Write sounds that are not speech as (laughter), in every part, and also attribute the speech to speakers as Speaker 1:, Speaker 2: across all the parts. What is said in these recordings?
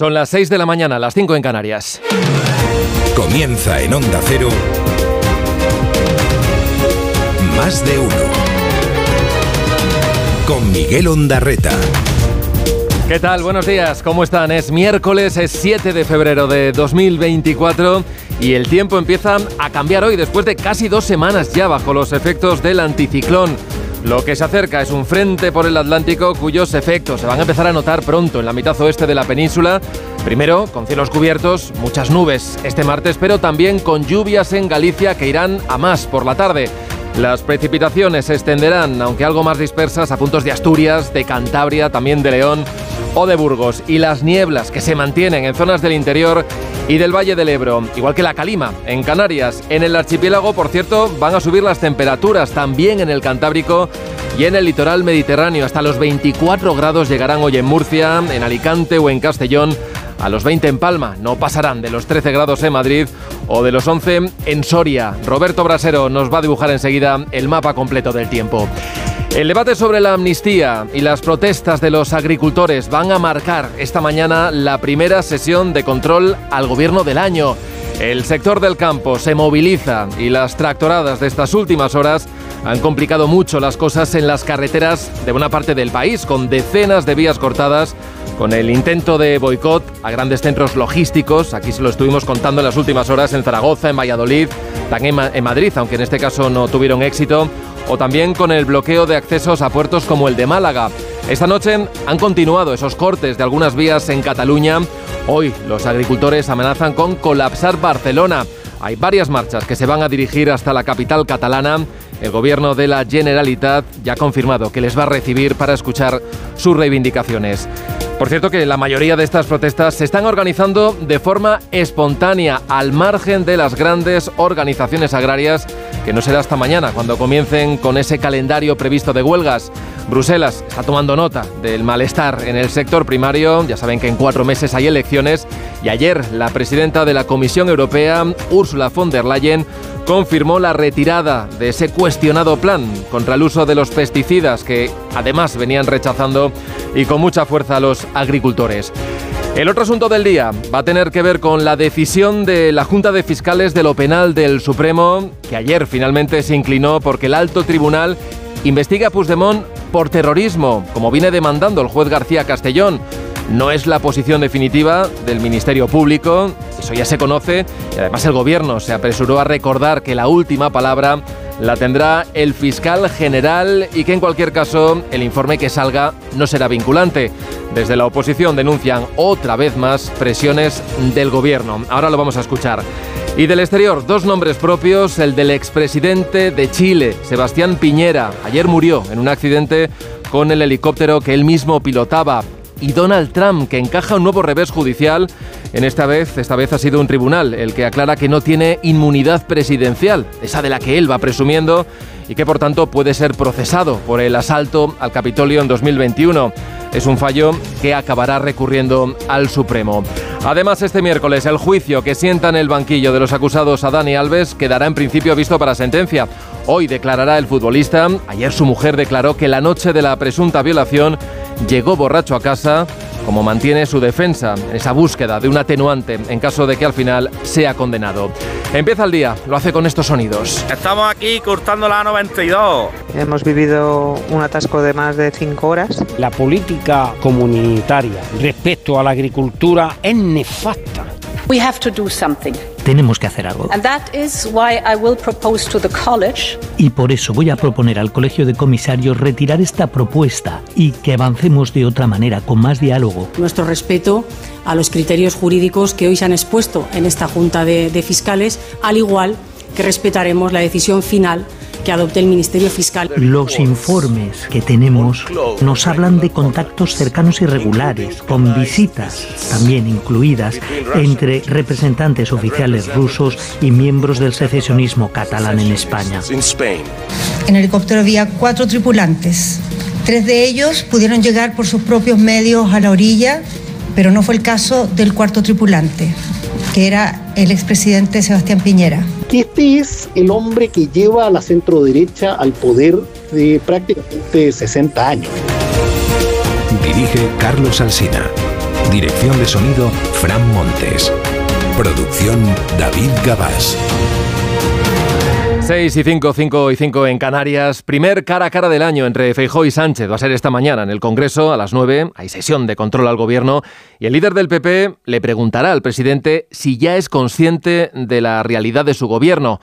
Speaker 1: Son las 6 de la mañana, las 5 en Canarias.
Speaker 2: Comienza en Onda Cero. Más de uno. Con Miguel Ondarreta.
Speaker 1: ¿Qué tal? Buenos días, ¿cómo están? Es miércoles, es 7 de febrero de 2024 y el tiempo empieza a cambiar hoy después de casi dos semanas ya bajo los efectos del anticiclón. Lo que se acerca es un frente por el Atlántico cuyos efectos se van a empezar a notar pronto en la mitad oeste de la península. Primero, con cielos cubiertos, muchas nubes este martes, pero también con lluvias en Galicia que irán a más por la tarde. Las precipitaciones se extenderán, aunque algo más dispersas, a puntos de Asturias, de Cantabria, también de León o de Burgos. Y las nieblas que se mantienen en zonas del interior y del Valle del Ebro, igual que la calima en Canarias. En el archipiélago, por cierto, van a subir las temperaturas también en el Cantábrico y en el litoral mediterráneo. Hasta los 24 grados llegarán hoy en Murcia, en Alicante o en Castellón. A los 20 en Palma, no pasarán de los 13 grados en Madrid o de los 11 en Soria. Roberto Brasero nos va a dibujar enseguida el mapa completo del tiempo. El debate sobre la amnistía y las protestas de los agricultores van a marcar esta mañana la primera sesión de control al gobierno del año. El sector del campo se moviliza y las tractoradas de estas últimas horas han complicado mucho las cosas en las carreteras de buena parte del país, con decenas de vías cortadas, con el intento de boicot a grandes centros logísticos. Aquí se lo estuvimos contando en las últimas horas en Zaragoza, en Valladolid, también en Madrid, aunque en este caso no tuvieron éxito o también con el bloqueo de accesos a puertos como el de Málaga. Esta noche han continuado esos cortes de algunas vías en Cataluña. Hoy los agricultores amenazan con colapsar Barcelona. Hay varias marchas que se van a dirigir hasta la capital catalana. El gobierno de la Generalitat ya ha confirmado que les va a recibir para escuchar sus reivindicaciones. Por cierto que la mayoría de estas protestas se están organizando de forma espontánea, al margen de las grandes organizaciones agrarias, que no será hasta mañana, cuando comiencen con ese calendario previsto de huelgas. Bruselas está tomando nota del malestar en el sector primario, ya saben que en cuatro meses hay elecciones, y ayer la presidenta de la Comisión Europea, Ursula von der Leyen, confirmó la retirada de ese cuestionado plan contra el uso de los pesticidas que además venían rechazando y con mucha fuerza los agricultores. El otro asunto del día va a tener que ver con la decisión de la Junta de Fiscales de lo Penal del Supremo, que ayer finalmente se inclinó porque el alto tribunal investiga a Puigdemont por terrorismo, como viene demandando el juez García Castellón. No es la posición definitiva del Ministerio Público, eso ya se conoce, y además el Gobierno se apresuró a recordar que la última palabra la tendrá el fiscal general y que en cualquier caso el informe que salga no será vinculante. Desde la oposición denuncian otra vez más presiones del gobierno. Ahora lo vamos a escuchar. Y del exterior, dos nombres propios, el del expresidente de Chile, Sebastián Piñera. Ayer murió en un accidente con el helicóptero que él mismo pilotaba y Donald Trump, que encaja un nuevo revés judicial. En esta vez, esta vez ha sido un tribunal el que aclara que no tiene inmunidad presidencial, esa de la que él va presumiendo y que por tanto puede ser procesado por el asalto al Capitolio en 2021. Es un fallo que acabará recurriendo al Supremo. Además, este miércoles el juicio que sienta en el banquillo de los acusados a Dani Alves quedará en principio visto para sentencia. Hoy declarará el futbolista. Ayer su mujer declaró que la noche de la presunta violación llegó borracho a casa, como mantiene su defensa en esa búsqueda de un atenuante en caso de que al final sea condenado. Empieza el día, lo hace con estos sonidos.
Speaker 3: Estamos aquí cortando la 92.
Speaker 4: Hemos vivido un atasco de más de cinco horas.
Speaker 5: La política comunitaria respecto a la agricultura es nefasta.
Speaker 6: We have to do something.
Speaker 7: Tenemos que hacer algo.
Speaker 6: And that is why I will propose to the college
Speaker 7: Y por eso voy a proponer al Colegio de Comisarios retirar esta propuesta y que avancemos de otra manera, con más diálogo.
Speaker 8: nuestro respeto a los criterios jurídicos que hoy se han expuesto en esta Junta de, de Fiscales, al igual que respetaremos la decisión final que adopte el Ministerio Fiscal.
Speaker 7: Los informes que tenemos nos hablan de contactos cercanos y regulares, con visitas también incluidas entre representantes oficiales rusos y miembros del secesionismo catalán en España.
Speaker 9: En el helicóptero había cuatro tripulantes. Tres de ellos pudieron llegar por sus propios medios a la orilla, pero no fue el caso del cuarto tripulante, que era el expresidente Sebastián Piñera.
Speaker 10: Que este es el hombre que lleva a la centroderecha al poder de prácticamente 60 años.
Speaker 2: Dirige Carlos Alsina. Dirección de sonido, Fran Montes. Producción, David Gabás.
Speaker 1: 6 y 5, 5 y 5 en Canarias. Primer cara a cara del año entre Feijóo y Sánchez. Va a ser esta mañana en el Congreso a las 9. Hay sesión de control al gobierno. Y el líder del PP le preguntará al presidente si ya es consciente de la realidad de su gobierno.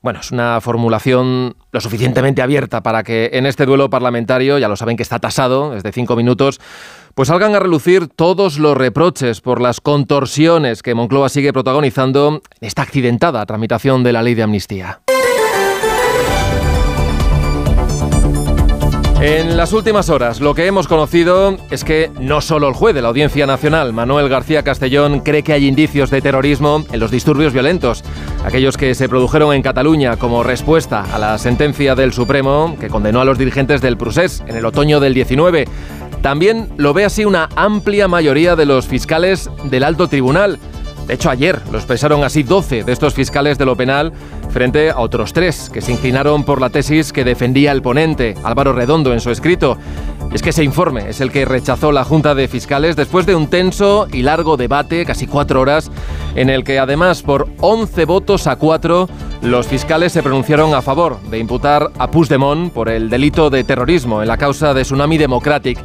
Speaker 1: Bueno, es una formulación lo suficientemente abierta para que en este duelo parlamentario, ya lo saben que está tasado, es de cinco minutos, pues salgan a relucir todos los reproches por las contorsiones que Moncloa sigue protagonizando en esta accidentada tramitación de la ley de amnistía. En las últimas horas, lo que hemos conocido es que no solo el juez de la Audiencia Nacional, Manuel García Castellón, cree que hay indicios de terrorismo en los disturbios violentos, aquellos que se produjeron en Cataluña como respuesta a la sentencia del Supremo que condenó a los dirigentes del Prusés en el otoño del 19. También lo ve así una amplia mayoría de los fiscales del alto tribunal. De hecho, ayer lo expresaron así 12 de estos fiscales de lo penal frente a otros tres que se inclinaron por la tesis que defendía el ponente, Álvaro Redondo, en su escrito. es que ese informe es el que rechazó la Junta de Fiscales después de un tenso y largo debate, casi cuatro horas, en el que además por 11 votos a 4 los fiscales se pronunciaron a favor de imputar a Puigdemont por el delito de terrorismo en la causa de Tsunami Democratic.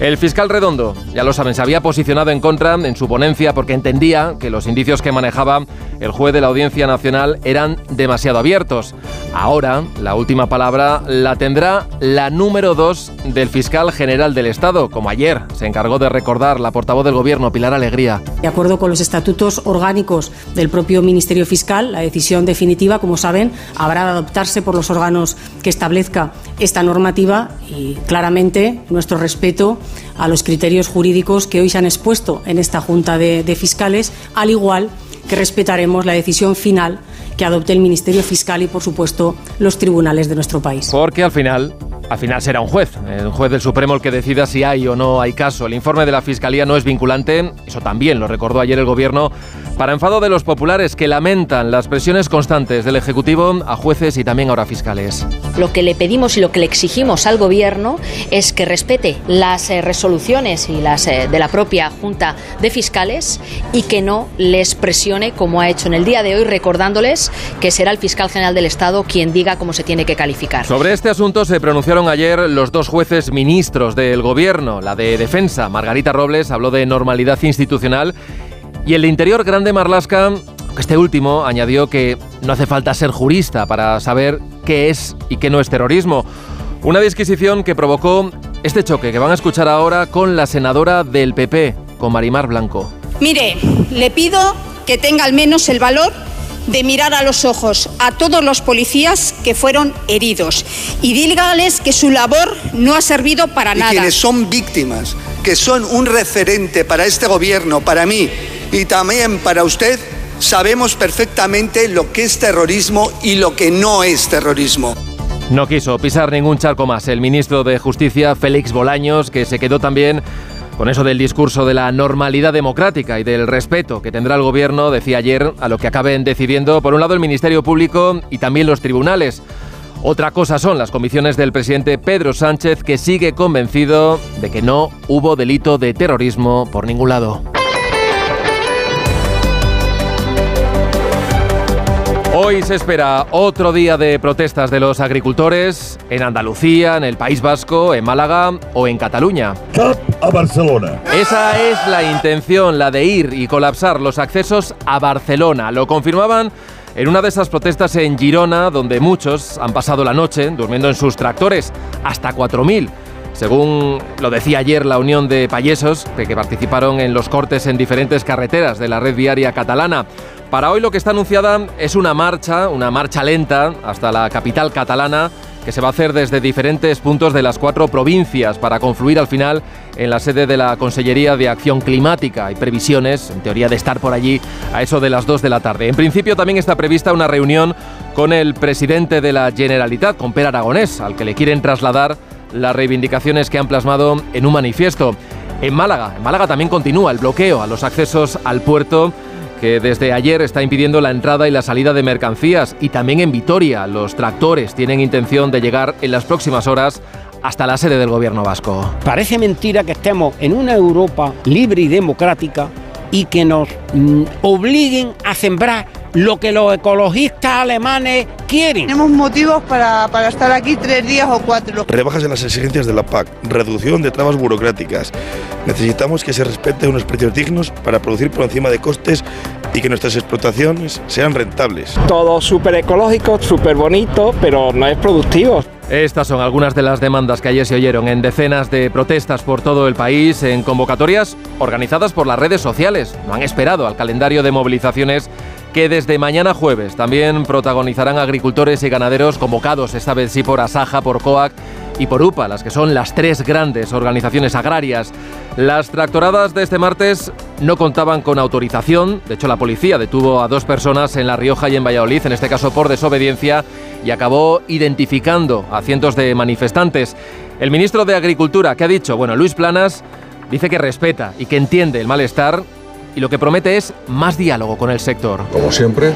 Speaker 1: El fiscal Redondo, ya lo saben, se había posicionado en contra en su ponencia porque entendía que los indicios que manejaba el juez de la Audiencia Nacional eran demasiado abiertos. Ahora, la última palabra la tendrá la número 2 del fiscal general del Estado, como ayer se encargó de recordar la portavoz del Gobierno, Pilar Alegría.
Speaker 8: De acuerdo con los estatutos orgánicos del propio Ministerio Fiscal, la decisión definitiva, como saben, habrá de adoptarse por los órganos que establezca esta normativa y claramente nuestro respeto a los criterios jurídicos que hoy se han expuesto en esta Junta de, de Fiscales, al igual que respetaremos la decisión final que adopte el Ministerio Fiscal y, por supuesto, los tribunales de nuestro país.
Speaker 1: Porque al final, al final será un juez, un juez del Supremo el que decida si hay o no hay caso. El informe de la Fiscalía no es vinculante, eso también lo recordó ayer el Gobierno, para enfado de los populares que lamentan las presiones constantes del Ejecutivo a jueces y también ahora fiscales.
Speaker 11: Lo que le pedimos y lo que le exigimos al Gobierno es que respete las eh, resoluciones y las eh, de la propia Junta de Fiscales y que no les presione como ha hecho en el día de hoy, recordándoles que será el fiscal general del Estado quien diga cómo se tiene que calificar.
Speaker 1: Sobre este asunto se pronunciaron ayer los dos jueces ministros del Gobierno. La de Defensa, Margarita Robles, habló de normalidad institucional y el de Interior, Grande Marlasca, este último añadió que no hace falta ser jurista para saber qué es y qué no es terrorismo. Una disquisición que provocó este choque que van a escuchar ahora con la senadora del PP, con Marimar Blanco.
Speaker 12: Mire, le pido que tenga al menos el valor de mirar a los ojos a todos los policías que fueron heridos y dígales que su labor no ha servido para
Speaker 13: y
Speaker 12: nada.
Speaker 13: quienes son víctimas, que son un referente para este gobierno, para mí y también para usted, sabemos perfectamente lo que es terrorismo y lo que no es terrorismo.
Speaker 1: No quiso pisar ningún charco más el ministro de Justicia, Félix Bolaños, que se quedó también con eso del discurso de la normalidad democrática y del respeto que tendrá el gobierno, decía ayer, a lo que acaben decidiendo, por un lado, el Ministerio Público y también los tribunales. Otra cosa son las convicciones del presidente Pedro Sánchez, que sigue convencido de que no hubo delito de terrorismo por ningún lado. Hoy se espera otro día de protestas de los agricultores en Andalucía, en el País Vasco, en Málaga o en Cataluña.
Speaker 14: a Barcelona.
Speaker 1: Esa es la intención, la de ir y colapsar los accesos a Barcelona. Lo confirmaban en una de esas protestas en Girona, donde muchos han pasado la noche durmiendo en sus tractores, hasta 4.000. Según lo decía ayer la Unión de Payesos, que que participaron en los cortes en diferentes carreteras de la red viaria catalana. Para hoy lo que está anunciada es una marcha, una marcha lenta hasta la capital catalana, que se va a hacer desde diferentes puntos de las cuatro provincias para confluir al final en la sede de la Consellería de Acción Climática. Hay previsiones, en teoría, de estar por allí a eso de las 2 de la tarde. En principio también está prevista una reunión con el presidente de la Generalitat, con Per Aragonés, al que le quieren trasladar las reivindicaciones que han plasmado en un manifiesto. En Málaga, en Málaga también continúa el bloqueo a los accesos al puerto que desde ayer está impidiendo la entrada y la salida de mercancías y también en Vitoria los tractores tienen intención de llegar en las próximas horas hasta la sede del gobierno vasco.
Speaker 5: Parece mentira que estemos en una Europa libre y democrática y que nos mm, obliguen a sembrar lo que los ecologistas alemanes quieren.
Speaker 15: Tenemos motivos para, para, estar aquí tres días o cuatro.
Speaker 16: Rebajas en las exigencias de la PAC, reducción de trabas burocráticas. Necesitamos que se respete unos precios dignos para producir por encima de costes y que nuestras explotaciones sean rentables.
Speaker 17: Todo súper ecológico, súper bonito, pero no es productivo.
Speaker 1: Estas son algunas de las demandas que ayer se oyeron en decenas de protestas por todo el país, en convocatorias organizadas por las redes sociales. No han esperado al calendario de movilizaciones que desde mañana jueves también protagonizarán agricultores y ganaderos convocados, esta vez sí por Asaja, por COAC y por UPA, las que son las tres grandes organizaciones agrarias. Las tractoradas de este martes no contaban con autorización, de hecho la policía detuvo a dos personas en La Rioja y en Valladolid, en este caso por desobediencia, y acabó identificando a cientos de manifestantes. El ministro de Agricultura, ¿qué ha dicho? Bueno, Luis Planas dice que respeta y que entiende el malestar y lo que promete es más diálogo con el sector.
Speaker 18: Como siempre,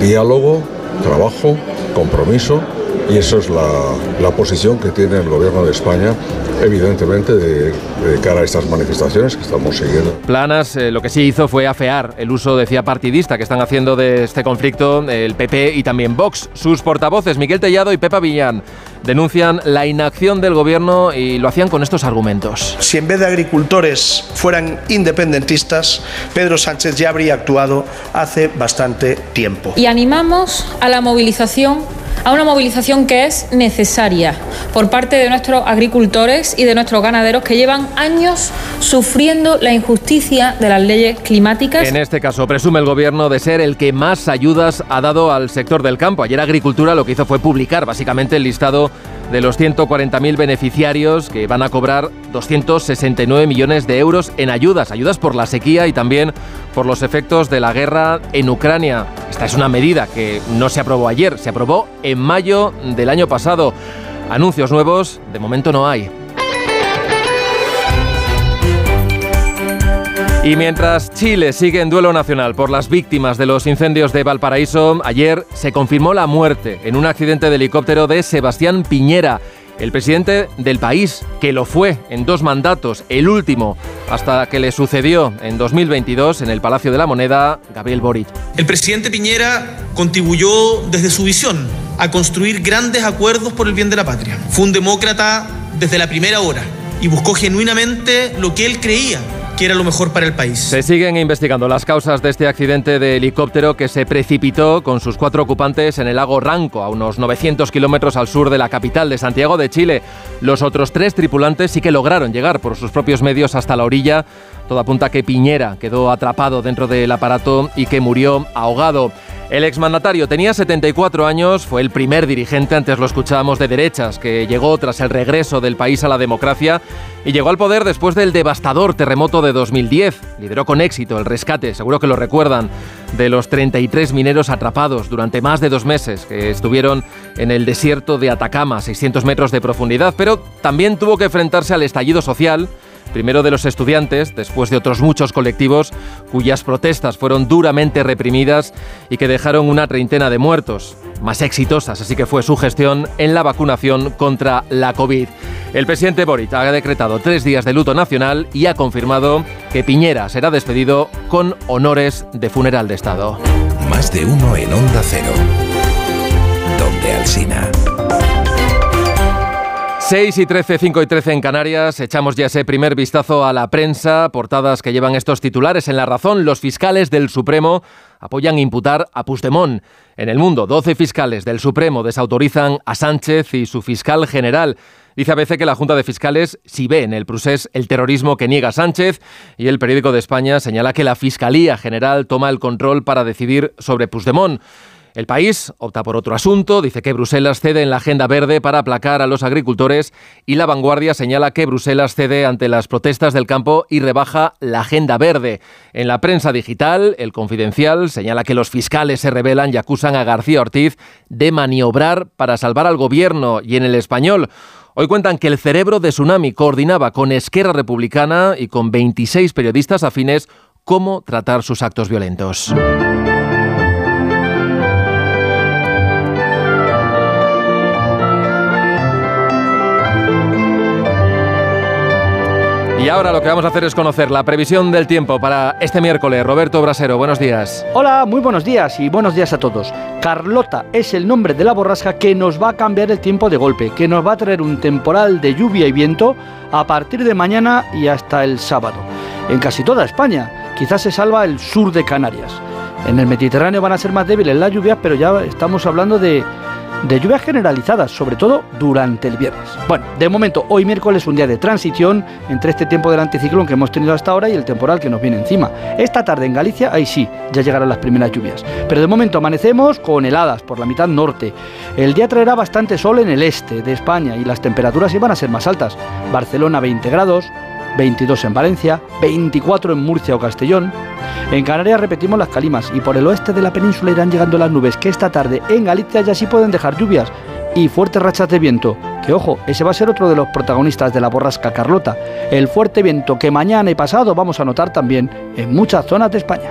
Speaker 18: diálogo, trabajo, compromiso y eso es la, la, posición que tiene el gobierno de España, evidentemente, de, de cara a estas manifestaciones que estamos siguiendo.
Speaker 1: Planas eh, lo que sí hizo fue afear el uso, decía, partidista que están haciendo de este conflicto el PP y también Vox. Sus portavoces, Miguel Tellado y Pepa Villán, denuncian la inacción del gobierno y lo hacían con estos argumentos.
Speaker 19: Si en vez de agricultores fueran independentistas, Pedro Sánchez ya habría actuado hace bastante tiempo.
Speaker 20: Y animamos a la movilización a una movilización que es necesaria por parte de nuestros agricultores y de nuestros ganaderos que llevan años sufriendo la injusticia de las leyes climáticas.
Speaker 1: En este caso, presume el gobierno de ser el que más ayudas ha dado al sector del campo. Ayer Agricultura lo que hizo fue publicar básicamente el listado de los 140.000 beneficiarios que van a cobrar 269 millones de euros en ayudas, ayudas por la sequía y también por los efectos de la guerra en Ucrania. Esta es una medida que no se aprobó ayer, se aprobó en mayo del año pasado. Anuncios nuevos, de momento no hay. Y mientras Chile sigue en duelo nacional por las víctimas de los incendios de Valparaíso, ayer se confirmó la muerte en un accidente de helicóptero de Sebastián Piñera, el presidente del país, que lo fue en dos mandatos, el último hasta que le sucedió en 2022 en el Palacio de la Moneda, Gabriel Boric.
Speaker 21: El presidente Piñera contribuyó desde su visión a construir grandes acuerdos por el bien de la patria. Fue un demócrata desde la primera hora y buscó genuinamente lo que él creía que era lo mejor para el país.
Speaker 1: Se siguen investigando las causas de este accidente de helicóptero que se precipitó con sus cuatro ocupantes en el lago Ranco, a unos 900 kilómetros al sur de la capital de Santiago de Chile. Los otros tres tripulantes sí que lograron llegar por sus propios medios hasta la orilla. Todo apunta que Piñera quedó atrapado dentro del aparato y que murió ahogado. El exmandatario tenía 74 años, fue el primer dirigente, antes lo escuchábamos, de derechas, que llegó tras el regreso del país a la democracia y llegó al poder después del devastador terremoto de 2010. Lideró con éxito el rescate, seguro que lo recuerdan, de los 33 mineros atrapados durante más de dos meses que estuvieron en el desierto de Atacama, 600 metros de profundidad, pero también tuvo que enfrentarse al estallido social primero de los estudiantes, después de otros muchos colectivos cuyas protestas fueron duramente reprimidas y que dejaron una treintena de muertos, más exitosas, así que fue su gestión en la vacunación contra la COVID. El presidente Boric ha decretado tres días de luto nacional y ha confirmado que Piñera será despedido con honores de funeral de Estado.
Speaker 2: Más de uno en Onda Cero, donde Alsina.
Speaker 1: 6 y 13, 5 y 13 en Canarias. Echamos ya ese primer vistazo a la prensa. Portadas que llevan estos titulares. En La Razón, los fiscales del Supremo apoyan imputar a Puigdemont. En el mundo, 12 fiscales del Supremo desautorizan a Sánchez y su fiscal general. Dice ABC que la Junta de Fiscales si ve en el procés el terrorismo que niega Sánchez y el periódico de España señala que la Fiscalía General toma el control para decidir sobre Puigdemont. El país opta por otro asunto, dice que Bruselas cede en la agenda verde para aplacar a los agricultores y la vanguardia señala que Bruselas cede ante las protestas del campo y rebaja la agenda verde. En la prensa digital, el confidencial señala que los fiscales se rebelan y acusan a García Ortiz de maniobrar para salvar al gobierno y en el español. Hoy cuentan que el cerebro de Tsunami coordinaba con Esquerra Republicana y con 26 periodistas afines cómo tratar sus actos violentos. Y ahora lo que vamos a hacer es conocer la previsión del tiempo para este miércoles. Roberto Brasero, buenos días.
Speaker 22: Hola, muy buenos días y buenos días a todos. Carlota es el nombre de la borrasca que nos va a cambiar el tiempo de golpe, que nos va a traer un temporal de lluvia y viento a partir de mañana y hasta el sábado. En casi toda España, quizás se salva el sur de Canarias. En el Mediterráneo van a ser más débiles las lluvias, pero ya estamos hablando de de lluvias generalizadas, sobre todo durante el viernes. Bueno, de momento, hoy miércoles un día de transición entre este tiempo del anticiclón que hemos tenido hasta ahora y el temporal que nos viene encima. Esta tarde en Galicia, ahí sí, ya llegarán las primeras lluvias. Pero de momento amanecemos con heladas por la mitad norte. El día traerá bastante sol en el este de España y las temperaturas iban a ser más altas. Barcelona 20 grados, 22 en Valencia, 24 en Murcia o Castellón. En Canarias repetimos las calimas y por el oeste de la península irán llegando las nubes que esta tarde en Galicia ya sí pueden dejar lluvias y fuertes rachas de viento. Que ojo, ese va a ser otro de los protagonistas de la borrasca Carlota, el fuerte viento que mañana y pasado vamos a notar también en muchas zonas de España.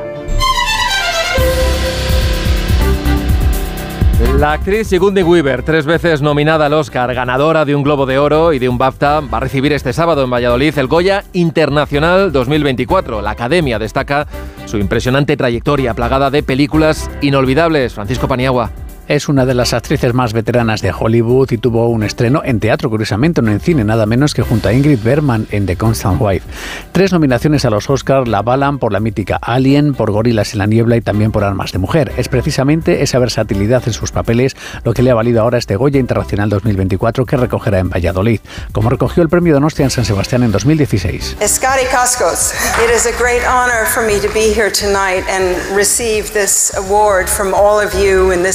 Speaker 1: La actriz Sigourney Weaver, tres veces nominada al Oscar, ganadora de un Globo de Oro y de un BAFTA, va a recibir este sábado en Valladolid el Goya Internacional 2024. La Academia destaca su impresionante trayectoria plagada de películas inolvidables. Francisco Paniagua.
Speaker 23: Es una de las actrices más veteranas de Hollywood y tuvo un estreno en teatro, curiosamente, no en cine, nada menos que junto a Ingrid Bergman en The Constant Wife. Tres nominaciones a los Oscars la avalan por la mítica Alien, por Gorilas en la Niebla y también por Armas de Mujer. Es precisamente esa versatilidad en sus papeles lo que le ha valido ahora este Goya Internacional 2024 que recogerá en Valladolid, como recogió el premio Donostia en San Sebastián en 2016.
Speaker 24: Scotty Coscos, it is a honor for me to be here tonight and receive this award from all of you in.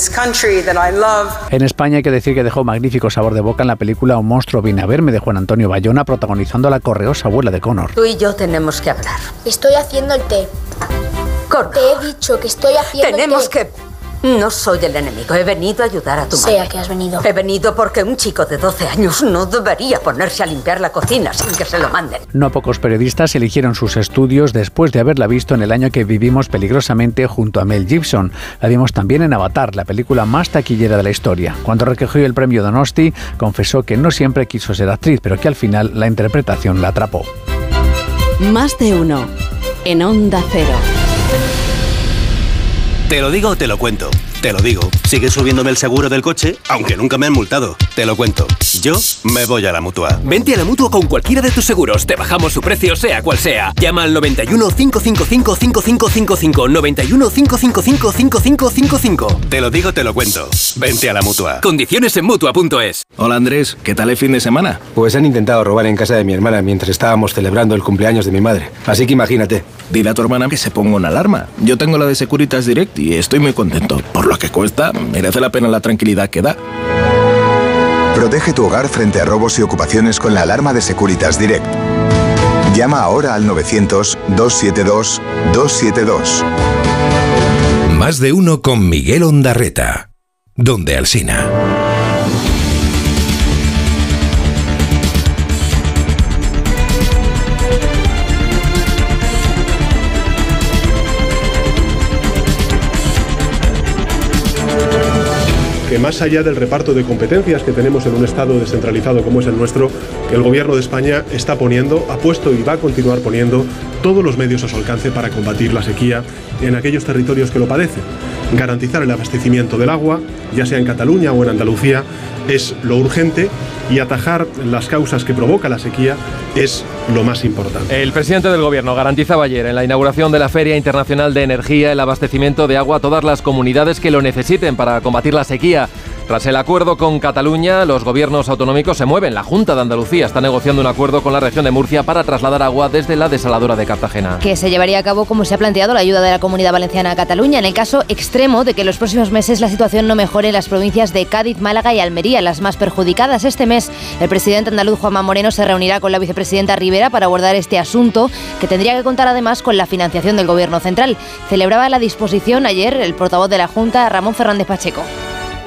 Speaker 23: En España hay que decir que dejó magnífico sabor de boca en la película Un monstruo viene a verme de Juan Antonio Bayona protagonizando a la correosa abuela de Connor.
Speaker 25: Tú y yo tenemos que hablar.
Speaker 26: Estoy haciendo el té.
Speaker 25: Connor.
Speaker 26: Te he dicho que estoy haciendo
Speaker 25: Tenemos
Speaker 26: el té.
Speaker 25: que... No soy el enemigo, he venido a ayudar a tu
Speaker 26: Sé
Speaker 25: madre.
Speaker 26: a qué has venido.
Speaker 25: He venido porque un chico de 12 años no debería ponerse a limpiar la cocina sin que se lo manden.
Speaker 23: No pocos periodistas eligieron sus estudios después de haberla visto en el año que vivimos peligrosamente junto a Mel Gibson. La vimos también en Avatar, la película más taquillera de la historia. Cuando recogió el premio Donosti, confesó que no siempre quiso ser actriz, pero que al final la interpretación la atrapó.
Speaker 27: Más de uno. En Onda Cero.
Speaker 28: Te lo digo, te lo cuento. Te lo digo. Sigue subiéndome el seguro del coche, aunque nunca me han multado. Te lo cuento. Yo me voy a la mutua.
Speaker 29: Vente a la mutua con cualquiera de tus seguros. Te bajamos su precio, sea cual sea. Llama al 91 555 5555. 91 555 5555.
Speaker 28: Te lo digo, te lo cuento. Vente a la mutua.
Speaker 29: Condiciones en mutua.es.
Speaker 28: Hola Andrés, ¿qué tal el fin de semana?
Speaker 30: Pues han intentado robar en casa de mi hermana mientras estábamos celebrando el cumpleaños de mi madre. Así que imagínate.
Speaker 28: Dile a tu hermana que se ponga una alarma. Yo tengo la de Securitas Direct y estoy muy contento. Por lo que cuesta, merece la pena la tranquilidad que da.
Speaker 31: Protege tu hogar frente a robos y ocupaciones con la alarma de Securitas Direct. Llama ahora al 900-272-272.
Speaker 32: Más de uno con Miguel Ondarreta. Donde Alsina.
Speaker 33: Que más allá del reparto de competencias que tenemos en un Estado descentralizado como es el nuestro, el Gobierno de España está poniendo, ha puesto y va a continuar poniendo todos los medios a su alcance para combatir la sequía en aquellos territorios que lo padecen. Garantizar el abastecimiento del agua, ya sea en Cataluña o en Andalucía, es lo urgente y atajar las causas que provoca la sequía es lo más importante.
Speaker 1: El presidente del gobierno garantizaba ayer en la inauguración de la Feria Internacional de Energía el abastecimiento de agua a todas las comunidades que lo necesiten para combatir la sequía. Tras el acuerdo con Cataluña, los gobiernos autonómicos se mueven. La Junta de Andalucía está negociando un acuerdo con la región de Murcia para trasladar agua desde la desaladora de Cartagena.
Speaker 34: Que se llevaría a cabo como se ha planteado la ayuda de la Comunidad Valenciana a Cataluña en el caso extremo de que en los próximos meses la situación no mejore en las provincias de Cádiz, Málaga y Almería, las más perjudicadas. Este mes el presidente andaluz Juanma Moreno se reunirá con la vicepresidenta Rivera para abordar este asunto, que tendría que contar además con la financiación del Gobierno central. Celebraba la disposición ayer el portavoz de la Junta, Ramón Fernández Pacheco.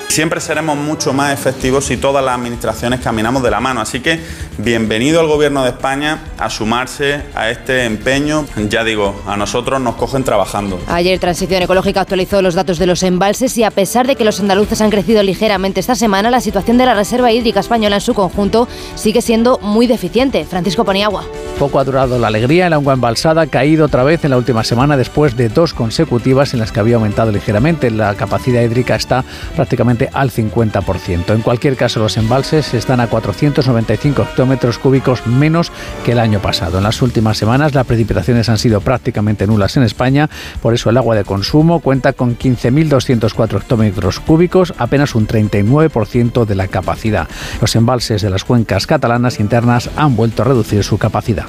Speaker 35: Siempre seremos mucho más efectivos si todas las administraciones caminamos de la mano. Así que bienvenido al Gobierno de España a sumarse a este empeño. Ya digo, a nosotros nos cogen trabajando.
Speaker 36: Ayer Transición Ecológica actualizó los datos de los embalses y a pesar de que los andaluces han crecido ligeramente esta semana, la situación de la Reserva Hídrica Española en su conjunto sigue siendo muy deficiente. Francisco Paniagua.
Speaker 23: Poco ha durado la alegría. El agua embalsada ha caído otra vez en la última semana después de dos consecutivas en las que había aumentado ligeramente. La capacidad hídrica está prácticamente al 50%. En cualquier caso, los embalses están a 495 hectómetros cúbicos menos que el año pasado. En las últimas semanas las precipitaciones han sido prácticamente nulas en España, por eso el agua de consumo cuenta con 15.204 hectómetros cúbicos, apenas un 39% de la capacidad. Los embalses de las cuencas catalanas internas han vuelto a reducir su capacidad.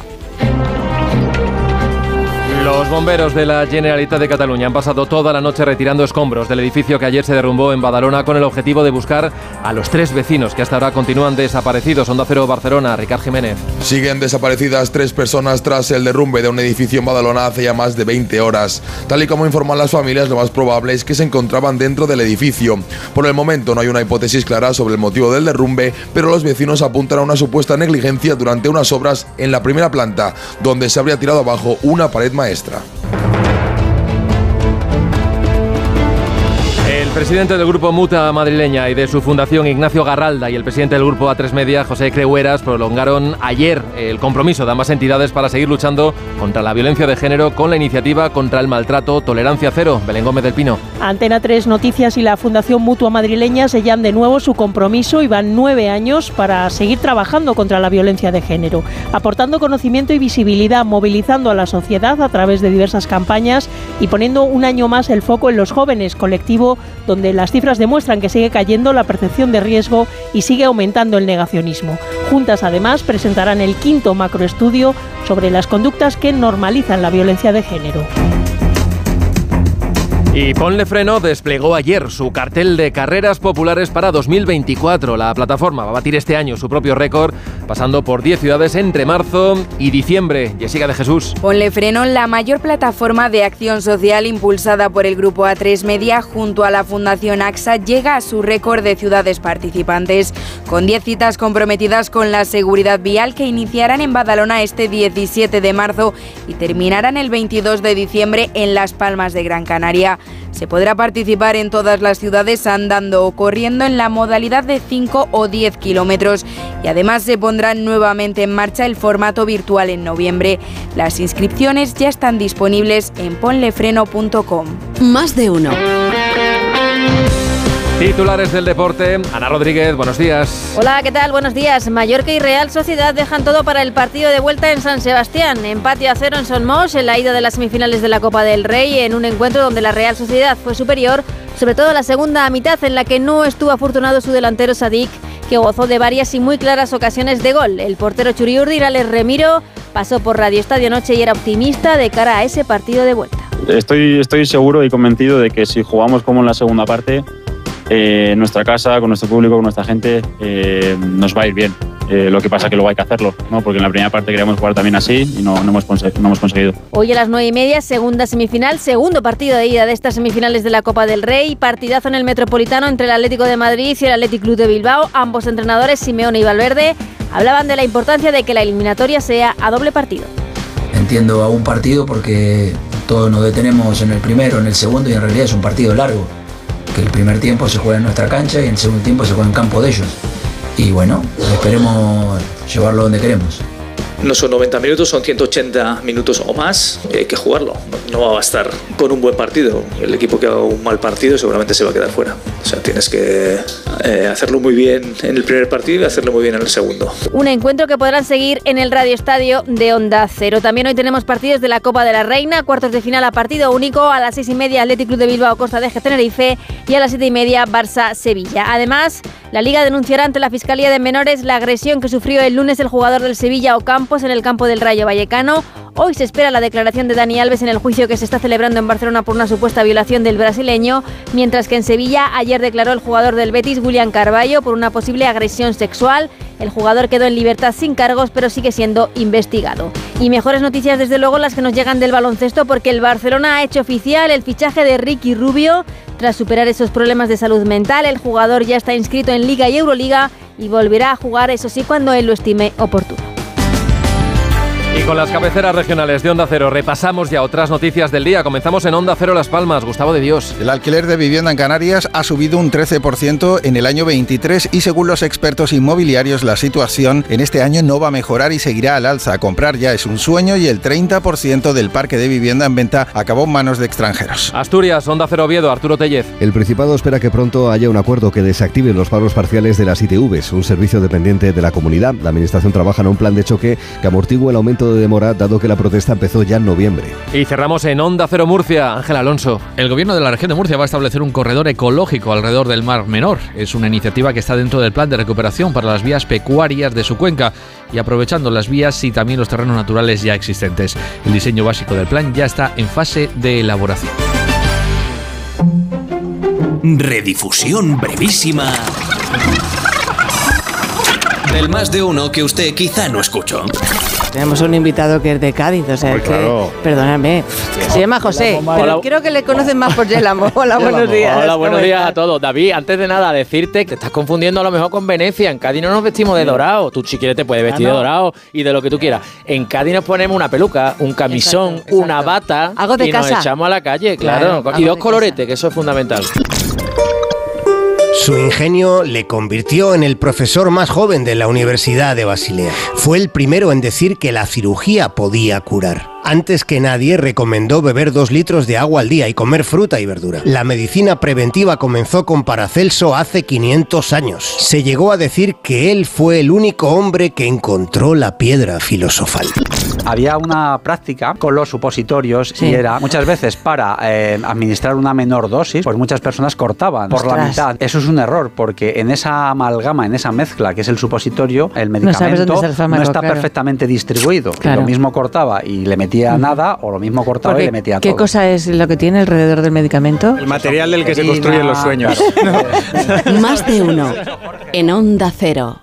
Speaker 1: Los bomberos de la Generalitat de Cataluña han pasado toda la noche retirando escombros del edificio que ayer se derrumbó en Badalona con el objetivo de buscar a los tres vecinos que hasta ahora continúan desaparecidos. Onda Cero Barcelona, Ricard Jiménez.
Speaker 37: Siguen desaparecidas tres personas tras el derrumbe de un edificio en Badalona hace ya más de 20 horas. Tal y como informan las familias, lo más probable es que se encontraban dentro del edificio. Por el momento no hay una hipótesis clara sobre el motivo del derrumbe, pero los vecinos apuntan a una supuesta negligencia durante unas obras en la primera planta, donde se habría tirado abajo una pared maestra.
Speaker 1: El presidente del grupo Muta madrileña y de su fundación Ignacio Garralda y el presidente del grupo A3 Media José Creueras prolongaron ayer el compromiso de ambas entidades para seguir luchando contra la violencia de género con la iniciativa contra el maltrato Tolerancia Cero. Belén Gómez del Pino.
Speaker 38: Antena 3 Noticias y la Fundación Mutua Madrileña sellan de nuevo su compromiso y van nueve años para seguir trabajando contra la violencia de género, aportando conocimiento y visibilidad, movilizando a la sociedad a través de diversas campañas y poniendo un año más el foco en los jóvenes, colectivo donde las cifras demuestran que sigue cayendo la percepción de riesgo y sigue aumentando el negacionismo. Juntas, además, presentarán el quinto macroestudio sobre las conductas que normalizan la violencia de género.
Speaker 1: Y Ponle Freno desplegó ayer su cartel de carreras populares para 2024. La plataforma va a batir este año su propio récord, pasando por 10 ciudades entre marzo y diciembre. Jessica de Jesús.
Speaker 39: Ponle Freno, la mayor plataforma de acción social impulsada por el grupo A3 Media junto a la Fundación AXA, llega a su récord de ciudades participantes, con 10 citas comprometidas con la seguridad vial que iniciarán en Badalona este 17 de marzo y terminarán el 22 de diciembre en Las Palmas de Gran Canaria. Se podrá participar en todas las ciudades andando o corriendo en la modalidad de 5 o 10 kilómetros y además se pondrá nuevamente en marcha el formato virtual en noviembre. Las inscripciones ya están disponibles en ponlefreno.com.
Speaker 40: Más de uno.
Speaker 1: Titulares del deporte. Ana Rodríguez, buenos días.
Speaker 36: Hola, ¿qué tal? Buenos días. Mallorca y Real Sociedad dejan todo para el partido de vuelta en San Sebastián. Empate a cero en Son Mos en la ida de las semifinales de la Copa del Rey en un encuentro donde la Real Sociedad fue superior, sobre todo la segunda mitad en la que no estuvo afortunado su delantero Sadik, que gozó de varias y muy claras ocasiones de gol. El portero Churiurdi, Alex Remiro, pasó por Radio Estadio Noche y era optimista de cara a ese partido de vuelta.
Speaker 41: Estoy, estoy seguro y convencido de que si jugamos como en la segunda parte, eh, en nuestra casa, con nuestro público, con nuestra gente, eh, nos va a ir bien. Eh, lo que pasa es que luego hay que hacerlo, ¿no? porque en la primera parte queríamos jugar también así y no, no, hemos, no hemos conseguido.
Speaker 36: Hoy a las nueve y media, segunda semifinal, segundo partido de ida de estas semifinales de la Copa del Rey, partidazo en el Metropolitano entre el Atlético de Madrid y el Athletic Club de Bilbao. Ambos entrenadores, Simeone y Valverde, hablaban de la importancia de que la eliminatoria sea a doble partido.
Speaker 42: Entiendo a un partido porque todos nos detenemos en el primero, en el segundo y en realidad es un partido largo que el primer tiempo se juega en nuestra cancha y el segundo tiempo se juega en campo de ellos. Y bueno, esperemos llevarlo donde queremos.
Speaker 43: No son 90 minutos, son 180 minutos o más. Hay que jugarlo. No va a bastar con un buen partido. El equipo que haga un mal partido seguramente se va a quedar fuera. O sea, tienes que eh, hacerlo muy bien en el primer partido y hacerlo muy bien en el segundo.
Speaker 36: Un encuentro que podrán seguir en el Radio Estadio de Onda Cero. También hoy tenemos partidos de la Copa de la Reina, cuartos de final a partido único. A las seis y media, Atlético Club de Bilbao, Costa de Tenerife. Y a las siete y media, Barça, Sevilla. Además, la Liga denunciará ante la Fiscalía de Menores la agresión que sufrió el lunes el jugador del Sevilla Ocampos en el campo del Rayo Vallecano. Hoy se espera la declaración de Dani Alves en el juicio que se está celebrando en Barcelona por una supuesta violación del brasileño, mientras que en Sevilla ayer declaró el jugador del Betis, William Carballo, por una posible agresión sexual. El jugador quedó en libertad sin cargos, pero sigue siendo investigado. Y mejores noticias, desde luego, las que nos llegan del baloncesto, porque el Barcelona ha hecho oficial el fichaje de Ricky Rubio. Tras superar esos problemas de salud mental, el jugador ya está inscrito en Liga y Euroliga y volverá a jugar, eso sí, cuando él lo estime oportuno.
Speaker 1: Y con las cabeceras regionales de Onda Cero repasamos ya otras noticias del día. Comenzamos en Onda Cero Las Palmas. Gustavo de Dios.
Speaker 44: El alquiler de vivienda en Canarias ha subido un 13% en el año 23 y según los expertos inmobiliarios la situación en este año no va a mejorar y seguirá al alza. Comprar ya es un sueño y el 30% del parque de vivienda en venta acabó en manos de extranjeros.
Speaker 1: Asturias, Onda Cero Oviedo, Arturo Tellez.
Speaker 45: El Principado espera que pronto haya un acuerdo que desactive los pagos parciales de las ITVs, un servicio dependiente de la comunidad. La Administración trabaja en un plan de choque que amortigue el aumento de demora dado que la protesta empezó ya en noviembre.
Speaker 1: Y cerramos en Onda Cero Murcia. Ángel Alonso.
Speaker 46: El gobierno de la región de Murcia va a establecer un corredor ecológico alrededor del Mar Menor. Es una iniciativa que está dentro del plan de recuperación para las vías pecuarias de su cuenca y aprovechando las vías y también los terrenos naturales ya existentes. El diseño básico del plan ya está en fase de elaboración.
Speaker 47: Redifusión brevísima del más de uno que usted quizá no escuchó.
Speaker 48: Tenemos un invitado que es de Cádiz, o sea, que,
Speaker 47: claro.
Speaker 48: perdóname, se llama José, pero
Speaker 34: Hola.
Speaker 48: creo que le conocen más por Yelamo. (laughs) Hola, buenos días.
Speaker 34: Hola, buenos
Speaker 48: ¿cómo
Speaker 34: días
Speaker 48: estás?
Speaker 34: a todos. David, antes de nada, decirte que te estás confundiendo a lo mejor con Venecia. En Cádiz no nos vestimos de dorado. Tú, si quieres, te puedes vestir
Speaker 48: Ah, no.
Speaker 34: de dorado y de lo que tú quieras. En Cádiz nos ponemos una peluca, un camisón, una bata
Speaker 48: Algo de
Speaker 34: y nos echamos a la calle, claro.
Speaker 48: Claro,
Speaker 34: y dos coloretes, que eso es fundamental.
Speaker 49: Su ingenio le convirtió en el profesor más joven de la Universidad de Basilea. Fue el primero en decir que la cirugía podía curar. Antes que nadie recomendó beber dos litros de agua al día y comer fruta y verdura. La medicina preventiva comenzó con Paracelso hace 500 años. Se llegó a decir que él fue el único hombre que encontró la piedra filosofal.
Speaker 50: Había una práctica con los supositorios
Speaker 48: Sí.
Speaker 50: y era muchas veces para eh, administrar una menor dosis, pues muchas personas cortaban por la mitad. Eso es un error porque en esa amalgama, en esa mezcla que es el supositorio, el
Speaker 48: No
Speaker 50: medicamento
Speaker 48: dónde está el fármaco,
Speaker 50: está
Speaker 48: claro.
Speaker 50: perfectamente distribuido.
Speaker 48: Claro.
Speaker 50: Lo mismo cortaba y le metía nada o lo mismo cortaba y le metía
Speaker 48: ¿Qué
Speaker 50: todo.
Speaker 48: cosa es lo que tiene alrededor del medicamento?
Speaker 50: El material del que se construyen los sueños. (laughs)
Speaker 24: Más de uno. En Onda Cero.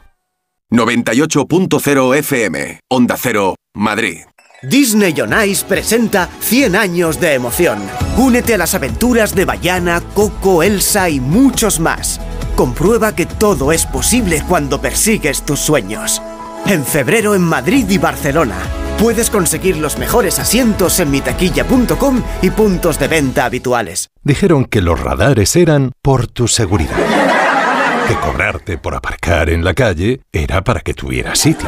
Speaker 37: 98.0 FM, Onda Cero, Madrid.
Speaker 47: Disney on Ice presenta 100 años de emoción. Únete a las aventuras de Bayana, Coco, Elsa y muchos más. Comprueba que todo es posible cuando persigues tus sueños. En febrero en Madrid y Barcelona. Puedes conseguir los mejores asientos en mitaquilla.com y puntos de venta habituales.
Speaker 32: Dijeron que los radares eran por tu seguridad. Que cobrarte por aparcar en la calle era para que tuvieras sitio.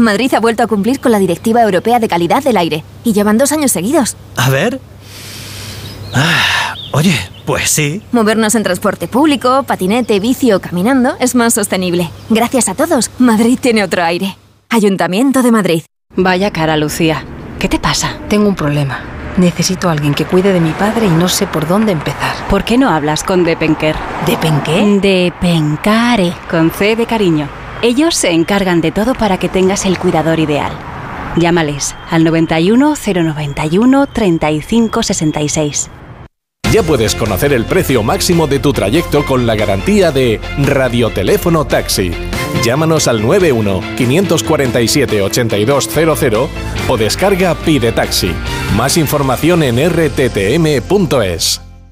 Speaker 25: Madrid ha vuelto a cumplir con la Directiva Europea de Calidad del Aire y llevan dos años seguidos.
Speaker 47: A ver. Ah, oye, pues sí.
Speaker 25: Movernos en transporte público, patinete, bici o caminando es más sostenible. Gracias a todos, Madrid tiene otro aire. Ayuntamiento de Madrid.
Speaker 51: Vaya cara, Lucía. ¿Qué te pasa? Tengo un problema. Necesito a alguien que cuide de mi padre y no sé por dónde empezar. ¿Por qué no hablas con Depenker? ¿Depenqué? Depencare. Con C de cariño. Ellos se encargan de todo para que tengas el cuidador ideal. Llámales al 91 091 35 66.
Speaker 52: Ya puedes conocer el precio máximo de tu trayecto con la garantía de Radioteléfono Taxi. Llámanos al 91-547-8200 o descarga Pide Taxi. Más información en rttm.es.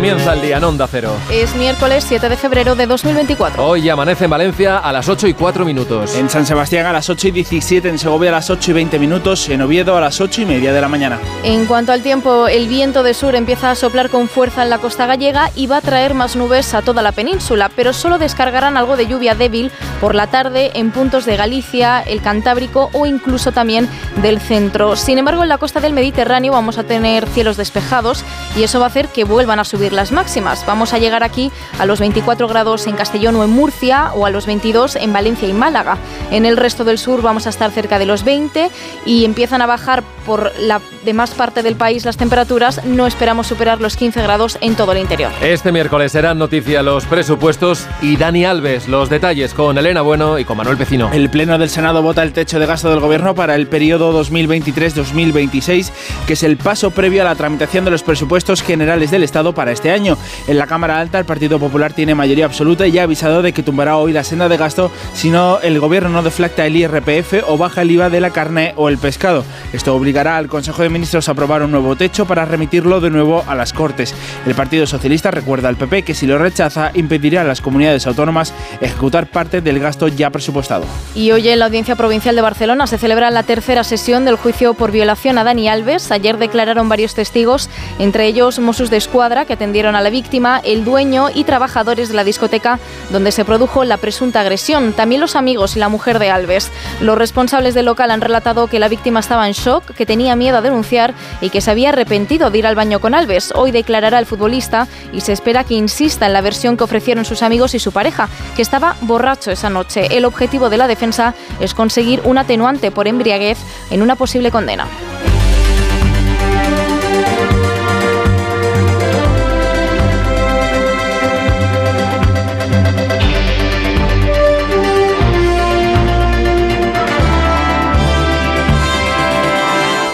Speaker 1: Comienza el día en Onda Cero.
Speaker 53: Es miércoles 7 de febrero de 2024.
Speaker 1: Hoy amanece en Valencia a las 8 y 4 minutos.
Speaker 54: En San Sebastián a las 8 y 17, en Segovia a las 8 y 20 minutos, en Oviedo a las 8 y media de la mañana.
Speaker 53: En cuanto al tiempo, el viento de sur empieza a soplar con fuerza en la costa gallega y va a traer más nubes a toda la península, pero solo descargarán algo de lluvia débil por la tarde en puntos de Galicia, el Cantábrico o incluso también del centro. Sin embargo, en la costa del Mediterráneo vamos a tener cielos despejados y eso va a hacer que vuelvan a subir las máximas. Vamos a llegar aquí a los 24 grados en Castellón o en Murcia o a los 22 en Valencia y Málaga. En el resto del sur vamos a estar cerca de los 20 y empiezan a bajar por la demás parte del país las temperaturas. No esperamos superar los 15 grados en todo el interior.
Speaker 1: Este miércoles serán noticia los presupuestos y Dani Alves. Los detalles con Elena Bueno y con Manuel Pecino.
Speaker 54: El Pleno del Senado vota el techo de gasto del Gobierno para el periodo 2023-2026, que es el paso previo a la tramitación de los presupuestos generales del Estado para este año. En la Cámara Alta, el Partido Popular tiene mayoría absoluta y ha avisado de que tumbará hoy la senda de gasto si no el Gobierno no deflacta el IRPF o baja el IVA de la carne o el pescado. Esto obligará al Consejo de Ministros a aprobar un nuevo techo para remitirlo de nuevo a las Cortes. El Partido Socialista recuerda al PP que si lo rechaza impedirá a las comunidades autónomas ejecutar parte del gasto ya presupuestado.
Speaker 53: Y hoy en la Audiencia Provincial de Barcelona se celebra la tercera sesión del juicio por violación a Dani Alves. Ayer declararon varios testigos, entre ellos Mossos de Escuadra, que atendieron a la víctima, el dueño y trabajadores de la discoteca donde se produjo la presunta agresión. También los amigos y la mujer de Alves. Los responsables del local han relatado que la víctima estaba en shock, que tenía miedo a denunciar y que se había arrepentido de ir al baño con Alves. Hoy declarará el futbolista y se espera que insista en la versión que ofrecieron sus amigos y su pareja, que estaba borracho esa noche. El objetivo de la defensa es conseguir un atenuante por embriaguez en una posible condena.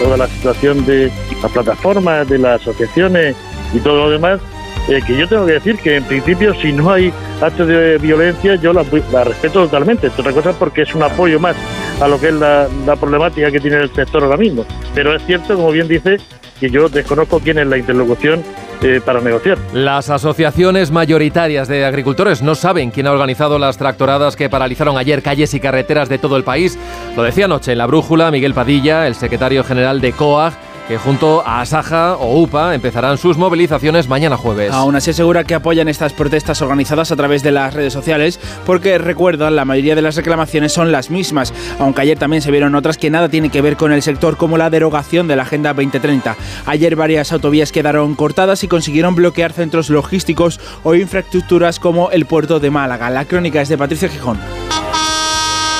Speaker 55: Toda la situación de las plataformas, de las asociaciones y todo lo demás, eh, que yo tengo que decir que en principio si no hay actos de violencia yo la, la respeto totalmente. Otra cosa porque es un apoyo más a lo que es la, la problemática que tiene el sector ahora mismo. Pero es cierto, como bien dice, que yo desconozco quién es la interlocución eh, para negociar.
Speaker 1: Las asociaciones mayoritarias de agricultores no saben quién ha organizado las tractoradas que paralizaron ayer calles y carreteras de todo el país. Lo decía anoche en la brújula Miguel Padilla, el secretario general de COAG, que junto a Asaja o UPA empezarán sus movilizaciones mañana jueves.
Speaker 54: Aún así asegura que apoyan estas protestas organizadas a través de las redes sociales porque recuerdan la mayoría de las reclamaciones son las mismas, aunque ayer también se vieron otras que nada tienen que ver con el sector como la derogación de la Agenda 2030. Ayer varias autovías quedaron cortadas y consiguieron bloquear centros logísticos o infraestructuras como el puerto de Málaga. La crónica es de Patricia Gijón.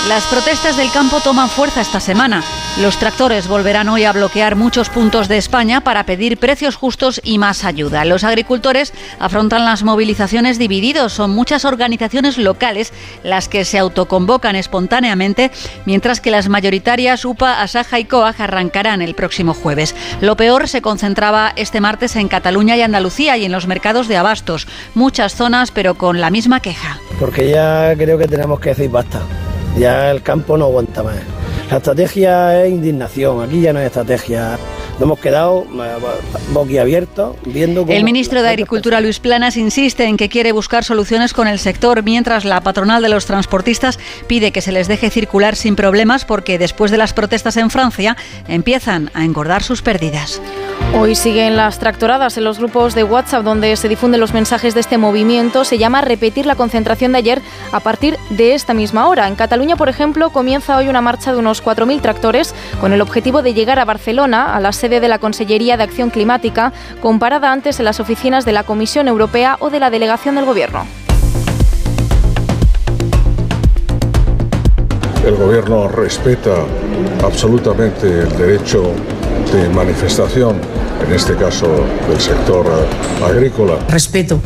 Speaker 56: Las protestas del campo toman fuerza esta semana. Los tractores volverán hoy a bloquear muchos puntos de España para pedir precios justos y más ayuda. Los agricultores afrontan las movilizaciones divididos. Son muchas organizaciones locales las que se autoconvocan espontáneamente, mientras que las mayoritarias UPA, Asaja y COAG arrancarán el próximo jueves. Lo peor se concentraba este martes en Cataluña y Andalucía y en los mercados de abastos. Muchas zonas, pero con la misma queja.
Speaker 57: Porque ya creo que tenemos que decir basta. Ya el campo no aguanta más. La estrategia es indignación, aquí ya no hay estrategia. Nos hemos quedado eh, boquiabiertos viendo cómo
Speaker 56: El ministro de Agricultura, Luis Planas, insiste en que quiere buscar soluciones con el sector, mientras la patronal de los transportistas pide que se les deje circular sin problemas porque después de las protestas en Francia empiezan a engordar sus pérdidas.
Speaker 53: Hoy siguen las tractoradas en los grupos de WhatsApp donde se difunden los mensajes de este movimiento. Se llama repetir la concentración de ayer a partir de esta misma hora. En Cataluña, por ejemplo, comienza hoy una marcha de unos 4.000 tractores con el objetivo de llegar a Barcelona, a la sede de la Consellería de Acción Climática, comparada antes en las oficinas de la Comisión Europea o de la Delegación del Gobierno.
Speaker 58: El gobierno respeta absolutamente el derecho de manifestación, en este caso del sector agrícola.
Speaker 59: Respeto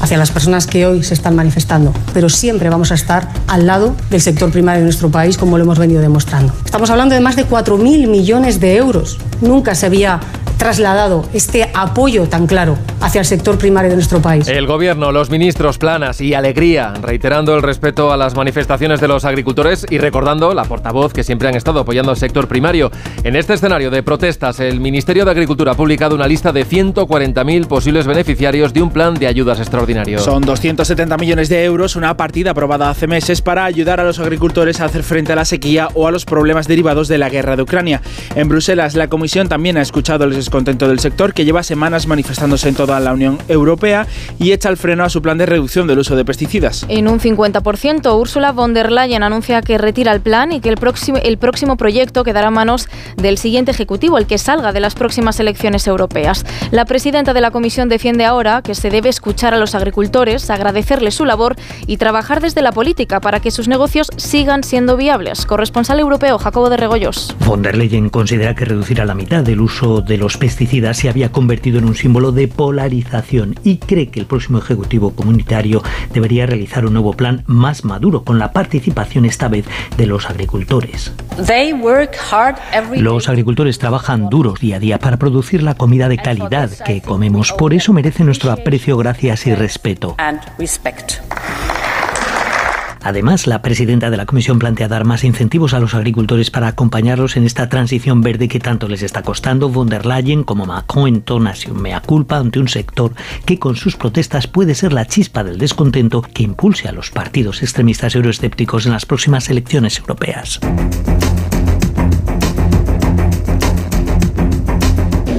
Speaker 59: hacia las personas que hoy se están manifestando, pero siempre vamos a estar al lado del sector primario de nuestro país, como lo hemos venido demostrando. Estamos hablando de más de 4.000 millones de euros. Nunca se había trasladado este apoyo tan claro hacia el sector primario de nuestro país.
Speaker 1: El gobierno, los ministros, planas y alegría, reiterando el respeto a las manifestaciones de los agricultores y recordando la portavoz que siempre han estado apoyando al sector primario. En este escenario de protestas, el Ministerio de Agricultura ha publicado una lista de 140.000 posibles beneficiarios de un plan de ayudas extraordinario.
Speaker 54: Son 270 millones de euros, una partida aprobada hace meses para ayudar a los agricultores a hacer frente a la sequía o a los problemas derivados de la guerra de Ucrania. En Bruselas, la Comisión también ha escuchado el descontento del sector que lleva semanas manifestándose en toda la Unión Europea y echa el freno a su plan de reducción del uso de pesticidas.
Speaker 53: En un 50%, Ursula von der Leyen anuncia que retira el plan y que el próximo, el próximo proyecto quedará a manos del siguiente Ejecutivo, el que salga de las próximas elecciones europeas. La presidenta de la Comisión defiende ahora que se debe escuchar a los agricultores, agradecerles su labor y trabajar desde la política para que sus negocios sigan siendo viables. Corresponsal europeo Jacobo de Regoyos.
Speaker 60: Von der Leyen considera que reducir a la mitad el uso de los pesticidas se había convertido en un símbolo de polarización y cree que el próximo Ejecutivo Comunitario debería realizar un nuevo plan más maduro con la participación esta vez de los agricultores. Los agricultores trabajan duros día a día para producir la comida de calidad que comemos, por eso merece nuestro aprecio, gracias y respeto. Además, la presidenta de la Comisión plantea dar más incentivos a los agricultores para acompañarlos en esta transición verde que tanto les está costando. Von der Leyen, como Macron, entona su mea culpa ante un sector que con sus protestas puede ser la chispa del descontento que impulse a los partidos extremistas euroescépticos en las próximas elecciones europeas.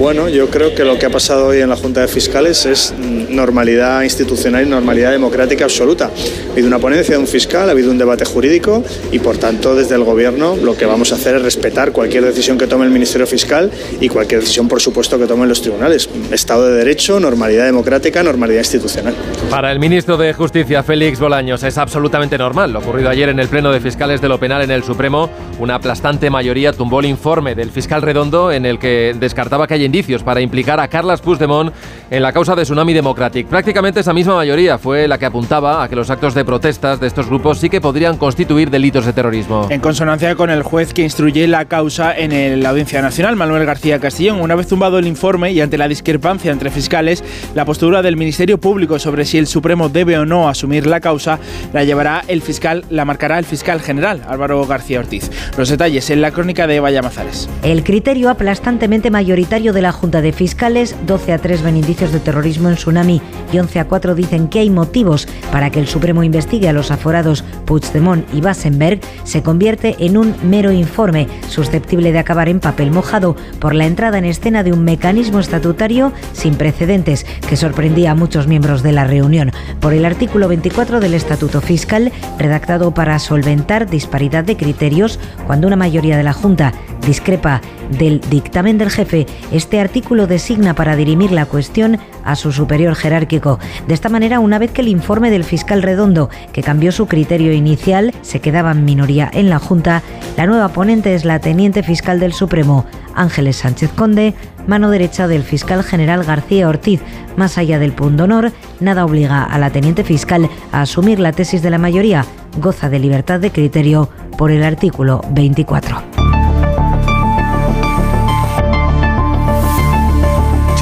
Speaker 61: Bueno, yo creo que lo que ha pasado hoy en la Junta de Fiscales es normalidad institucional y normalidad democrática absoluta. Ha habido una ponencia de un fiscal, ha habido un debate jurídico y, por tanto, desde el Gobierno lo que vamos a hacer es respetar cualquier decisión que tome el Ministerio Fiscal y cualquier decisión, por supuesto, que tomen los tribunales. Estado de Derecho, normalidad democrática, normalidad institucional.
Speaker 1: Para el ministro de Justicia, Félix Bolaños, es absolutamente normal. Lo ocurrido ayer en el Pleno de Fiscales de lo Penal en el Supremo, una aplastante mayoría tumbó el informe del fiscal Redondo en el que descartaba que hay indicios para implicar a Carlas Puigdemont en la causa de Tsunami Democratic. Prácticamente esa misma mayoría fue la que apuntaba a que los actos de protestas de estos grupos sí que podrían constituir delitos de terrorismo.
Speaker 54: En consonancia con el juez que instruye la causa en la Audiencia Nacional, Manuel García Castillón, una vez tumbado el informe y ante la discrepancia entre fiscales, la postura del Ministerio Público sobre si el Supremo debe o no asumir la causa la llevará el fiscal, la marcará el fiscal general Álvaro García Ortiz. Los detalles en la crónica de Vaya Mazares.
Speaker 62: El criterio aplastantemente mayoritario de la Junta de Fiscales, 12 a 3 ven indicios de terrorismo en Tsunami y 11 a 4 dicen que hay motivos para que el Supremo investigue a los aforados Puigdemont y Bassenberg, se convierte en un mero informe susceptible de acabar en papel mojado por la entrada en escena de un mecanismo estatutario sin precedentes que sorprendía a muchos miembros de la reunión. Por el artículo 24 del Estatuto Fiscal, redactado para solventar disparidad de criterios cuando una mayoría de la Junta discrepa del dictamen del jefe, este artículo designa para dirimir la cuestión a su superior jerárquico. De esta manera, una vez que el informe del fiscal Redondo, que cambió su criterio inicial, se quedaba en minoría en la Junta, la nueva ponente es la teniente fiscal del Supremo, Ángeles Sánchez Conde, mano derecha del fiscal general García Ortiz. Más allá del punto honor, nada obliga a la teniente fiscal a asumir la tesis de la mayoría, goza de libertad de criterio por el artículo 24.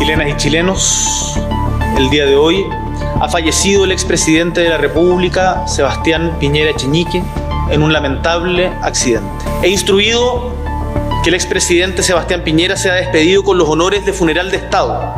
Speaker 63: Chilenas y chilenos, el día de hoy ha fallecido el expresidente de la República, Sebastián Piñera Cheñique, en un lamentable accidente. He instruido que el expresidente Sebastián Piñera sea despedido con los honores de funeral de Estado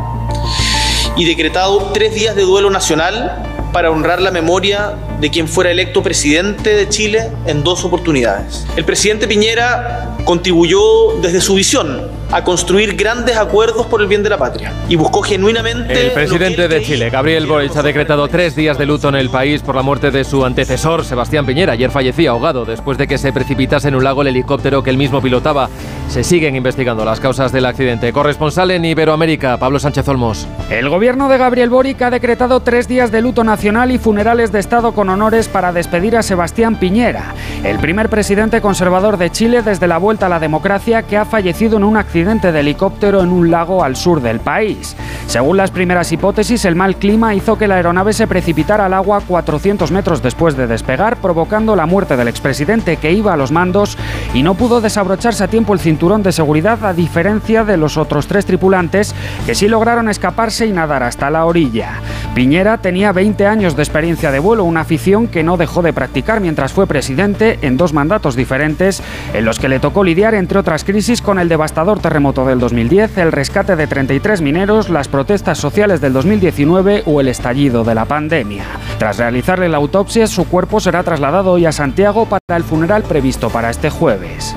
Speaker 63: y decretado tres días de duelo nacional para honrar la memoria de quien fuera electo presidente de Chile en dos oportunidades. El presidente Piñera contribuyó desde su visión a construir grandes acuerdos por el bien de la patria y buscó genuinamente...
Speaker 1: El presidente de Chile, Gabriel Boric, ha decretado tres días de luto en el país por la muerte de su antecesor, Sebastián Piñera. Ayer fallecía ahogado después de que se precipitase en un lago el helicóptero que él mismo pilotaba. Se siguen investigando las causas del accidente. Corresponsal en Iberoamérica, Pablo Sánchez Olmos.
Speaker 64: El gobierno de Gabriel Boric ha decretado tres días de luto nacional y funerales de Estado con honores para despedir a Sebastián Piñera, el primer presidente conservador de Chile desde la vuelta a la democracia que ha fallecido en un accidente de helicóptero en un lago al sur del país. Según las primeras hipótesis, el mal clima hizo que la aeronave se precipitara al agua 400 metros después de despegar, provocando la muerte del expresidente que iba a los mandos y no pudo desabrocharse a tiempo el cinturón de seguridad a diferencia de los otros tres tripulantes que sí lograron escaparse y nadar hasta la orilla. Piñera tenía 20 años de experiencia de vuelo, una afición que no dejó de practicar mientras fue presidente en dos mandatos diferentes en los que le tocó lidiar entre otras crisis con el devastador terremoto del 2010, el rescate de 33 mineros, las protestas sociales del 2019 o el estallido de la pandemia. Tras realizarle la autopsia, su cuerpo será trasladado hoy a Santiago para el funeral previsto para este jueves.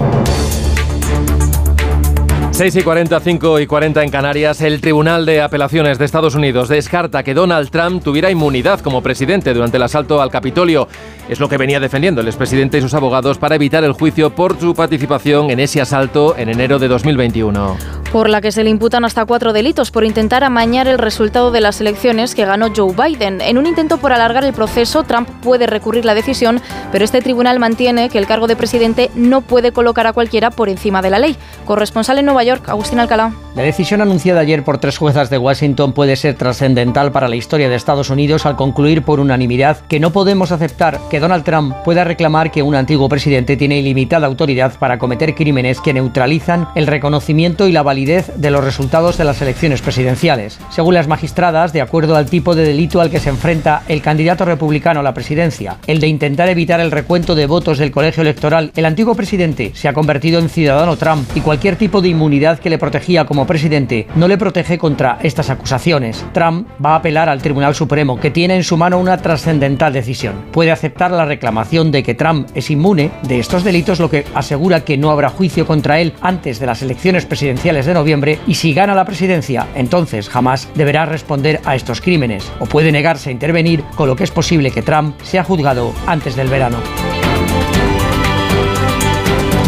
Speaker 1: 6 y 40, 5 y 40 en Canarias, el Tribunal de Apelaciones de Estados Unidos descarta que Donald Trump tuviera inmunidad como presidente durante el asalto al Capitolio. Es lo que venía defendiendo el expresidente y sus abogados para evitar el juicio por su participación en ese asalto en enero de 2021
Speaker 53: por la que se le imputan hasta cuatro delitos por intentar amañar el resultado de las elecciones que ganó Joe Biden. En un intento por alargar el proceso, Trump puede recurrir la decisión, pero este tribunal mantiene que el cargo de presidente no puede colocar a cualquiera por encima de la ley. Corresponsal en Nueva York, Agustín Alcalá.
Speaker 65: La decisión anunciada ayer por tres juezas de Washington puede ser trascendental para la historia de Estados Unidos al concluir por unanimidad que no podemos aceptar que Donald Trump pueda reclamar que un antiguo presidente tiene ilimitada autoridad para cometer crímenes que neutralizan el reconocimiento y la validación de los resultados de las elecciones presidenciales. Según las magistradas, de acuerdo al tipo de delito al que se enfrenta el candidato republicano a la presidencia, el de intentar evitar el recuento de votos del colegio electoral, el antiguo presidente se ha convertido en ciudadano Trump y cualquier tipo de inmunidad que le protegía como presidente no le protege contra estas acusaciones. Trump va a apelar al Tribunal Supremo, que tiene en su mano una trascendental decisión. Puede aceptar la reclamación de que Trump es inmune de estos delitos, lo que asegura que no habrá juicio contra él antes de las elecciones presidenciales de noviembre y si gana la presidencia, entonces jamás deberá responder a estos crímenes o puede negarse a intervenir, con lo que es posible que Trump sea juzgado antes del verano.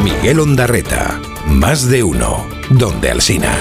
Speaker 32: Miguel Ondarreta, más de uno, donde Alsina.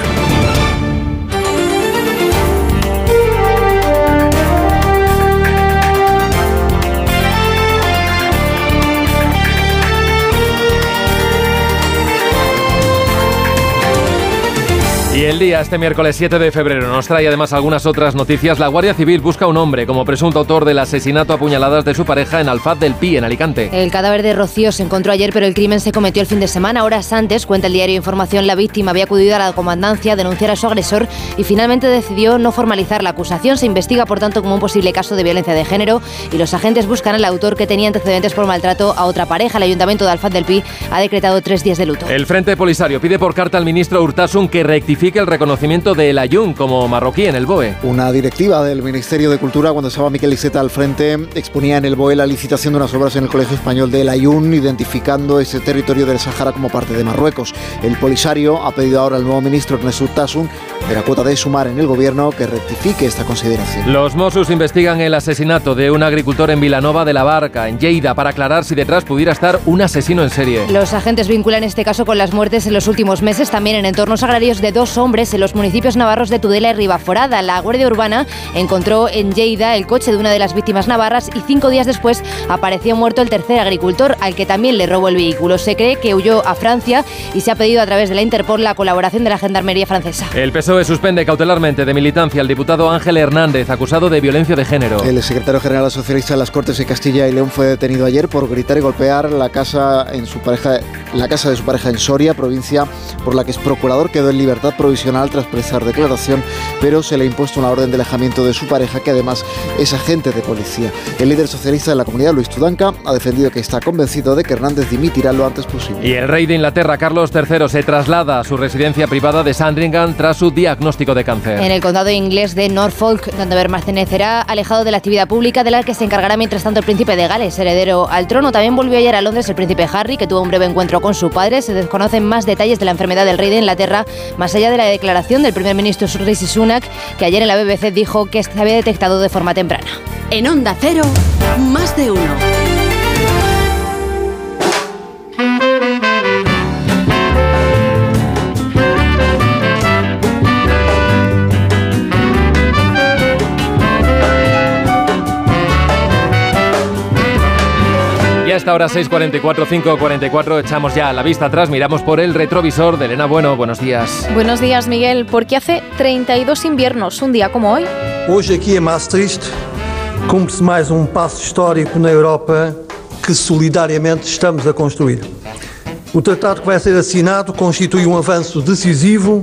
Speaker 1: Y el día, este miércoles 7 de febrero, nos trae además algunas otras noticias. La Guardia Civil busca a un hombre como presunto autor del asesinato a puñaladas de su pareja en Alfaz del Pi, en Alicante.
Speaker 34: El cadáver de Rocío se encontró ayer, pero el crimen se cometió el fin de semana. Horas antes, cuenta el diario Información, la víctima había acudido a la comandancia a denunciar a su agresor y finalmente decidió no formalizar la acusación. Se investiga, por tanto, como un posible caso de violencia de género y los agentes buscan al autor que tenía antecedentes por maltrato a otra pareja. El Ayuntamiento de Alfaz del Pi ha decretado tres días de luto.
Speaker 1: El Frente Polisario pide por carta al ministro Urtasun que rectifique el reconocimiento de la Ayun como marroquí en el BOE.
Speaker 66: Una directiva del Ministerio de Cultura, cuando estaba Miquel Iceta al frente, exponía en el BOE la licitación de unas obras en el Colegio Español de Ayun, identificando ese territorio del Sahara como parte de Marruecos. El Polisario ha pedido ahora al nuevo ministro Ernesto Tasun, de la cuota de sumar en el gobierno, que rectifique esta consideración.
Speaker 1: Los Mossos investigan el asesinato de un agricultor en Vilanova de la Barca, en Lleida, para aclarar si detrás pudiera estar un asesino en serie.
Speaker 34: Los agentes vinculan este caso con las muertes en los últimos meses, también en entornos agrarios de dos hombres en los municipios navarros de Tudela y Ribaforada. La Guardia Urbana encontró en Lleida el coche de una de las víctimas navarras y cinco días después apareció muerto el tercer agricultor, al que también le robó el vehículo. Se cree que huyó a Francia y se ha pedido a través de la Interpol la colaboración de la Gendarmería francesa.
Speaker 1: El PSOE suspende cautelarmente de militancia al diputado Ángel Hernández, acusado de violencia de género.
Speaker 66: El secretario general socialista de las Cortes de Castilla y León fue detenido ayer por gritar y golpear la casa, en su pareja, la casa de su pareja en Soria, provincia por la que es procurador, quedó en libertad provisional provisional tras prestar declaración, pero se le ha impuesto una orden de alejamiento de su pareja, que además es agente de policía. El líder socialista de la comunidad, Luis Tudanca, ha defendido que está convencido de que Hernández dimitirá lo antes posible.
Speaker 1: Y el rey de Inglaterra, Carlos III, se traslada a su residencia privada de Sandringham tras su diagnóstico de cáncer.
Speaker 34: En el condado inglés de Norfolk, donde permanecerá alejado de la actividad pública, de la que se encargará mientras tanto el príncipe de Gales, heredero al trono. También volvió ayer a Londres el príncipe Harry, que tuvo un breve encuentro con su padre. Se desconocen más detalles de la enfermedad del rey de Inglaterra, más allá de la declaración del primer ministro Rishi Sunak, que ayer en la BBC dijo que se había detectado de forma temprana.
Speaker 67: En Onda Cero, más de uno.
Speaker 1: Ya está ahora 6.44, 5.44, echamos ya la vista atrás, miramos por el retrovisor de Elena Bueno. Buenos días.
Speaker 53: Buenos días, Miguel. Porque hace 32 inviernos, un día como hoy.
Speaker 68: Hoy aquí en Maastricht cumpre-se mais um passo histórico na Europa que solidariamente estamos a construir. O tratado que vai ser assinado constitui um avanço decisivo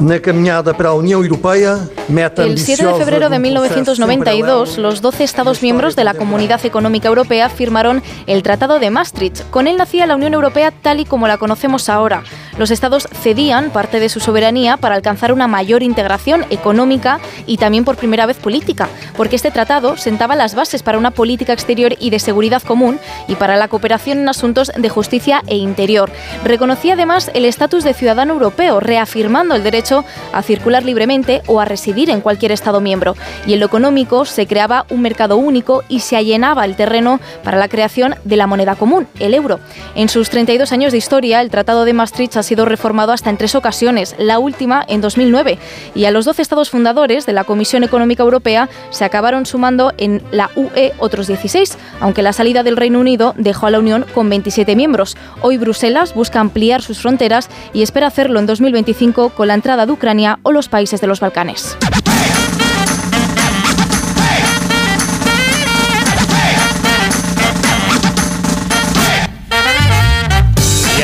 Speaker 68: na caminhada para a União Europeia
Speaker 53: El 7 de febrero de 1992, los 12 Estados miembros de la Comunidad Económica Europea firmaron el Tratado de Maastricht. Con él nacía la Unión Europea tal y como la conocemos ahora. Los Estados cedían parte de su soberanía para alcanzar una mayor integración económica y también por primera vez política, porque este tratado sentaba las bases para una política exterior y de seguridad común y para la cooperación en asuntos de justicia e interior. Reconocía además el estatus de ciudadano europeo, reafirmando el derecho a circular libremente o a residir en cualquier Estado miembro. Y en lo económico se creaba un mercado único y se allenaba el terreno para la creación de la moneda común, el euro. En sus 32 años de historia, el Tratado de Maastricht ha sido reformado hasta en tres ocasiones, la última en 2009. Y a los 12 Estados fundadores de la Comisión Económica Europea se acabaron sumando en la UE otros 16, aunque la salida del Reino Unido dejó a la Unión con 27 miembros. Hoy Bruselas busca ampliar sus fronteras y espera hacerlo en 2025 con la entrada de Ucrania o los países de los Balcanes.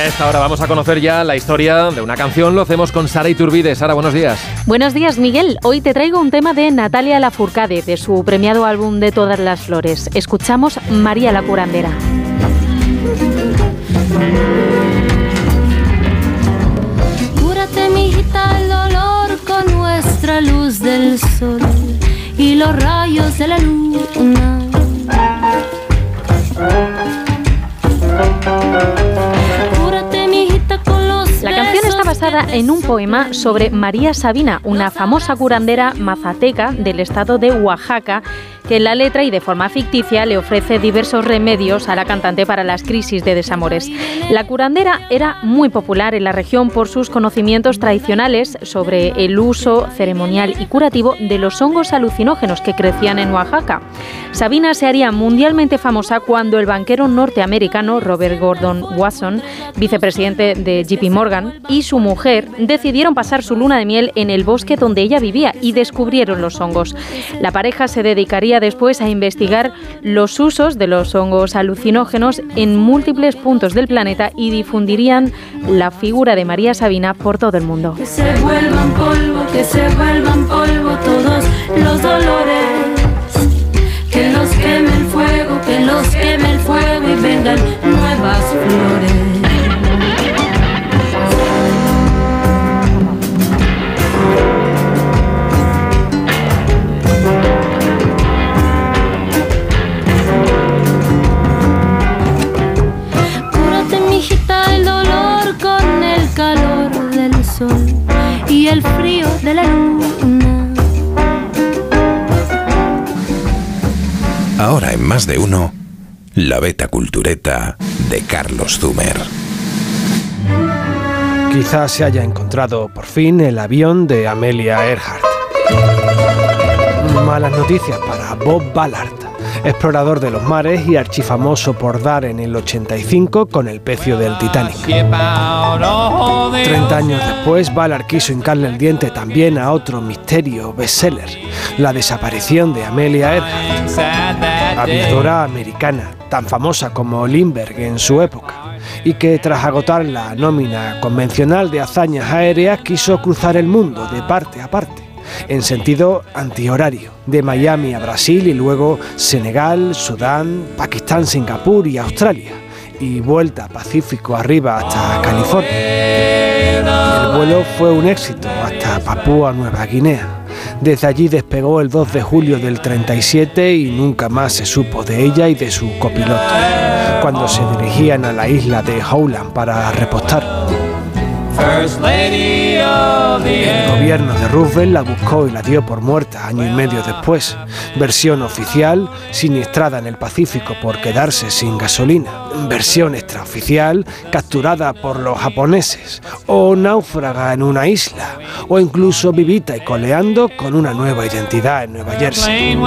Speaker 1: A esta hora vamos a conocer ya la historia de una canción. Lo hacemos con Sara Iturbide. Sara, buenos días.
Speaker 69: Buenos días, Miguel. Hoy te traigo un tema de Natalia Lafourcade, de su premiado álbum de Todas las Flores. Escuchamos María la Curandera.
Speaker 70: Cúrate, mijita, el dolor con nuestra luz del sol y los rayos de la luna.
Speaker 69: La canción está basada en un poema sobre María Sabina, una famosa curandera mazateca del estado de Oaxaca que en la letra y de forma ficticia le ofrece diversos remedios a la cantante para las crisis de desamores. La curandera era muy popular en la región por sus conocimientos tradicionales sobre el uso ceremonial y curativo de los hongos alucinógenos que crecían en Oaxaca. Sabina se haría mundialmente famosa cuando el banquero norteamericano Robert Gordon Watson, vicepresidente de JP Morgan, y su mujer decidieron pasar su luna de miel en el bosque donde ella vivía y descubrieron los hongos. La pareja se dedicaría después a investigar los usos de los hongos alucinógenos en múltiples puntos del planeta y difundirían la figura de María Sabina por todo el mundo.
Speaker 70: Que se vuelvan polvo, que se vuelvan polvo todos los dolores. Que los queme el fuego, que los queme el fuego y vengan nuevas flores. Y el frío de la luna.
Speaker 71: Ahora en más de uno, la beta cultureta de Carlos Zumer.
Speaker 72: Quizás se haya encontrado por fin el avión de Amelia Earhart. Malas noticias para Bob Ballard explorador de los mares y archifamoso por dar en el 85 con el pecio del Titanic. 30 años después, Ballard quiso hincarle el diente también a otro misterio bestseller, la desaparición de Amelia Earhart, aviadora americana, tan famosa como Lindbergh en su época y que tras agotar la nómina convencional de hazañas aéreas quiso cruzar el mundo de parte a parte en sentido antihorario, de Miami a Brasil y luego Senegal, Sudán, Pakistán, Singapur y Australia, y vuelta Pacífico arriba hasta California. El vuelo fue un éxito hasta Papúa Nueva Guinea. Desde allí despegó el 2 de julio del 37 y nunca más se supo de ella y de su copiloto, cuando se dirigían a la isla de Howland para repostar. El gobierno de Roosevelt la buscó y la dio por muerta año y medio después. Versión oficial, siniestrada en el Pacífico por quedarse sin gasolina. Versión extraoficial, capturada por los japoneses. O náufraga en una isla. O incluso vivita y coleando con una nueva identidad en Nueva Jersey.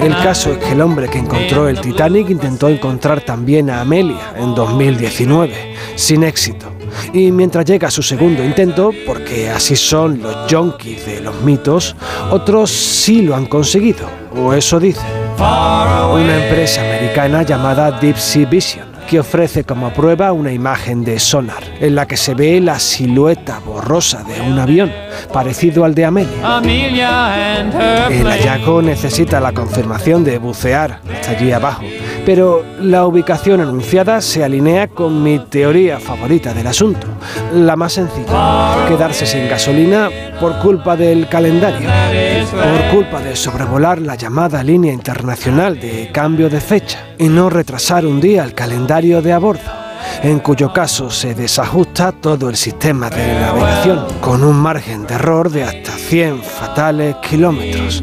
Speaker 72: El caso es que el hombre que encontró el Titanic intentó encontrar también a Amelia en 2019, sin éxito. Y mientras llega su segundo intento, porque así son los junkies de los mitos, otros sí lo han conseguido, o eso dicen. Una empresa americana llamada Deep Sea Vision que ofrece como prueba una imagen de sonar, en la que se ve la silueta borrosa de un avión, parecido al de Amelia. El hallazgo necesita la confirmación de bucear hasta allí abajo, pero la ubicación anunciada se alinea con mi teoría favorita del asunto, la más sencilla, quedarse sin gasolina por culpa del calendario, por culpa de sobrevolar la llamada línea internacional de cambio de fecha y no retrasar un día el calendario de a bordo, en cuyo caso se desajusta todo el sistema de navegación, con un margen de error de hasta 100 fatales kilómetros.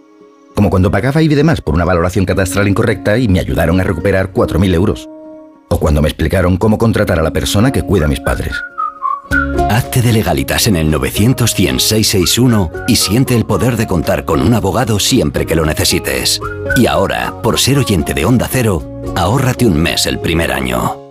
Speaker 73: Como cuando pagaba IBI de más por una valoración catastral incorrecta y me ayudaron a recuperar 4.000 euros. O cuando me explicaron cómo contratar a la persona que cuida a mis padres.
Speaker 74: Hazte de legalitas en el 900 y siente el poder de contar con un abogado siempre que lo necesites. Y ahora, por ser oyente de Onda Cero, ahórrate un mes el primer año.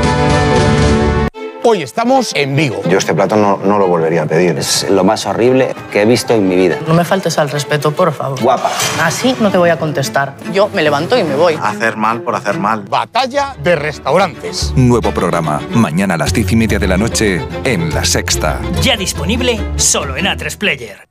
Speaker 75: Hoy estamos en Vigo.
Speaker 76: Yo este plato no, no lo volvería a pedir. Es lo más horrible que he visto en mi vida.
Speaker 77: No me faltes al respeto, por favor.
Speaker 76: Guapa.
Speaker 77: Así no te voy a contestar. Yo me levanto y me voy.
Speaker 76: Hacer mal por hacer mal.
Speaker 75: Batalla de restaurantes.
Speaker 78: Nuevo programa. Mañana a las diez y media de la noche en La Sexta.
Speaker 79: Ya disponible solo en A3 Player.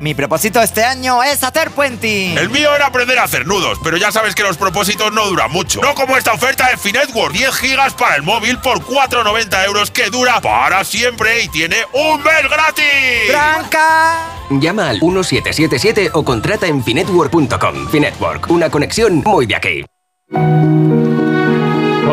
Speaker 80: Mi propósito este año es hacer puenting.
Speaker 81: El mío era aprender a hacer nudos, pero ya sabes que los propósitos no duran mucho. No como esta oferta de Finetwork, 10 gigas para el móvil por 4,90 euros que dura para siempre y tiene un mes gratis.
Speaker 80: ¡Branca!
Speaker 82: Llama al 1777 o contrata en finetwork.com. Finetwork, una conexión muy de aquí.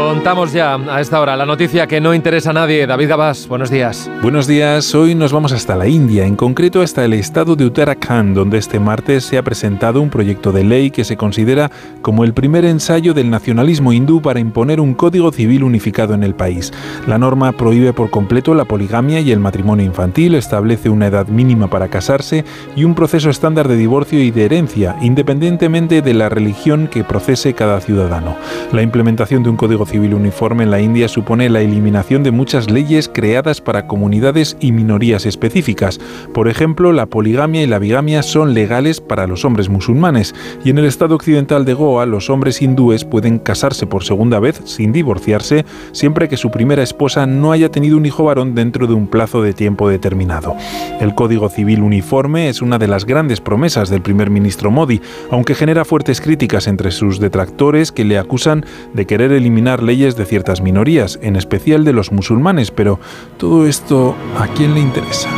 Speaker 1: Contamos ya a esta hora la noticia que no interesa a nadie. David Gabás, buenos días.
Speaker 64: Buenos días. Hoy nos vamos hasta la India, en concreto hasta el estado de Uttarakhand, donde este martes se ha presentado un proyecto de ley que se considera como el primer ensayo del nacionalismo hindú para imponer un código civil unificado en el país. La norma prohíbe por completo la poligamia y el matrimonio infantil, establece una edad mínima para casarse y un proceso estándar de divorcio y de herencia, independientemente de la religión que procese cada ciudadano. La implementación de un código civil uniforme en la India supone la eliminación de muchas leyes creadas para comunidades y minorías específicas. Por ejemplo, la poligamia y la bigamia son legales para los hombres musulmanes y en el estado occidental de Goa los hombres hindúes pueden casarse por segunda vez sin divorciarse siempre que su primera esposa no haya tenido un hijo varón dentro de un plazo de tiempo determinado. El Código Civil Uniforme es una de las grandes promesas del primer ministro Modi, aunque genera fuertes críticas entre sus detractores que le acusan de querer eliminar leyes de ciertas minorías, en especial de los musulmanes, pero todo esto ¿a quién le interesa?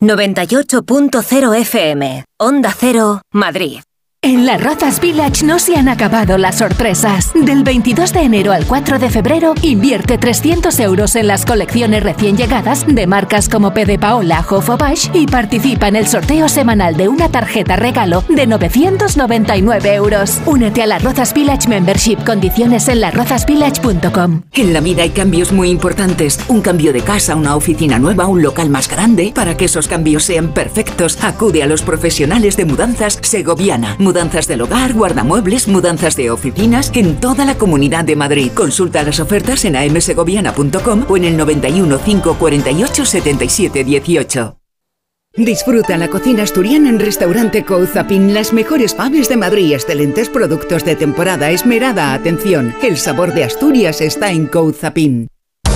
Speaker 83: ...98.0 FM... ...Onda Cero, Madrid...
Speaker 84: En las Rozas Village no se han acabado las sorpresas. Del 22 de enero al 4 de febrero, invierte 300 euros en las colecciones recién llegadas de marcas como P. de Paola, Hof y participa en el sorteo semanal de una tarjeta regalo de 999 euros. Únete a la Rozas Village Membership. Condiciones en larrozasvillage.com.
Speaker 85: En la vida hay cambios muy importantes. Un cambio de casa, una oficina nueva, un local más grande. Para que esos cambios sean perfectos, acude a los profesionales de mudanzas Segoviana. Mudanzas del hogar, guardamuebles, mudanzas de oficinas en toda la comunidad de Madrid. Consulta las ofertas en amsegoviana.com o en el 91 548 77 18.
Speaker 25: Disfruta la cocina asturiana en Restaurante Couzapin. Las mejores faves de Madrid, excelentes productos de temporada, esmerada atención. El sabor de Asturias está en Couzapin.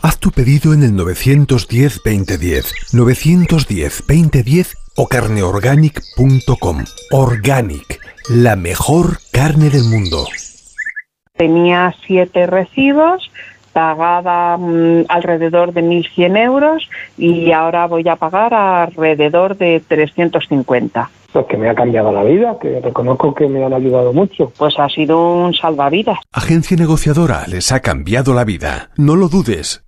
Speaker 32: Haz tu pedido en el 910-2010, 910-2010 o carneorganic.com. Organic, la mejor carne del mundo.
Speaker 86: Tenía siete recibos, pagaba mm, alrededor de 1.100 euros y ahora voy a pagar alrededor de 350.
Speaker 87: Pues que me ha cambiado la vida, que reconozco que me han ayudado mucho.
Speaker 86: Pues ha sido un salvavidas.
Speaker 32: Agencia negociadora les ha cambiado la vida. No lo dudes.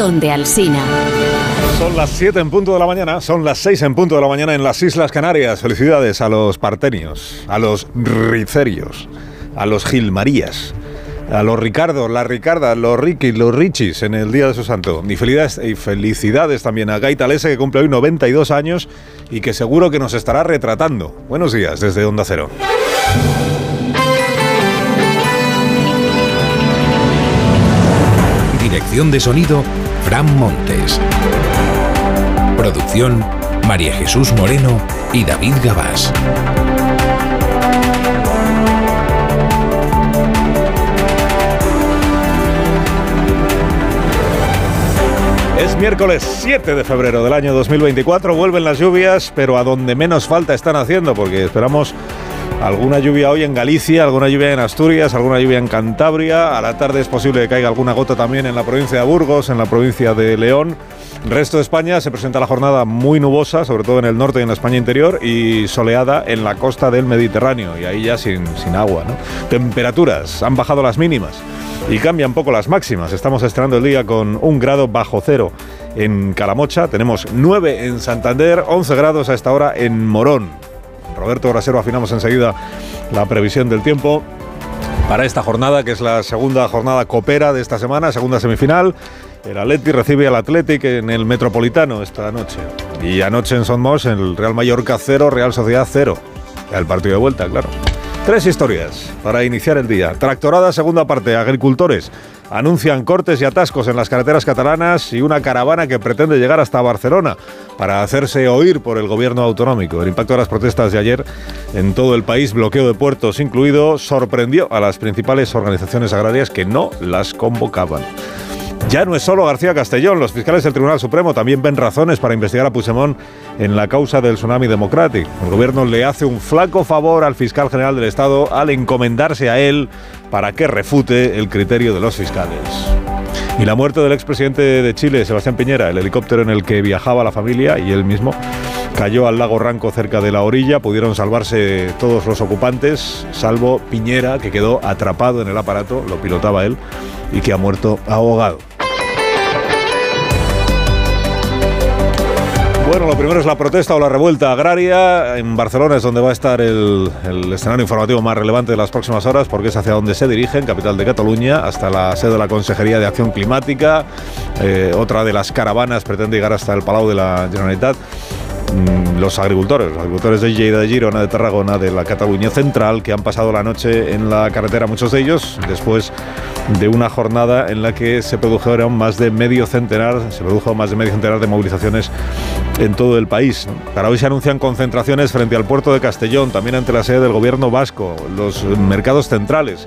Speaker 88: Donde Alsina.
Speaker 48: Son las 7 en punto de la mañana, son las 6 en punto de la mañana en las Islas Canarias. Felicidades a los partenios, a los ricerios, a los gilmarías, a los Ricardo, las Ricardas, los Ricky, los Richis en el Día de su Santo. Y felicidades, y felicidades también a Gaita Lese que cumple hoy 92 años y que seguro que nos estará retratando. Buenos días desde Onda Cero.
Speaker 89: Dirección de sonido, Fran Montes. Producción, María Jesús Moreno y David Gabás.
Speaker 48: Es miércoles 7 de febrero del año 2024, vuelven las lluvias, pero a donde menos falta están haciendo, porque esperamos alguna lluvia hoy en Galicia, alguna lluvia en Asturias, alguna lluvia en Cantabria. A la tarde es posible que caiga alguna gota también en la provincia de Burgos, en la provincia de León. Resto de España se presenta la jornada muy nubosa, sobre todo en el norte y en la España interior, y soleada en la costa del Mediterráneo, y ahí ya sin, sin agua. ¿no? Temperaturas, han bajado las mínimas y cambian poco las máximas. Estamos estrenando el día con un grado bajo cero en Calamocha, tenemos 9 en Santander, 11 grados a esta hora en Morón. Roberto Brasero afinamos enseguida la previsión del tiempo para esta jornada, que es la segunda jornada copera de esta semana, segunda semifinal. El Atleti recibe al Athletic en el Metropolitano esta noche. Y anoche en Son Mos, el Real Mallorca 0, Real Sociedad 0. El partido de vuelta, claro. Tres historias para iniciar el día. Tractorada, segunda parte. Agricultores anuncian cortes y atascos en las carreteras catalanas y una caravana que pretende llegar hasta Barcelona para hacerse oír por el gobierno autonómico. El impacto de las protestas de ayer en todo el país, bloqueo de puertos incluido, sorprendió a las principales organizaciones agrarias que no las convocaban. Ya no es solo García Castellón, los fiscales del Tribunal Supremo también ven razones para investigar a Puigdemont en la causa del tsunami democrático. El gobierno le hace un flaco favor al fiscal general del Estado al encomendarse a él para que refute el criterio de los fiscales. Y la muerte del expresidente de Chile, Sebastián Piñera, el helicóptero en el que viajaba la familia y él mismo, cayó al lago Ranco cerca de la orilla. Pudieron salvarse todos los ocupantes, salvo Piñera, que quedó atrapado en el aparato, lo pilotaba él, y que ha muerto ahogado. Bueno, lo primero es la protesta o la revuelta agraria. En Barcelona es donde va a estar el, escenario informativo más relevante de las próximas horas, porque es hacia donde se dirigen, capital de Cataluña, hasta la sede de la Consejería de Acción Climática. Eh, otra de las caravanas pretende llegar hasta el Palau de la Generalitat los agricultores, los agricultores de Lleida, de Girona, de Tarragona, de la Cataluña Central, que han pasado la noche en la carretera, muchos de ellos, después de una jornada en la que se produjeron más de medio centenar, se produjo más de medio centenar de movilizaciones en todo el país. Para hoy se anuncian concentraciones frente al puerto de Castellón, también ante la sede del gobierno vasco, los mercados centrales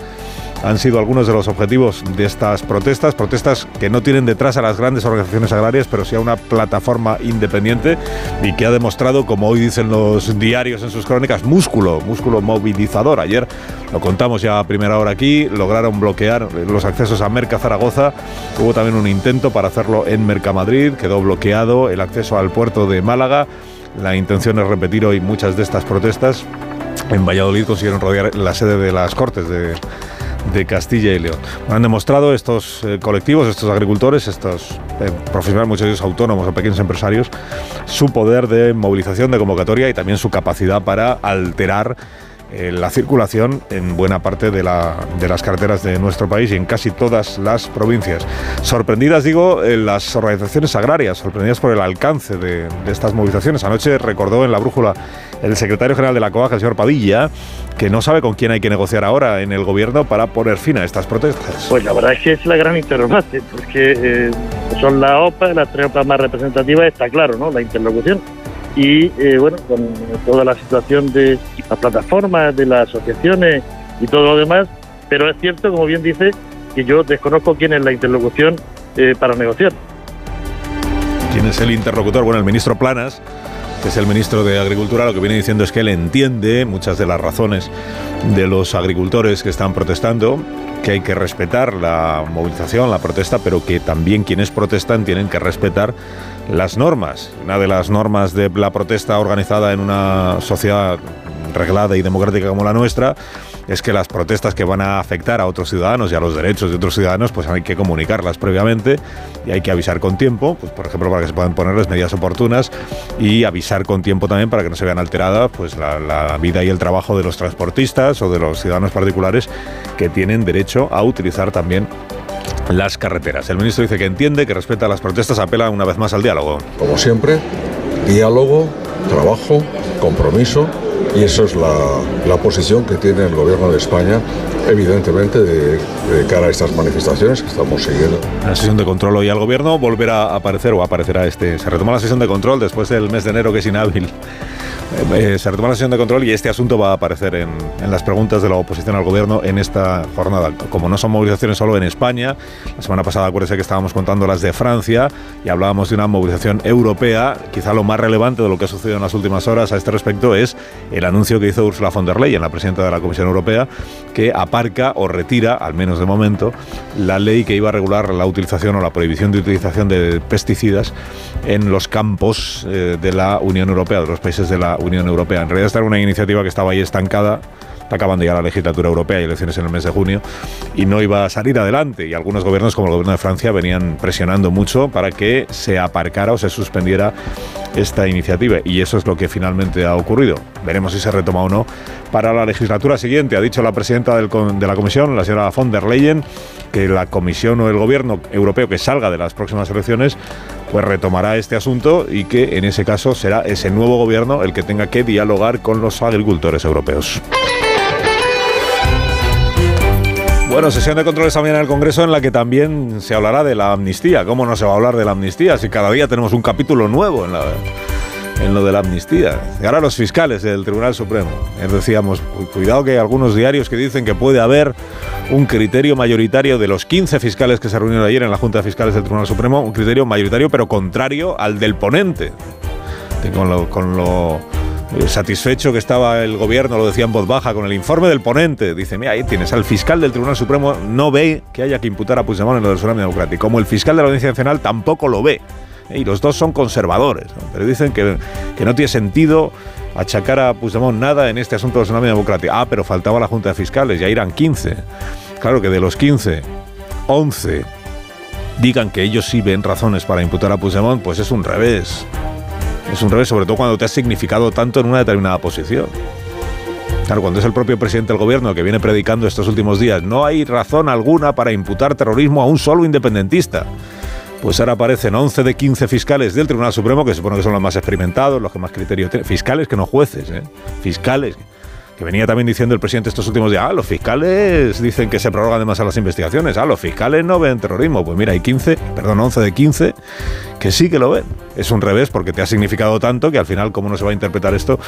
Speaker 48: han sido algunos de los objetivos de estas protestas, protestas que no tienen detrás a las grandes organizaciones agrarias, pero sí a una plataforma independiente y que ha demostrado, como hoy dicen los diarios en sus crónicas, músculo, músculo movilizador. Ayer lo contamos ya a primera hora aquí, lograron bloquear los accesos a Merca Zaragoza, hubo también un intento para hacerlo en Mercamadrid, quedó bloqueado el acceso al puerto de Málaga. La intención es repetir hoy muchas de estas protestas. En Valladolid consiguieron rodear la sede de las Cortes de, de Castilla y León. Han demostrado estos eh, colectivos, estos agricultores, estos eh, profesionales, muchos de ellos autónomos o pequeños empresarios, su poder de movilización, de convocatoria y también su capacidad para alterar eh, la circulación en buena parte de, las carreteras de nuestro país y en casi todas las provincias. Sorprendidas, digo, en las organizaciones agrarias, sorprendidas por el alcance de, estas movilizaciones. Anoche recordó en la brújula el secretario general de la COAG, el señor Padilla, que no sabe con quién hay que negociar ahora en el gobierno para poner fin a estas protestas.
Speaker 90: Pues la verdad es que es la gran interrogante, porque eh, son las OPA, las tres OPA más representativas, está claro, ¿no? La interlocución y eh, bueno, con toda la situación de las plataformas, de las asociaciones y todo lo demás, pero es cierto, como bien dice, que yo desconozco quién es la interlocución eh, para negociar.
Speaker 48: ¿Quién es el interlocutor? Bueno, el ministro Planas, que es el ministro de Agricultura, lo que viene diciendo es que él entiende muchas de las razones de los agricultores que están protestando, que hay que respetar la movilización, la protesta, pero que también quienes protestan tienen que respetar las normas. Una de las normas de la protesta organizada en una sociedad reglada y democrática como la nuestra es que las protestas que van a afectar a otros ciudadanos y a los derechos de otros ciudadanos, pues hay que comunicarlas previamente y hay que avisar con tiempo, pues por ejemplo para que se puedan ponerles medidas oportunas y avisar con tiempo también para que no se vean alteradas pues la, la vida y el trabajo de los transportistas o de los ciudadanos particulares que tienen derecho a utilizar también las carreteras. El ministro dice que entiende, que respeta las protestas, apela una vez más al diálogo.
Speaker 91: Como siempre, diálogo, trabajo, compromiso y eso es la, posición que tiene el gobierno de España, evidentemente, de, cara a estas manifestaciones que estamos siguiendo.
Speaker 48: La sesión de control hoy al gobierno volverá a aparecer o aparecerá este. Se retoma la sesión de control después del mes de enero que es inhábil eh, se retoma la sesión de control y este asunto va a aparecer en, las preguntas de la oposición al gobierno en esta jornada. Como no son movilizaciones solo en España, la semana pasada acuérdese que estábamos contando las de Francia y hablábamos de una movilización europea. Quizá lo más relevante de lo que ha sucedido en las últimas horas a este respecto es el anuncio que hizo Ursula von der Leyen, la presidenta de la Comisión Europea, que aparca o retira, al menos de momento, la ley que iba a regular la utilización o la prohibición de utilización de pesticidas en los campos eh, de la Unión Europea, de los países de la Unión Europea. En realidad esta era una iniciativa que estaba ahí estancada está acabando ya la legislatura europea y elecciones en el mes de junio, y no iba a salir adelante. Y algunos gobiernos, como el gobierno de Francia, venían presionando mucho para que se aparcara o se suspendiera esta iniciativa. Y eso es lo que finalmente ha ocurrido. Veremos si se retoma o no para la legislatura siguiente. Ha dicho la presidenta de la Comisión, la señora von der Leyen, que la Comisión o el gobierno europeo que salga de las próximas elecciones pues retomará este asunto y que en ese caso será ese nuevo gobierno el que tenga que dialogar con los agricultores europeos. Bueno, sesión de control esta mañana en el Congreso en la que también se hablará de la amnistía. ¿Cómo no se va a hablar de la amnistía si cada día tenemos un capítulo nuevo en, lo de la amnistía? Y ahora los fiscales del Tribunal Supremo. decíamos, cuidado que hay algunos diarios que dicen que puede haber un criterio mayoritario de los 15 fiscales que se reunieron ayer en la Junta de Fiscales del Tribunal Supremo, un criterio mayoritario pero contrario al del ponente. Con lo, eh, satisfecho que estaba el gobierno, lo decía en voz baja, con el informe del ponente. Dice, mira, ahí tienes, al fiscal del Tribunal Supremo no ve que haya que imputar a Puigdemont en lo del tsunami democrático. Como el fiscal de la Audiencia Nacional tampoco lo ve. Y los dos son conservadores. Pero dicen que, que no tiene sentido achacar a Puigdemont nada en este asunto del tsunami democrático. Ah, pero faltaba la Junta de Fiscales, ya eran 15. Claro que de los 15, 11 digan que ellos sí ven razones para imputar a Puigdemont, pues es un revés. Es un revés, sobre todo cuando te has significado tanto en una determinada posición. Claro, cuando es el propio presidente del gobierno que viene predicando estos últimos días, no hay razón alguna para imputar terrorismo a un solo independentista. Pues ahora aparecen 11 de 15 fiscales del Tribunal Supremo, que se que son los más experimentados, los que más criterios tienen. Fiscales que no jueces, ¿eh? Fiscales. Que venía también diciendo el presidente estos últimos días, ah, los fiscales dicen que se prorrogan demasiado las investigaciones, ah, los fiscales no ven terrorismo. Pues mira, hay 15, perdón, 11 de 15 que sí que lo ven. Es un revés porque te ha significado tanto que al final, ¿cómo no se va a interpretar esto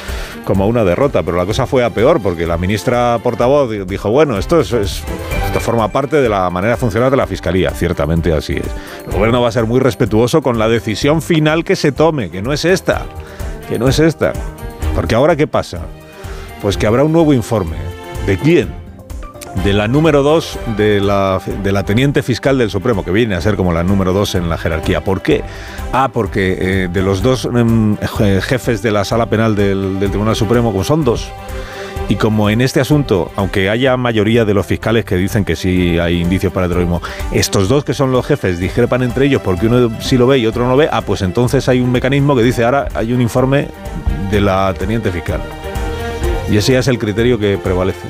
Speaker 48: como una derrota? Pero la cosa fue a peor porque la ministra portavoz dijo, bueno, esto, es, esto forma parte de la manera funcional de la Fiscalía. Ciertamente así es. El gobierno va a ser muy respetuoso con la decisión final que se tome, que no es esta, que no es esta. Porque ahora, ¿qué pasa? Pues que habrá un nuevo informe. ¿De quién? De la número 2 de la, teniente fiscal del Supremo, que viene a ser como la número 2 en la jerarquía. ¿Por qué? Ah, porque eh, de los dos em, jefes de la sala penal del, Tribunal Supremo, como son dos, y como en este asunto, aunque haya mayoría de los fiscales que dicen que sí hay indicios para terrorismo, estos dos que son los jefes discrepan entre ellos porque uno sí lo ve y otro no lo ve, ah, pues entonces hay un mecanismo que dice ahora hay un informe de la teniente fiscal. Y ese ya es el criterio que prevalece.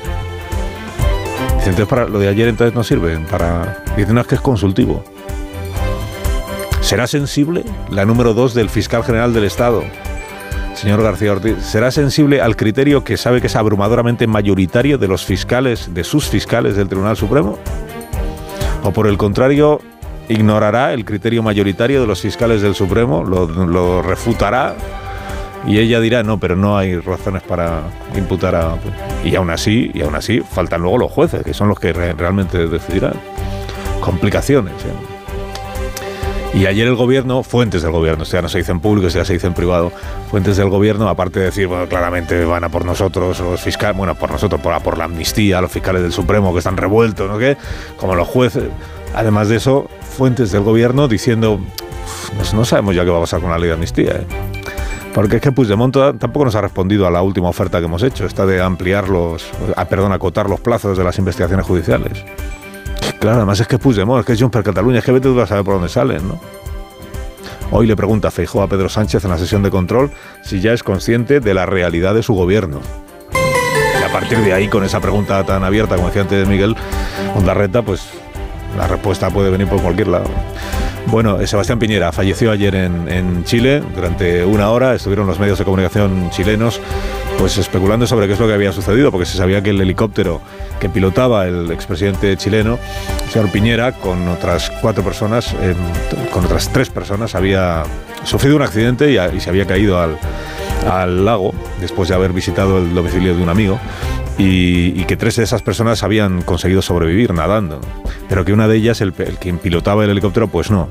Speaker 48: Dice, entonces para lo de ayer entonces no sirve. Para... Dicen no, es que es consultivo. ¿Será sensible la número dos del fiscal general del Estado? Señor García Ortiz, ¿será sensible al criterio que sabe que es abrumadoramente mayoritario de los fiscales, de sus fiscales del Tribunal Supremo? ¿O por el contrario, ignorará el criterio mayoritario de los fiscales del Supremo? ¿Lo, lo refutará? Y ella dirá, no, pero no hay razones para imputar a... Y aún así, y aún así, faltan luego los jueces, que son los que re realmente decidirán. Complicaciones. ¿eh? Y ayer el gobierno, fuentes del gobierno, esto ya no se dice en público, se dice en privado, fuentes del gobierno, aparte de decir, bueno, claramente van a por nosotros, los fiscales, bueno, por nosotros, por, por la amnistía, los fiscales del Supremo que están revueltos, ¿no qué? Como los jueces. Además de eso, fuentes del gobierno diciendo, no sabemos ya qué va a pasar con la ley de amnistía, ¿eh? Porque es que Puigdemont tampoco nos ha respondido a la última oferta que hemos hecho, esta de ampliar los, ah, perdón, acotar los plazos de las investigaciones judiciales. Claro, además es que Puigdemont, es que es Junts per Cataluña, es que vete tú a saber por dónde salen, ¿no? Hoy le pregunta Feijó a Pedro Sánchez en la sesión de control si ya es consciente de la realidad de su gobierno. Y a partir de ahí, con esa pregunta tan abierta, como decía antes Miguel Ondarreta, pues la respuesta puede venir por cualquier lado. Bueno, Sebastián Piñera falleció ayer en, Chile. Durante una hora estuvieron los medios de comunicación chilenos pues especulando sobre qué es lo que había sucedido, porque se sabía que el helicóptero que pilotaba el expresidente chileno, el señor Piñera, con otras cuatro personas, eh, con otras tres personas, había sufrido un accidente y, se había caído al lago después de haber visitado el domicilio de un amigo y, y, que tres de esas personas habían conseguido sobrevivir nadando, pero que una de ellas, el, el, quien pilotaba el helicóptero, pues no.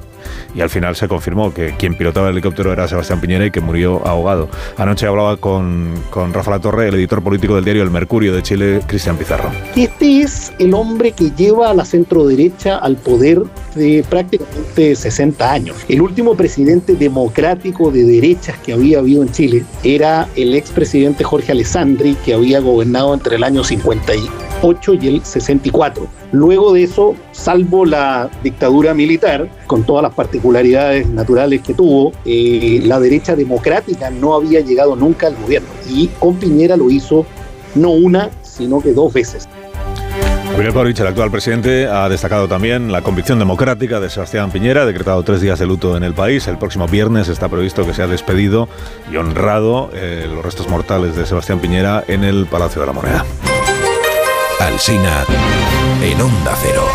Speaker 48: Y al final se confirmó que quien pilotaba el helicóptero era Sebastián Piñera y que murió ahogado. Anoche hablaba con, con Rafa La Torre, el editor político del diario El Mercurio de Chile, Cristian Pizarro.
Speaker 92: Este es el hombre que lleva a la centro derecha al poder de prácticamente 60 años. El último presidente democrático de derechas que había habido en Chile era el expresidente Jorge Alessandri, que había gobernado entre el año 58 y el 64. Luego de eso, salvo la dictadura militar, con todas las particularidades naturales que tuvo, eh, la derecha democrática no había llegado nunca al gobierno. Y con Piñera lo hizo no una, sino que dos veces.
Speaker 48: Gabriel Boric, el actual presidente, ha destacado también la convicción democrática de Sebastián Piñera, ha decretado tres días de luto en el país. El próximo viernes está previsto que sea despedido y honrado eh, los restos mortales de Sebastián Piñera en el Palacio de la Moneda.
Speaker 89: Alsina en Onda Cero.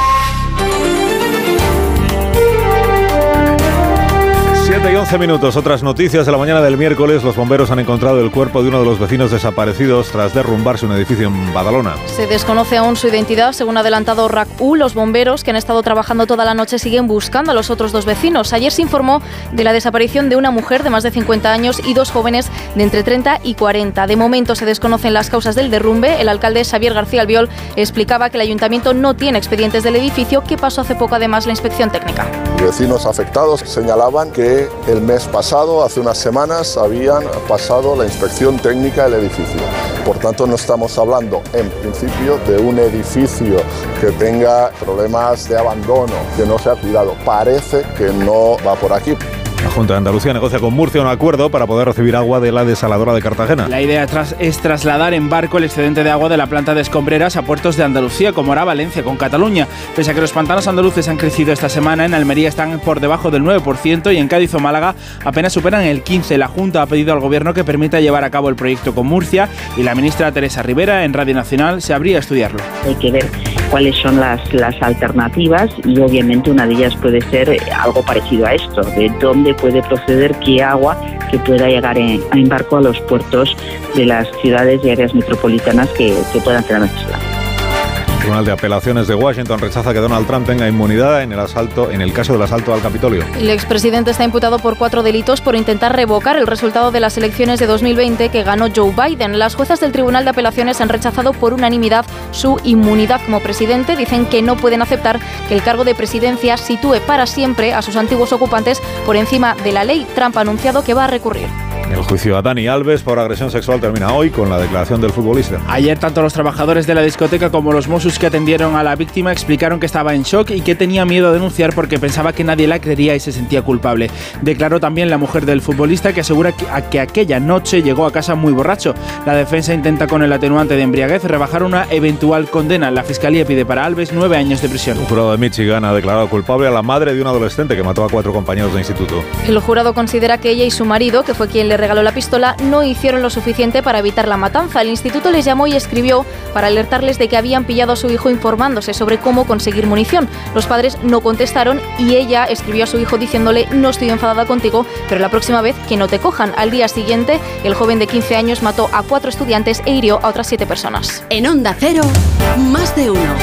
Speaker 48: 7 y 11 minutos. Otras noticias de la mañana del miércoles. Los bomberos han encontrado el cuerpo de uno de los vecinos desaparecidos tras derrumbarse un edificio en Badalona.
Speaker 93: Se desconoce aún su identidad. Según ha adelantado RAC-U, los bomberos que han estado trabajando toda la noche siguen buscando a los otros dos vecinos. Ayer se informó de la desaparición de una mujer de más de 50 años y dos jóvenes de entre 30 y 40. De momento se desconocen las causas del derrumbe. El alcalde Xavier García Albiol explicaba que el ayuntamiento no tiene expedientes del edificio, que pasó hace poco además la inspección técnica.
Speaker 94: Vecinos afectados señalaban que el mes pasado, hace unas semanas, habían pasado la inspección técnica del edificio. Por tanto, no estamos hablando, en principio, de un edificio que tenga problemas de abandono, que no se ha cuidado. Parece que no va por aquí.
Speaker 48: La Junta de Andalucía negocia con Murcia un acuerdo para poder recibir agua de la desaladora de Cartagena.
Speaker 54: La idea tras, es trasladar en barco el excedente de agua de la planta de escombreras a puertos de Andalucía, como hará Valencia con Cataluña. Pese a que los pantanos andaluces han crecido esta semana, en Almería están por debajo del 9% y en Cádiz o Málaga apenas superan el 15%. La Junta ha pedido al Gobierno que permita llevar a cabo el proyecto con Murcia y la ministra Teresa Rivera en Radio Nacional se habría a estudiarlo.
Speaker 95: Hay que ver cuáles son las, las alternativas y obviamente una de ellas puede ser algo parecido a esto, de dónde puede proceder qué agua que pueda llegar en, en barco a los puertos de las ciudades y áreas metropolitanas que, que puedan tener.
Speaker 48: El Tribunal de Apelaciones de Washington rechaza que Donald Trump tenga inmunidad en el asalto, en el caso del asalto al Capitolio.
Speaker 53: El expresidente está imputado por cuatro delitos por intentar revocar el resultado de las elecciones de 2020 que ganó Joe Biden. Las juezas del Tribunal de Apelaciones han rechazado por unanimidad su inmunidad como presidente. Dicen que no pueden aceptar que el cargo de presidencia sitúe para siempre a sus antiguos ocupantes por encima de la ley. Trump ha anunciado que va a recurrir.
Speaker 48: El juicio a Dani Alves por agresión sexual termina hoy con la declaración del futbolista.
Speaker 54: Ayer tanto los trabajadores de la discoteca como los Mossos que atendieron a la víctima explicaron que estaba en shock y que tenía miedo a denunciar porque pensaba que nadie la creería y se sentía culpable. Declaró también la mujer del futbolista que asegura que, a que aquella noche llegó a casa muy borracho. La defensa intenta con el atenuante de embriaguez rebajar una eventual condena. La fiscalía pide para Alves nueve años de prisión.
Speaker 48: Un jurado de Michigan ha declarado culpable a la madre de un adolescente que mató a cuatro compañeros de instituto.
Speaker 53: El jurado considera que ella y su marido, que fue quien le regaló la pistola, no hicieron lo suficiente para evitar la matanza. El instituto les llamó y escribió para alertarles de que habían pillado su hijo informándose sobre cómo conseguir munición. Los padres no contestaron y ella escribió a su hijo diciéndole no estoy enfadada contigo, pero la próxima vez que no te cojan. Al día siguiente, el joven de 15 años mató a cuatro estudiantes e hirió a otras siete personas.
Speaker 24: En Onda Cero, más de uno.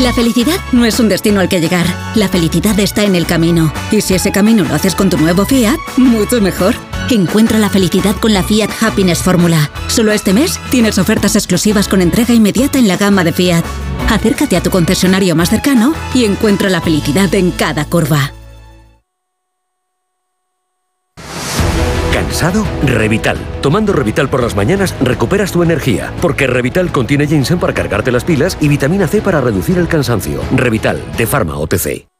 Speaker 25: La felicidad no es un destino al que llegar. La felicidad está en el camino. Y si ese camino lo haces con tu nuevo Fiat, mucho mejor. Encuentra la felicidad con la Fiat Happiness Fórmula. Solo este mes tienes ofertas exclusivas con entrega inmediata en la gama de Fiat. Acércate a tu concesionario más cercano y encuentra la felicidad en cada curva.
Speaker 96: ¿Cansado? Revital. Tomando Revital por las mañanas recuperas tu energía, porque Revital contiene ginseng para cargarte las pilas y vitamina C para reducir el cansancio. Revital, de Pharma OTC.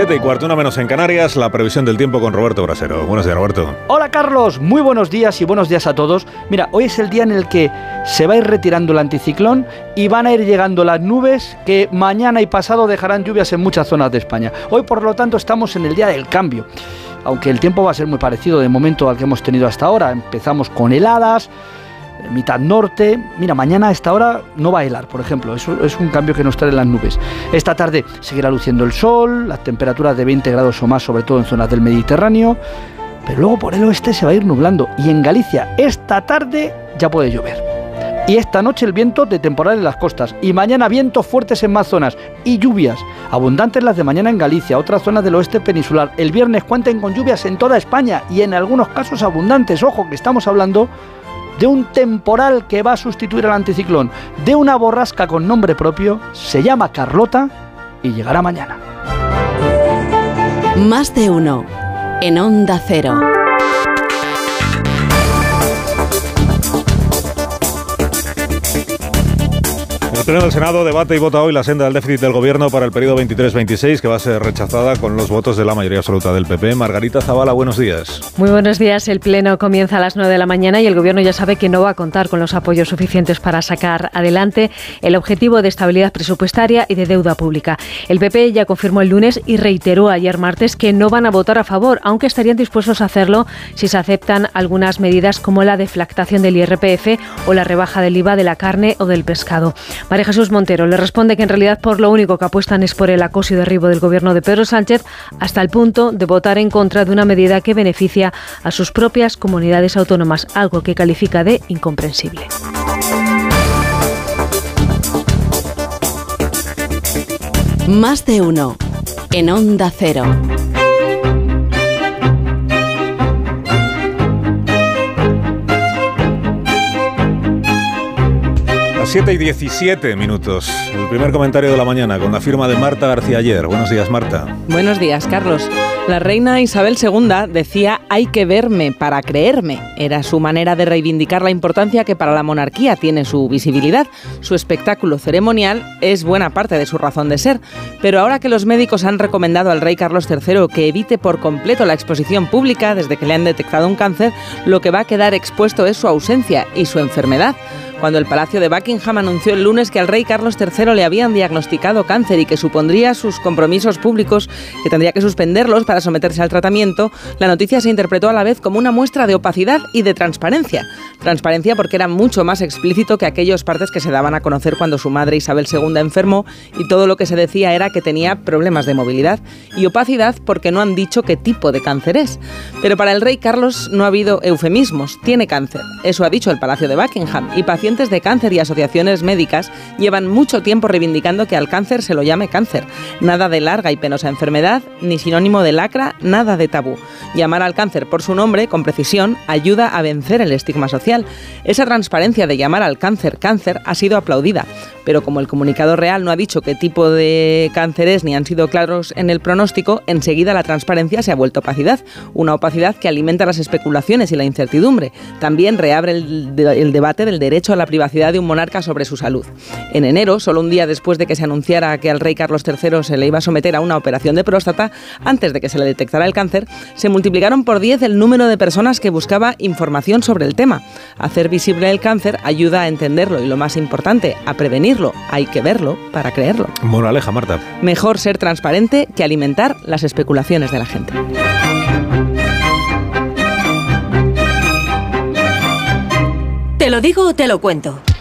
Speaker 48: Siete y cuarto, una menos en Canarias, la previsión del tiempo con Roberto Brasero. Buenos días, Roberto.
Speaker 22: Hola Carlos, muy buenos días y buenos días a todos. Mira, hoy es el día en el que se va a ir retirando el anticiclón y van a ir llegando las nubes que mañana y pasado dejarán lluvias en muchas zonas de España. Hoy por lo tanto estamos en el día del cambio. Aunque el tiempo va a ser muy parecido de momento al que hemos tenido hasta ahora. Empezamos con heladas, mitad norte. Mira, mañana a esta hora no va a helar, por ejemplo. Eso es un cambio que nos trae las nubes. Esta tarde seguirá luciendo el sol, las temperaturas de 20 grados o más, sobre todo en zonas del Mediterráneo. Pero luego por el oeste se va a ir nublando. Y en Galicia, esta tarde ya puede llover. Y esta noche el viento de temporal en las costas. Y mañana vientos fuertes en más zonas. Y lluvias. Abundantes las de mañana en Galicia, otras zonas del oeste peninsular. El viernes cuenten con lluvias en toda España. Y en algunos casos abundantes. Ojo, que estamos hablando de un temporal que va a sustituir al anticiclón, de una borrasca con nombre propio, se llama Carlota y llegará mañana.
Speaker 24: Más de uno. En Onda Cero.
Speaker 48: El Pleno del Senado debate y vota hoy la senda del déficit del Gobierno para el periodo 23-26, que va a ser rechazada con los votos de la mayoría absoluta del PP. Margarita Zavala, buenos días.
Speaker 97: Muy buenos días. El Pleno comienza a las 9 de la mañana y el Gobierno ya sabe que no va a contar con los apoyos suficientes para sacar adelante el objetivo de estabilidad presupuestaria y de deuda pública. El PP ya confirmó el lunes y reiteró ayer martes que no van a votar a favor, aunque estarían dispuestos a hacerlo si se aceptan algunas medidas como la deflactación del IRPF o la rebaja del IVA de la carne o del pescado. María Jesús Montero le responde que en realidad por lo único que apuestan es por el acoso y derribo del gobierno de Pedro Sánchez hasta el punto de votar en contra de una medida que beneficia a sus propias comunidades autónomas, algo que califica de incomprensible.
Speaker 24: Más de uno. En Onda Cero.
Speaker 48: 7 y 17 minutos. El primer comentario de la mañana con la firma de Marta García ayer. Buenos días, Marta.
Speaker 98: Buenos días, Carlos. La reina Isabel II decía hay que verme para creerme. Era su manera de reivindicar la importancia que para la monarquía tiene su visibilidad. Su espectáculo ceremonial es buena parte de su razón de ser. Pero ahora que los médicos han recomendado al rey Carlos III que evite por completo la exposición pública desde que le han detectado un cáncer, lo que va a quedar expuesto es su ausencia y su enfermedad cuando el Palacio de Buckingham anunció el lunes que al rey Carlos III le habían diagnosticado cáncer y que supondría sus compromisos públicos, que tendría que suspenderlos para someterse al tratamiento, la noticia se interpretó a la vez como una muestra de opacidad y de transparencia. Transparencia porque era mucho más explícito que aquellos partes que se daban a conocer cuando su madre Isabel II enfermó y todo lo que se decía era que tenía problemas de movilidad. Y opacidad porque no han dicho qué tipo de cáncer es. Pero para el rey Carlos no ha habido eufemismos, tiene cáncer. Eso ha dicho el Palacio de Buckingham y pacientes de cáncer y asociaciones médicas llevan mucho tiempo reivindicando que al cáncer se lo llame cáncer. Nada de larga y penosa enfermedad, ni sinónimo de lacra, nada de tabú. Llamar al cáncer por su nombre, con precisión, ayuda a vencer el estigma social. Esa transparencia de llamar al cáncer cáncer ha sido aplaudida, pero como el comunicado real no ha dicho qué tipo de cáncer es ni han sido claros en el pronóstico, enseguida la transparencia se ha vuelto opacidad, una opacidad que alimenta las especulaciones y la incertidumbre. También reabre el, el debate del derecho a la privacidad de un monarca sobre su salud. En enero, solo un día después de que se anunciara que al rey Carlos III se le iba a someter a una operación de próstata, antes de que se le detectara el cáncer, se multiplicaron por 10 el número de personas que buscaba información sobre el tema. Hacer visible el cáncer ayuda a entenderlo y lo más importante, a prevenirlo. Hay que verlo para creerlo.
Speaker 48: Moraleja, Marta.
Speaker 98: Mejor ser transparente que alimentar las especulaciones de la gente.
Speaker 99: ¿Te lo digo o te lo cuento?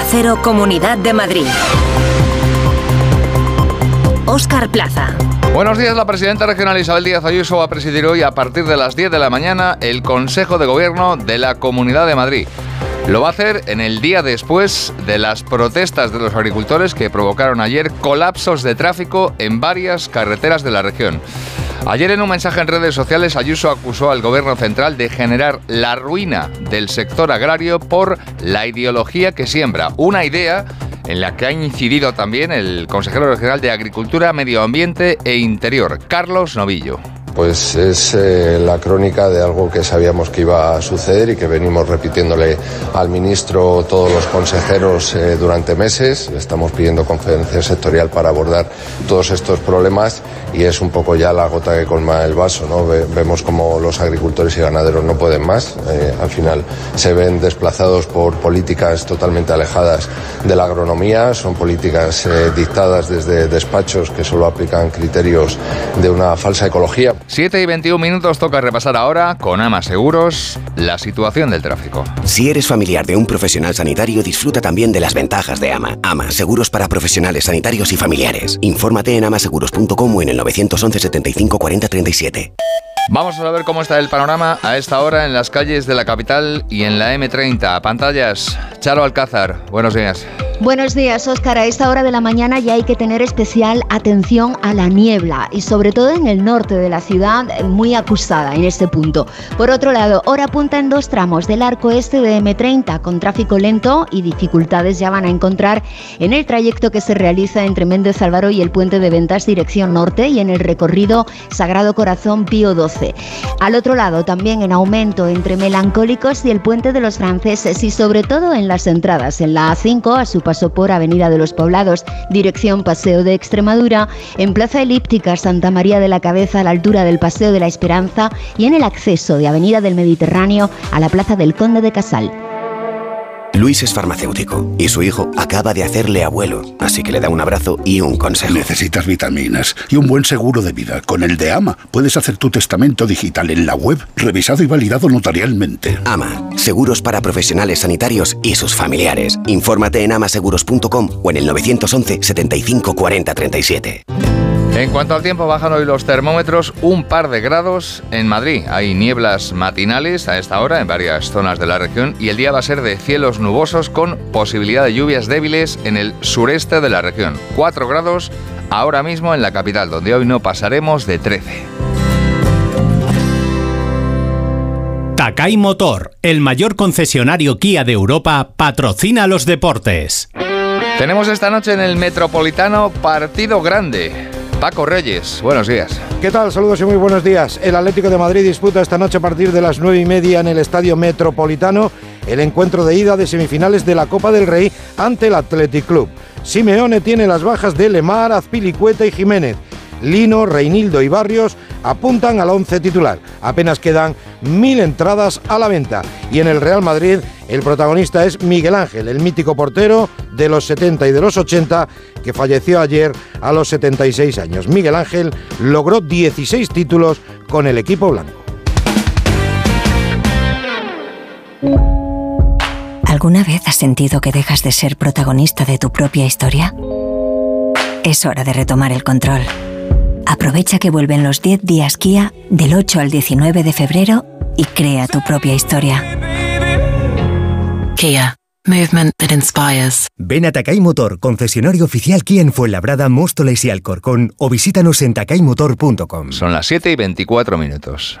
Speaker 25: Cero, Comunidad de Madrid. Óscar Plaza.
Speaker 100: Buenos días, la presidenta regional Isabel Díaz Ayuso va a presidir hoy a partir de las 10 de la mañana el Consejo de Gobierno de la Comunidad de Madrid. Lo va a hacer en el día después de las protestas de los agricultores que provocaron ayer colapsos de tráfico en varias carreteras de la región. Ayer en un mensaje en redes sociales Ayuso acusó al gobierno central de generar la ruina del sector agrario por la ideología que siembra, una idea en la que ha incidido también el consejero regional de Agricultura, Medio Ambiente e Interior, Carlos Novillo.
Speaker 101: Pues es eh, la crónica de algo que sabíamos que iba a suceder y que venimos repitiéndole al ministro todos los consejeros eh, durante meses. Estamos pidiendo conferencia sectorial para abordar todos estos problemas y es un poco ya la gota que colma el vaso. ¿no? Ve- vemos como los agricultores y ganaderos no pueden más. Eh, al final se ven desplazados por políticas totalmente alejadas de la agronomía. Son políticas dictadas desde despachos que solo aplican criterios de una falsa ecología.
Speaker 100: 7 y 21 minutos toca repasar ahora con Ama Seguros la situación del tráfico.
Speaker 102: Si eres familiar de un profesional sanitario, disfruta también de las ventajas de AMA. AMA, seguros para profesionales sanitarios y familiares. Infórmate en amaseguros.com o en el 911 75 40 37.
Speaker 100: Vamos a ver cómo está el panorama a esta hora en las calles de la capital y en la M30. Pantallas, Charo Alcázar, buenos días.
Speaker 103: Buenos días, Óscar. A esta hora de la mañana ya hay que tener especial atención a la niebla y sobre todo en el norte de la ciudad, eh, muy acusada en este punto. Por otro lado, hora punta en dos tramos del arco este de M30 con tráfico lento y dificultades ya van a encontrar en el trayecto que se realiza entre Méndez Álvaro y el puente de ventas dirección norte y en el recorrido Sagrado Corazón Pío XII. Al otro lado, también en aumento entre Melancólicos y el puente de los franceses y sobre todo en las entradas en la A5 a su paso
Speaker 104: paso por Avenida de los Poblados, dirección Paseo de Extremadura, en Plaza Elíptica Santa María de la Cabeza a la altura del Paseo de la Esperanza y en el acceso de Avenida del Mediterráneo a la Plaza del Conde de Casal.
Speaker 102: Luis es farmacéutico y su hijo acaba de hacerle abuelo, así que le da un abrazo y un consejo.
Speaker 105: Necesitas vitaminas y un buen seguro de vida. Con el de AMA puedes hacer tu testamento digital en la web, revisado y validado notarialmente.
Speaker 102: AMA, seguros para profesionales sanitarios y sus familiares. Infórmate en amaseguros.com o en el 911 75 40 37.
Speaker 100: En cuanto al tiempo, bajan hoy los termómetros un par de grados en Madrid. Hay nieblas matinales a esta hora en varias zonas de la región y el día va a ser de cielos nubosos con posibilidad de lluvias débiles en el sureste de la región. 4 grados ahora mismo en la capital, donde hoy no pasaremos de 13.
Speaker 106: Takai Motor, el mayor concesionario Kia de Europa, patrocina los deportes.
Speaker 100: Tenemos esta noche en el Metropolitano partido grande. Paco Reyes, buenos días.
Speaker 107: ¿Qué tal? Saludos y muy buenos días. El Atlético de Madrid disputa esta noche a partir de las nueve y media en el Estadio Metropolitano el encuentro de ida de semifinales de la Copa del Rey ante el Athletic Club. Simeone tiene las bajas de Lemar, Azpilicueta y Jiménez. Lino, Reinildo y Barrios apuntan al once titular. Apenas quedan mil entradas a la venta. Y en el Real Madrid el protagonista es Miguel Ángel, el mítico portero de los 70 y de los 80 que falleció ayer a los 76 años. Miguel Ángel logró 16 títulos con el equipo blanco.
Speaker 108: ¿Alguna vez has sentido que dejas de ser protagonista de tu propia historia? Es hora de retomar el control. Aprovecha que vuelven los 10 días Kia del 8 al 19 de febrero y crea tu propia historia.
Speaker 109: Kia. Movement that inspires.
Speaker 110: Ven a Takai Motor, concesionario oficial Kia en Fuenlabrada, Móstoles y Alcorcón o visítanos en takaimotor.com.
Speaker 100: Son las 7 y 24 minutos.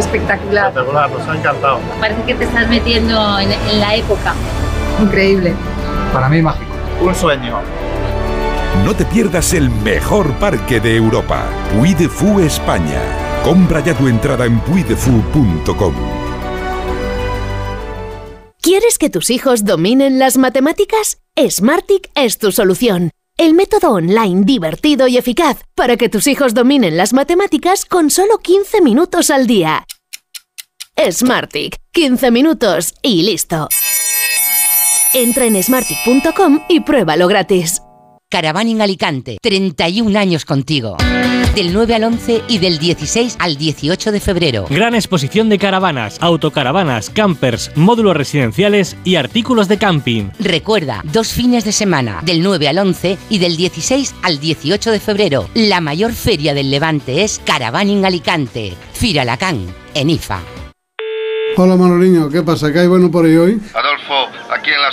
Speaker 111: Espectacular.
Speaker 112: Espectacular, nos ha encantado.
Speaker 111: Parece que te estás metiendo en, en la época. Increíble.
Speaker 112: Para mí mágico. Un sueño.
Speaker 32: No te pierdas el mejor parque de Europa, Puy de Fou España. Compra ya tu entrada en puidefu.com.
Speaker 25: ¿Quieres que tus hijos dominen las matemáticas? Smartic es tu solución. El método online divertido y eficaz para que tus hijos dominen las matemáticas con solo 15 minutos al día. Smartic, 15 minutos y listo. Entra en smartic.com y pruébalo gratis.
Speaker 113: Caravaning Alicante, 31 años contigo. Del 9 al 11 y del 16 al 18 de febrero.
Speaker 114: Gran exposición de caravanas, autocaravanas, campers, módulos residenciales y artículos de camping.
Speaker 113: Recuerda, dos fines de semana, del 9 al 11 y del 16 al 18 de febrero. La mayor feria del Levante es Caravaning Alicante. Firalacán, en IFA.
Speaker 115: Hola Manoliño, ¿qué pasa? ¿Qué hay bueno por ahí hoy?
Speaker 116: Adolfo, aquí en la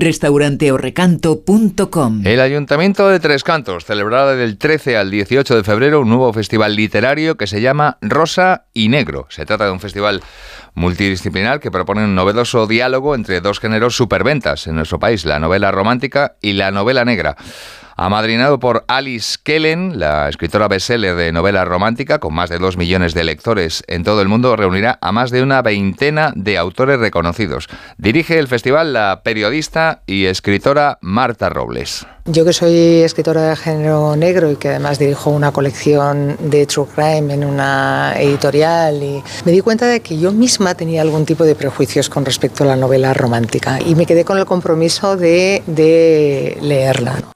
Speaker 117: restauranteorrecanto.com
Speaker 100: El Ayuntamiento de Tres Cantos celebrará del 13 al 18 de febrero un nuevo festival literario que se llama Rosa y Negro. Se trata de un festival multidisciplinar que propone un novedoso diálogo entre dos géneros superventas en nuestro país, la novela romántica y la novela negra. Amadrinado por Alice Kellen, la escritora bestseller de novela romántica, con más de dos millones de lectores en todo el mundo, reunirá a más de una veintena de autores reconocidos. Dirige el festival la periodista y escritora Marta Robles.
Speaker 98: Yo que soy escritora de género negro y que además dirijo una colección de True Crime en una editorial y me di cuenta de que yo misma tenía algún tipo de prejuicios con respecto a la novela romántica y me quedé con el compromiso de, de leerla.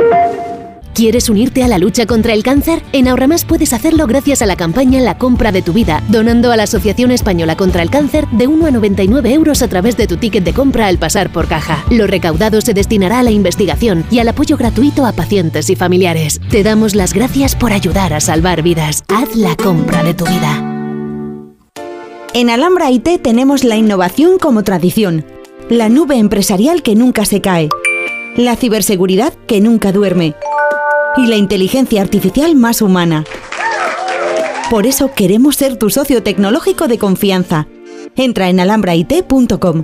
Speaker 118: ¿Quieres unirte a la lucha contra el cáncer? En Ahorramás puedes hacerlo gracias a la campaña La compra de tu vida, donando a la Asociación Española contra el Cáncer de 1 a 99 euros a través de tu ticket de compra al pasar por caja. Lo recaudado se destinará a la investigación y al apoyo gratuito a pacientes y familiares. Te damos las gracias por ayudar a salvar vidas. Haz la compra de tu vida.
Speaker 119: En Alhambra IT tenemos la innovación como tradición, la nube empresarial que nunca se cae, la ciberseguridad que nunca duerme y la inteligencia artificial más humana. Por eso queremos ser tu socio tecnológico de confianza. Entra en alhambrait.com.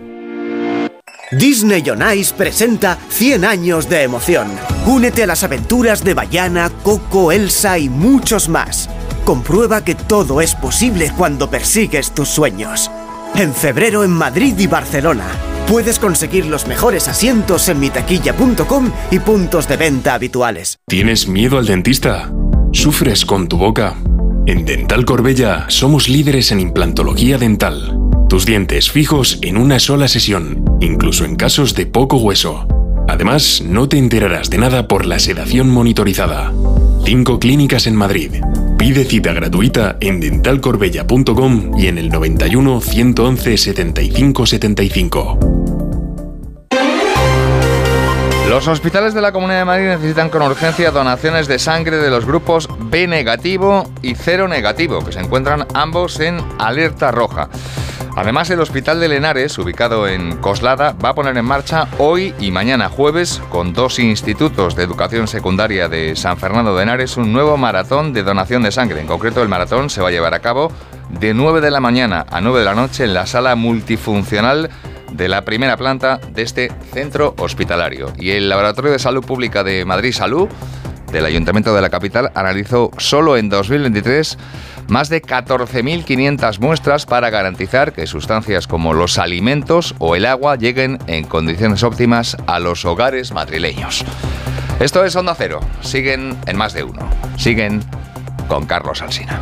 Speaker 120: Disney on Ice presenta 100 años de emoción. Únete a las aventuras de Bayana, Coco, Elsa y muchos más. Comprueba que todo es posible cuando persigues tus sueños. En febrero en Madrid y Barcelona. Puedes conseguir los mejores asientos en mitaquilla.com y puntos de venta habituales.
Speaker 121: ¿Tienes miedo al dentista? ¿Sufres con tu boca? En Dental Corbella somos líderes en implantología dental. Tus dientes fijos en una sola sesión, incluso en casos de poco hueso. Además, no te enterarás de nada por la sedación monitorizada. Cinco clínicas en Madrid. Pide cita gratuita en dentalcorbella.com y en el 91 111 75 75.
Speaker 100: Los hospitales de la Comunidad de Madrid necesitan con urgencia donaciones de sangre de los grupos B negativo y cero negativo, que se encuentran ambos en alerta roja. Además, el Hospital de Lenares, ubicado en Coslada, va a poner en marcha hoy y mañana jueves, con dos institutos de educación secundaria de San Fernando de Henares, un nuevo maratón de donación de sangre. En concreto, el maratón se va a llevar a cabo de 9 de la mañana a 9 de la noche en la sala multifuncional de la primera planta de este centro hospitalario. Y el Laboratorio de Salud Pública de Madrid Salud del Ayuntamiento de la capital analizó solo en 2023 más de 14.500 muestras para garantizar que sustancias como los alimentos o el agua lleguen en condiciones óptimas a los hogares madrileños. Esto es Onda Cero. Siguen en más de uno. Siguen con Carlos Alsina.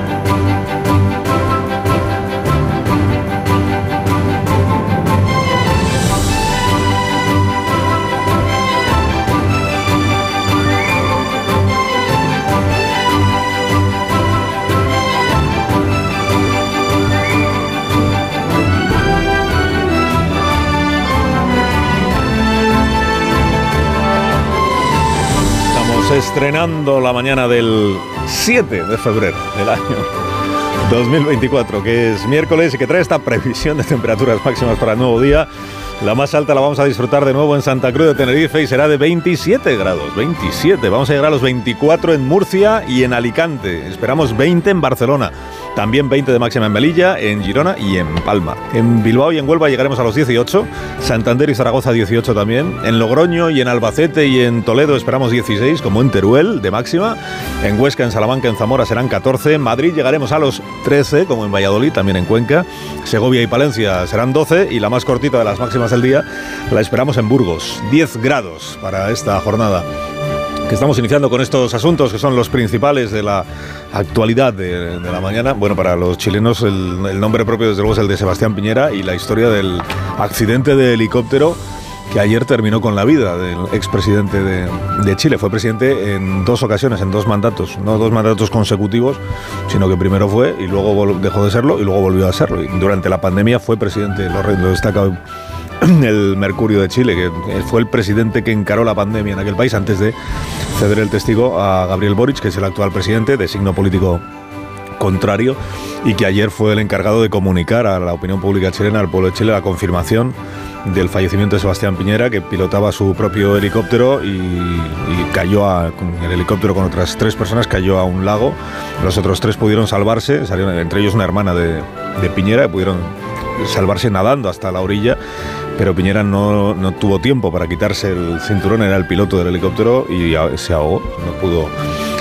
Speaker 48: Estrenando la mañana del 7 de febrero del año 2024, que es miércoles y que trae esta previsión de temperaturas máximas para el nuevo día. La más alta la vamos a disfrutar de nuevo en Santa Cruz de Tenerife y será de 27 grados. 27. Vamos a llegar a los 24 en Murcia y en Alicante. Esperamos 20 en Barcelona. También 20 de máxima en Melilla, en Girona y en Palma. En Bilbao y en Huelva llegaremos a los 18. Santander y Zaragoza 18 también. En Logroño y en Albacete y en Toledo esperamos 16, como en Teruel de máxima. En Huesca, en Salamanca, en Zamora serán 14. En Madrid llegaremos a los 13, como en Valladolid, también en Cuenca. Segovia y Palencia serán 12 y la más cortita de las máximas del día la esperamos en Burgos. 10 grados para esta jornada que estamos iniciando con estos asuntos que son los principales de la actualidad de, de la mañana. Bueno, para los chilenos el, el, nombre propio desde luego es el de Sebastián Piñera y la historia del accidente de helicóptero que ayer terminó con la vida del expresidente de, de Chile. Fue presidente en dos ocasiones, en dos mandatos, no dos mandatos consecutivos, sino que primero fue y luego dejó de serlo y luego volvió a serlo. Y durante la pandemia fue presidente, lo, lo destaca (clears throat) el Mercurio de Chile, que fue el presidente que encaró la pandemia en aquel país antes de ceder el testigo a Gabriel Boric, que es el actual presidente de signo político contrario y que ayer fue el encargado de comunicar a la opinión pública chilena, al pueblo de Chile, la confirmación del fallecimiento de Sebastián Piñera, que pilotaba su propio helicóptero y, cayó a, el helicóptero con otras tres personas, cayó a un lago. Los otros tres pudieron salvarse, salieron, entre ellos una hermana de, de Piñera, que pudieron salvarse nadando hasta la orilla pero Piñera no, no, tuvo tiempo para quitarse el cinturón, era el piloto del helicóptero y se ahogó, no pudo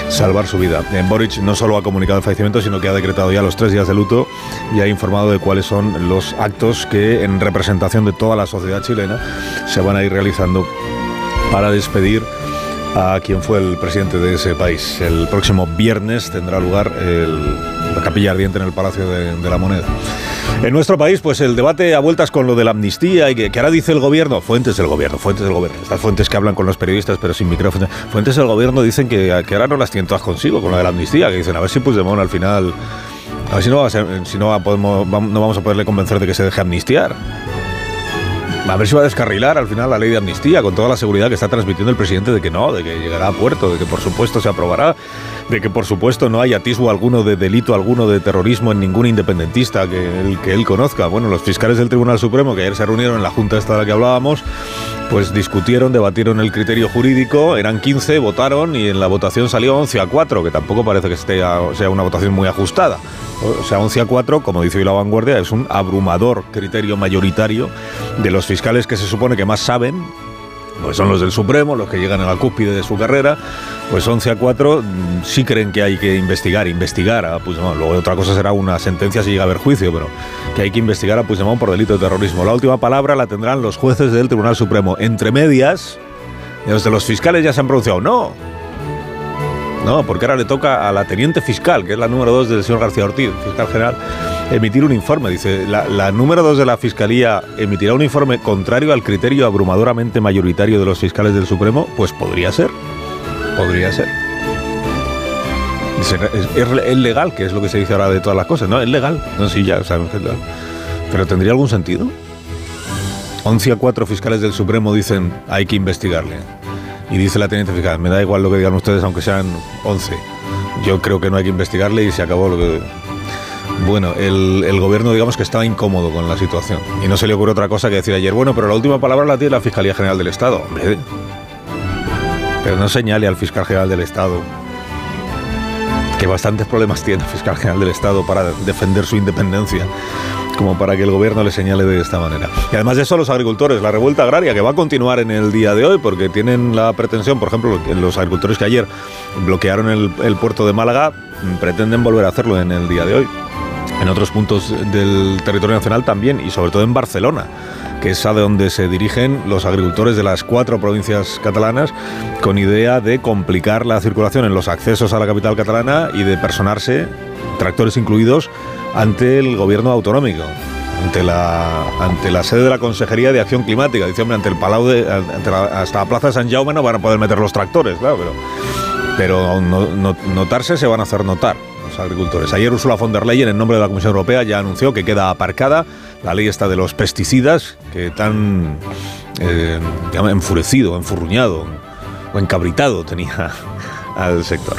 Speaker 48: salvar su vida. En Boric no solo ha comunicado el fallecimiento, sino que ha decretado ya los tres días de luto y ha informado de cuáles son los actos que en representación de toda la sociedad chilena se van a ir realizando para despedir a quien fue el presidente de ese país. El próximo viernes tendrá lugar la capilla ardiente en el Palacio de la Moneda. (laughs) En nuestro país, pues el debate a vueltas con lo de la amnistía y que, ahora dice el gobierno, fuentes del gobierno, fuentes del gobierno, estas fuentes que hablan con los periodistas pero sin micrófono, fuentes del gobierno dicen que, ahora no las tienen todas consigo con lo de la amnistía, que dicen a ver si Puigdemont al final, a ver si no, si no, podemos, no vamos a poderle convencer de que se deje amnistiar. A ver si va a descarrilar al final la ley de amnistía con toda la seguridad que está transmitiendo el presidente de que no, de que llegará a puerto, de que por supuesto se aprobará, de que por supuesto no hay atisbo alguno de delito alguno de terrorismo en ningún independentista que él, que él conozca. Bueno, los fiscales del Tribunal Supremo que ayer se reunieron en la junta esta de la que hablábamos, pues discutieron, debatieron el criterio jurídico, eran 15, votaron y en la votación salió 11 a 4, que tampoco parece que sea una votación muy ajustada. O sea, 11 a 4, como dice hoy la vanguardia, es un abrumador criterio mayoritario de los fiscales que se supone que más saben, pues son los del Supremo, los que llegan a la cúspide de su carrera, pues 11 a 4 mm, sí creen que hay que investigar, investigar a Puigdemont. Luego otra cosa será una sentencia si llega a haber juicio, pero que hay que investigar a Puigdemont por delito de terrorismo. La última palabra la tendrán los jueces del Tribunal Supremo. Entre medias, los de los fiscales ya se han pronunciado, no, no, porque ahora le toca a la teniente fiscal, que es la número 2 del señor García Ortiz, fiscal general, emitir un informe. Dice, la, número 2 de la Fiscalía emitirá un informe contrario al criterio abrumadoramente mayoritario de los fiscales del Supremo. Pues podría ser, podría ser. es, legal, que es lo que se dice ahora de todas las cosas, ¿no? Es legal. No, sí, ya sabemos que es legal. Pero ¿tendría algún sentido? 11 a 4 fiscales del Supremo dicen hay que investigarle. Y dice la teniente fiscal, me da igual lo que digan ustedes, aunque sean 11. Yo creo que no hay que investigarle y se acabó lo que... Bueno, el, gobierno digamos que estaba incómodo con la situación y no se le ocurre otra cosa que decir ayer, bueno, pero la última palabra la tiene la Fiscalía General del Estado. Pero no señale al fiscal general del Estado que bastantes problemas tiene el fiscal general del Estado para defender su independencia como para que el gobierno le señale de esta manera. Y además de eso, los agricultores, la revuelta agraria que va a continuar en el día de hoy, porque tienen la pretensión, por ejemplo, los agricultores que ayer bloquearon el, puerto de Málaga, pretenden volver a hacerlo en el día de hoy. En otros puntos del territorio nacional también, y sobre todo en Barcelona que es a donde se dirigen los agricultores de las cuatro provincias catalanas, con idea de complicar la circulación en los accesos a la capital catalana y de personarse, tractores incluidos, ante el gobierno autonómico, ante la, ante la sede de la Consejería de Acción Climática. Dice, hombre, ante el Palau de, hasta la Plaza de San Jaume no van a poder meter los tractores, claro, pero, pero notarse se van a hacer notar los agricultores. Ayer Ursula von der Leyen, en nombre de la Comisión Europea, ya anunció que queda aparcada la ley esta de los pesticidas, que tan eh, enfurecido, enfurruñado o encabritado tenía (laughs) al sector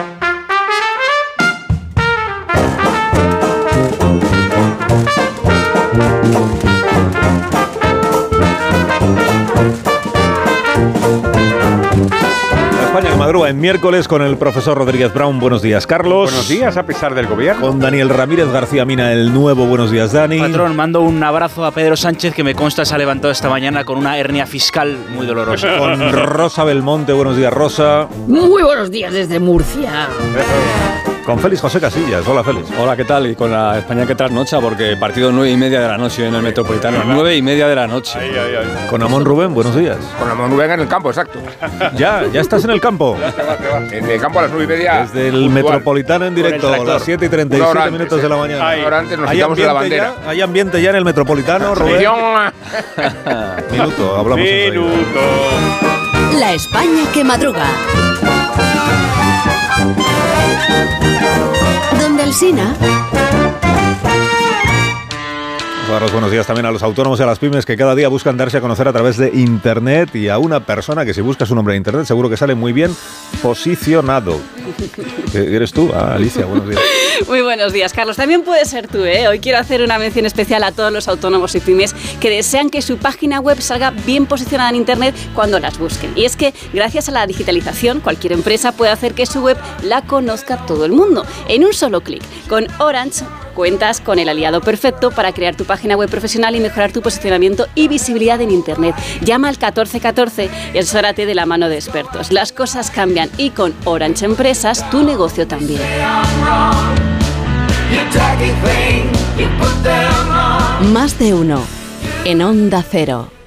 Speaker 48: En miércoles con el profesor Rodríguez Brown. Buenos días, Carlos.
Speaker 122: Buenos días, a pesar del gobierno.
Speaker 48: Con Daniel Ramírez García Mina, el nuevo. Buenos días, Dani.
Speaker 54: Patrón, mando un abrazo a Pedro Sánchez, que me consta se ha levantado esta mañana con una hernia fiscal muy dolorosa. (laughs)
Speaker 48: Con Rosa Belmonte. Buenos días, Rosa.
Speaker 50: Muy buenos días desde Murcia.
Speaker 48: Con Félix José Casillas. Hola, Félix.
Speaker 123: Hola, ¿qué tal? Y con la España que trasnocha, porque partido nueve y media de la noche en el Metropolitano. Nueve y media de la noche.
Speaker 48: Con Amón Rubén, buenos días.
Speaker 124: Con Amón Rubén en el campo, exacto.
Speaker 48: Ya, ya estás en el campo.
Speaker 124: En el campo a las nueve y media.
Speaker 48: Desde el Metropolitano en directo, a las 7 y 37 minutos de la mañana.
Speaker 124: Ahora antes nos
Speaker 48: ¿Hay
Speaker 124: quitamos de la bandera.
Speaker 48: ya? ¿Hay ambiente ya en el Metropolitano, Rubén? Minuto, hablamos enseguida.
Speaker 24: La España que madruga. Donde el Sina.
Speaker 48: Vamos a dar los buenos días también a los autónomos y a las pymes que cada día buscan darse a conocer a través de Internet y a una persona que si buscas su nombre en Internet seguro que sale muy bien posicionado. ¿Qué (laughs) ¿Eres tú? Ah, Alicia, buenos días. (laughs)
Speaker 125: Muy buenos días, Carlos. También puede ser tú, ¿eh? Hoy quiero hacer una mención especial a todos los autónomos y pymes que desean que su página web salga bien posicionada en Internet cuando las busquen. Y es que, gracias a la digitalización, cualquier empresa puede hacer que su web la conozca todo el mundo en un solo clic. Con Orange cuentas con el aliado perfecto para crear tu página web profesional y mejorar tu posicionamiento y visibilidad en Internet. Llama al 1414 y asesórate de la mano de expertos. Las cosas cambian y con Orange Empresas tu negocio también.
Speaker 24: Más de uno. En Onda Cero.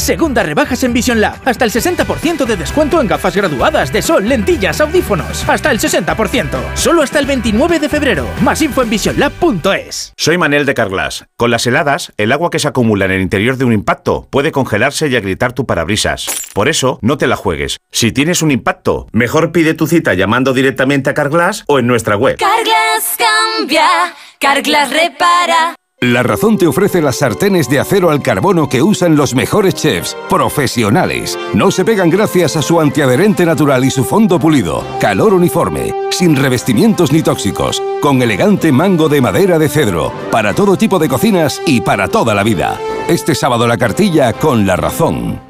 Speaker 126: Segunda rebajas en Vision Lab. Hasta el 60% de descuento en gafas graduadas de sol, lentillas, audífonos. Hasta el 60%. Solo hasta el 29 de febrero. Más info en visionlab.es.
Speaker 127: Soy Manel de Carglass. Con las heladas, el agua que se acumula en el interior de un impacto puede congelarse y agrietar tu parabrisas. Por eso, no te la juegues. Si tienes un impacto, mejor pide tu cita llamando directamente a Carglass o en nuestra web.
Speaker 128: Carglass cambia, Carglass repara.
Speaker 129: La Razón te ofrece las sartenes de acero al carbono que usan los mejores chefs, profesionales. No se pegan gracias a su antiadherente natural y su fondo pulido. Calor uniforme, sin revestimientos ni tóxicos, con elegante mango de madera de cedro, para todo tipo de cocinas y para toda la vida. Este sábado la cartilla con La Razón.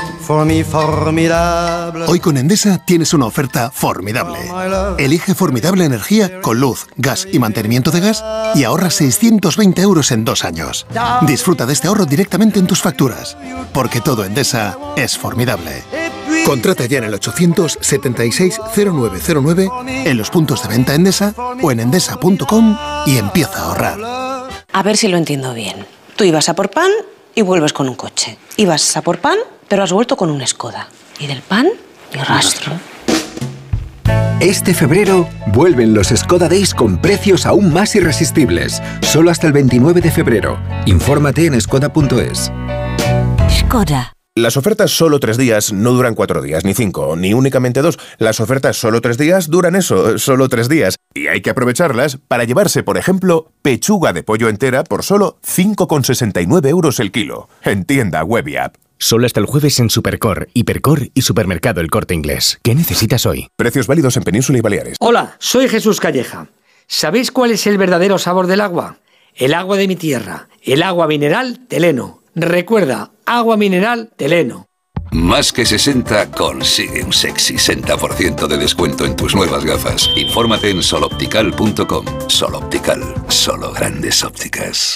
Speaker 130: for me, formidable.
Speaker 131: Hoy con Endesa tienes una oferta formidable. Elige formidable energía con luz, gas y mantenimiento de gas y ahorra 620 euros en dos años. Disfruta de este ahorro directamente en tus facturas, porque todo Endesa es formidable. Contrata ya en el 876-0909, en los puntos de venta Endesa o en endesa.com y empieza a ahorrar.
Speaker 132: A ver si lo entiendo bien. Tú ibas a por pan y vuelves con un coche. Ibas a por pan, pero has vuelto con un Skoda. Y del pan, ni rastro.
Speaker 133: Este febrero vuelven los Skoda Days con precios aún más irresistibles. Solo hasta el 29 de febrero. Infórmate en skoda.es.
Speaker 24: Skoda.
Speaker 134: Las ofertas solo tres días no duran cuatro días, ni cinco, ni únicamente dos. Las ofertas solo tres días duran eso, solo tres días. Y hay que aprovecharlas para llevarse, por ejemplo, pechuga de pollo entera por solo 5,69 euros el kilo. En tienda web y app.
Speaker 135: Solo hasta el jueves en Supercor, Hipercor y Supermercado El Corte Inglés. ¿Qué necesitas hoy?
Speaker 134: Precios válidos en Península y Baleares.
Speaker 136: Hola, soy Jesús Calleja. ¿Sabéis cuál es el verdadero sabor del agua? El agua de mi tierra, el agua mineral Teleno. Recuerda, agua mineral Teleno.
Speaker 137: Más que 60 consigue un sexy 60% de descuento en tus nuevas gafas. Infórmate en soloptical.com. Soloptical, solo grandes ópticas.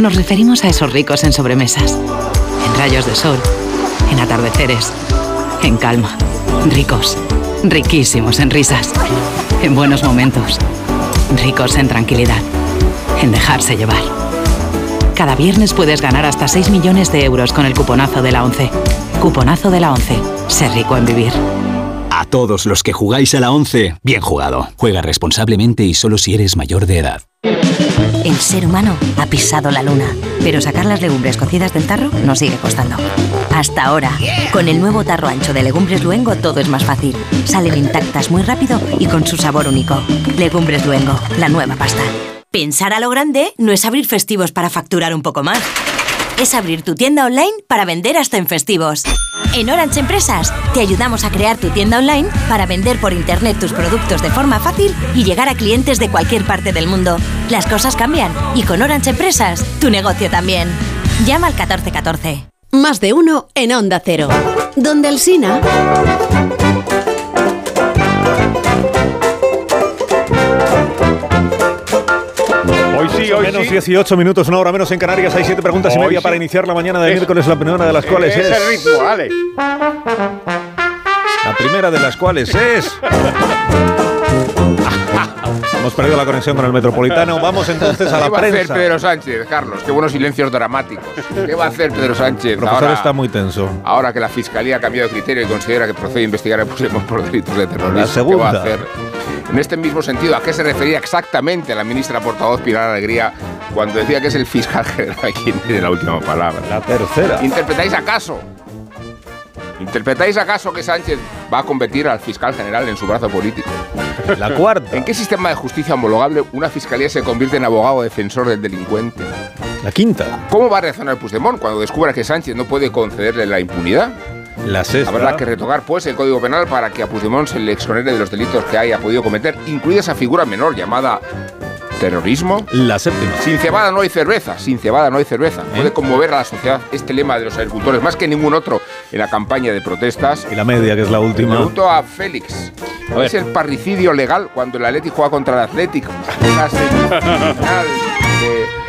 Speaker 24: Nos referimos a esos ricos en sobremesas, en rayos de sol, en atardeceres, en calma. Ricos, riquísimos en risas, en buenos momentos, ricos en tranquilidad.
Speaker 138: en dejarse llevar. Cada viernes puedes ganar hasta 6 millones de euros con el cuponazo de la 11. Cuponazo de la 11. Ser rico en vivir.
Speaker 131: A todos los que jugáis a la 11, bien jugado. Juega responsablemente y solo si eres mayor de edad.
Speaker 139: El ser humano ha pisado la luna, pero sacar las legumbres cocidas del tarro nos sigue costando. Hasta ahora, con el nuevo tarro ancho de Legumbres Luengo todo es más fácil. Salen intactas muy rápido y con su sabor único. Legumbres Luengo, la nueva pasta.
Speaker 25: Pensar a lo grande no es abrir festivos para facturar un poco más. Es abrir tu tienda online para vender hasta en festivos. En Orange Empresas te ayudamos a crear tu tienda online para vender por internet tus productos de forma fácil y llegar a clientes de cualquier parte del mundo. Las cosas cambian y con Orange Empresas tu negocio también. Llama al 1414.
Speaker 24: Más de uno en Onda Cero. Donde el Sina.
Speaker 124: Hoy sí, hoy
Speaker 48: menos
Speaker 124: sí.
Speaker 48: 18 minutos, una hora menos en Canarias. Hay siete preguntas y
Speaker 124: Hoy
Speaker 48: media
Speaker 124: sí.
Speaker 48: para iniciar la mañana de
Speaker 124: Es-
Speaker 48: miércoles, la primera de las cuales
Speaker 124: Es el ritmo, vale.
Speaker 48: La primera de las cuales es... (laughs) Hemos perdido la conexión con el Metropolitano. Vamos entonces a
Speaker 124: ¿Qué
Speaker 48: la
Speaker 124: va a hacer. Pedro Sánchez, Carlos? Qué buenos silencios dramáticos. ¿Qué va a hacer Pedro Sánchez
Speaker 48: El profesor
Speaker 124: ahora,
Speaker 48: está muy tenso.
Speaker 124: ahora que la Fiscalía ha cambiado de criterio y considera que procede a investigar a Puigdemont por delitos de terrorismo?
Speaker 48: La segunda.
Speaker 124: ¿Qué va a hacer? En este mismo sentido, ¿a qué se refería exactamente la ministra portavoz Pilar Alegría cuando decía que es el fiscal (laughs) general quien tiene la última palabra?
Speaker 48: La tercera.
Speaker 124: ¿Interpretáis acaso? ¿Interpretáis acaso que Sánchez va a convertir al fiscal general en su brazo político?
Speaker 48: La cuarta.
Speaker 124: ¿En qué sistema de justicia homologable una fiscalía se convierte en abogado defensor del delincuente?
Speaker 48: La quinta.
Speaker 124: ¿Cómo va a reaccionar Puigdemont cuando descubra que Sánchez no puede concederle la impunidad?
Speaker 48: La sexta.
Speaker 124: Habrá que retocar, pues, el Código Penal para que a Puigdemont se le exonere de los delitos que haya podido cometer, incluida esa figura menor llamada terrorismo.
Speaker 48: La séptima.
Speaker 124: Sin cebada no hay cerveza, sin cebada no hay cerveza.
Speaker 48: ¿Eh?
Speaker 124: Puede conmover a la sociedad este lema de los agricultores, más que ningún otro en la campaña de protestas.
Speaker 48: Y la media, que es la última.
Speaker 124: Pregunto a Félix.
Speaker 48: ver.
Speaker 124: ¿Es el parricidio legal cuando el Atlético juega contra el Atlético? (laughs)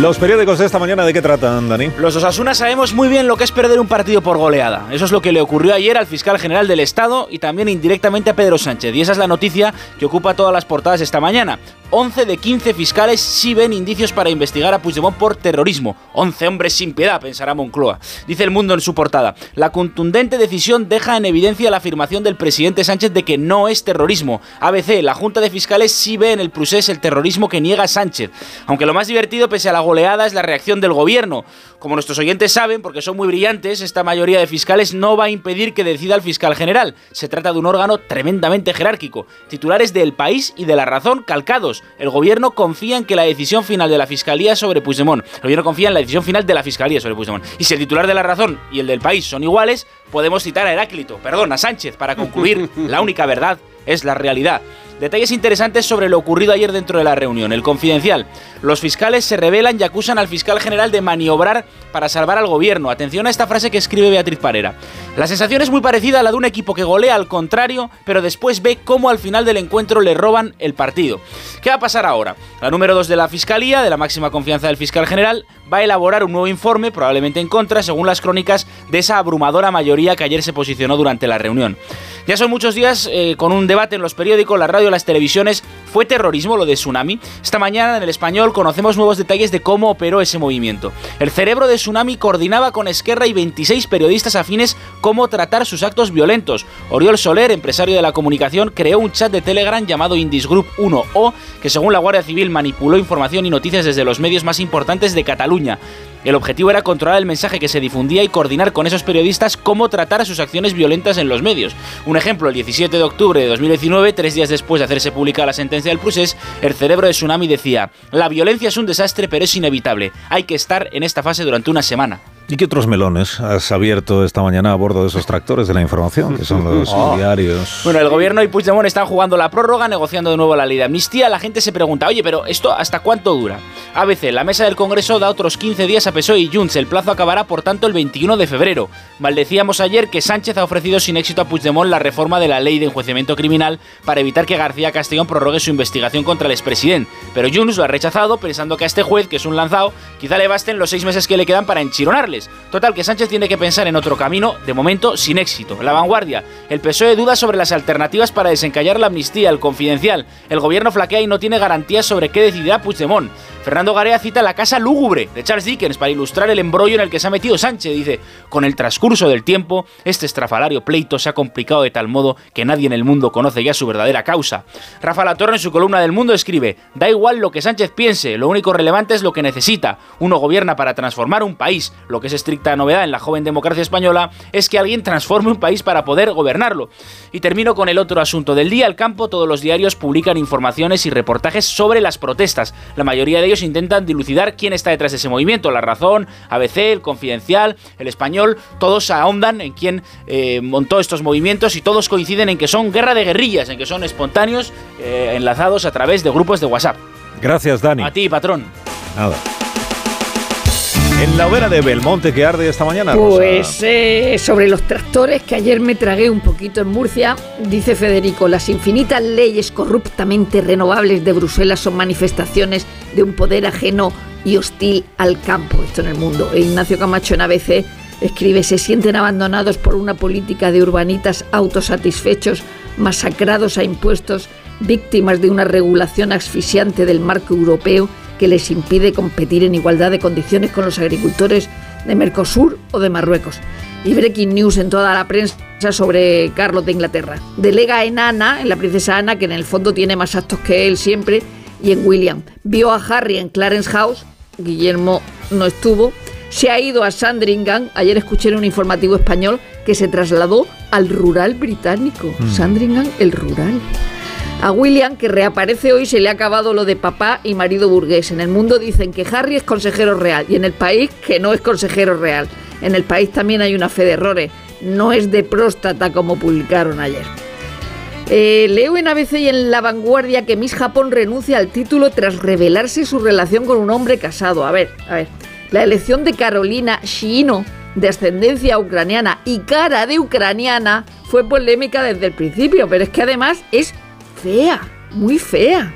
Speaker 48: Los periódicos de esta mañana, ¿de qué tratan, Dani?
Speaker 54: Los Osasuna sabemos muy bien lo que es perder un partido por goleada. Eso es lo que le ocurrió ayer al fiscal general del Estado y también indirectamente a Pedro Sánchez. Y esa es la noticia que ocupa todas las portadas esta mañana. 11 de 15 fiscales sí ven indicios para investigar a Puigdemont por terrorismo. 11 hombres sin piedad, pensará Moncloa. Dice el mundo en su portada. La contundente decisión deja en evidencia la afirmación del presidente Sánchez de que no es terrorismo. ABC, la Junta de Fiscales sí ve en el procés el terrorismo que niega Sánchez. Aunque lo más divertido, pese a la goleada, es la reacción del gobierno. Como nuestros oyentes saben, porque son muy brillantes, esta mayoría de fiscales no va a impedir que decida el fiscal general. Se trata de un órgano tremendamente jerárquico. Titulares del país y de la razón calcados. El gobierno confía en que la decisión final de la fiscalía sobre Puigdemont. El gobierno confía en la decisión final de la fiscalía sobre Puigdemont. Y si el titular de la razón y el del país son iguales, podemos citar a Heráclito, perdón, a Sánchez, para concluir. (laughs) la única verdad es la realidad. Detalles interesantes sobre lo ocurrido ayer dentro de la reunión. El confidencial. Los fiscales se rebelan y acusan al fiscal general de maniobrar para salvar al gobierno. Atención a esta frase que escribe Beatriz Parera. La sensación es muy parecida a la de un equipo que golea al contrario, pero después ve cómo al final del encuentro le roban el partido. ¿Qué va a pasar ahora? La número 2 de la Fiscalía, de la máxima confianza del fiscal general, va a elaborar un nuevo informe, probablemente en contra, según las crónicas de esa abrumadora mayoría que ayer se posicionó durante la reunión. Ya son muchos días eh, con un debate en los periódicos, la radio, las televisiones. ¿Fue terrorismo lo de Tsunami? Esta mañana en el español conocemos nuevos detalles de cómo operó ese movimiento. El cerebro de Tsunami coordinaba con Esquerra y 26 periodistas afines cómo tratar sus actos violentos. Oriol Soler, empresario de la comunicación, creó un chat de Telegram llamado Indisgroup 1O, que según la Guardia Civil manipuló información y noticias desde los medios más importantes de Cataluña. El objetivo era controlar el mensaje que se difundía y coordinar con esos periodistas cómo tratar a sus acciones violentas en los medios. Un ejemplo, el 17 de octubre de 2019, tres días después de hacerse pública la sentencia del procés, el cerebro de Tsunami decía, la violencia es un desastre pero es inevitable, hay que estar en esta fase durante una semana.
Speaker 48: ¿Y qué otros melones has abierto esta mañana a bordo de esos tractores de la información, que son los
Speaker 54: Oh. (laughs)
Speaker 48: diarios?
Speaker 54: Bueno, el gobierno y Puigdemont están jugando la prórroga, negociando de nuevo la ley de amnistía. La gente se pregunta, oye, pero ¿esto hasta cuánto dura? ABC, la mesa del Congreso da otros 15 días a PSOE y Junts. El plazo acabará, por tanto, el 21 de febrero. Maldecíamos ayer que Sánchez ha ofrecido sin éxito a Puigdemont la reforma de la ley de enjuiciamiento criminal para evitar que García Castellón prorrogue su investigación contra el expresidente. Pero Junts lo ha rechazado pensando que a este juez, que es un lanzado, quizá le basten los seis meses que le quedan para enchironarle.
Speaker 140: Total, que Sánchez tiene que pensar en otro camino, de momento sin éxito. La vanguardia. El PSOE duda sobre las alternativas para desencallar la amnistía, el confidencial. El gobierno flaquea y no tiene garantías sobre qué decidirá Puigdemont. Fernando Garea cita la casa lúgubre de Charles Dickens para ilustrar el embrollo en el que se ha metido Sánchez. Dice, con el transcurso del tiempo, este estrafalario pleito se ha complicado de tal modo que nadie en el mundo conoce ya su verdadera causa. Rafa Latorre en su columna del Mundo escribe, da igual lo que Sánchez piense, lo único relevante es lo que necesita. Uno gobierna para transformar un país. Lo que es estricta novedad en la joven democracia española es que alguien transforme un país para poder gobernarlo. Y termino con el otro asunto del día. Al campo, todos los diarios publican informaciones y reportajes sobre las protestas. La mayoría de ellos intentan dilucidar quién está detrás de ese movimiento. La Razón, ABC, el Confidencial, el Español, todos ahondan en quién eh, montó estos movimientos y todos coinciden en que son guerra de guerrillas, en que son espontáneos eh, enlazados a través de grupos de WhatsApp.
Speaker 141: Gracias, Dani.
Speaker 140: A ti, patrón.
Speaker 141: Nada. En la hoguera de Belmonte que arde esta mañana,
Speaker 50: Pues eh, sobre los tractores que ayer me tragué un poquito en Murcia, dice Federico, las infinitas leyes corruptamente renovables de Bruselas son manifestaciones de un poder ajeno y hostil al campo, esto en el mundo. E Ignacio Camacho en ABC escribe, se sienten abandonados por una política de urbanitas autosatisfechos, masacrados a impuestos, víctimas de una regulación asfixiante del marco europeo que les impide competir en igualdad de condiciones con los agricultores de Mercosur o de Marruecos. Y breaking news en toda la prensa sobre Carlos de Inglaterra. Delega en Ana, en la princesa Ana, que en el fondo tiene más actos que él siempre, y en William. Vio a Harry en Clarence House, Guillermo no estuvo. Se ha ido a Sandringham, ayer escuché en un informativo español que se trasladó al rural británico.
Speaker 142: Mm.
Speaker 50: Sandringham, el rural. A William, que reaparece hoy, se le ha acabado lo de papá y marido burgués. En el mundo dicen que Harry es consejero real y en el país que no es consejero real. En el país también hay una fe de errores. No es de próstata como publicaron ayer. Eh, leo en ABC y en La Vanguardia que Miss Japón renuncia al título tras revelarse su relación con un hombre casado. A ver, a ver. La elección de Carolina Shino, de ascendencia ucraniana y cara de ucraniana, fue polémica desde el principio, pero es que además es fea, muy fea.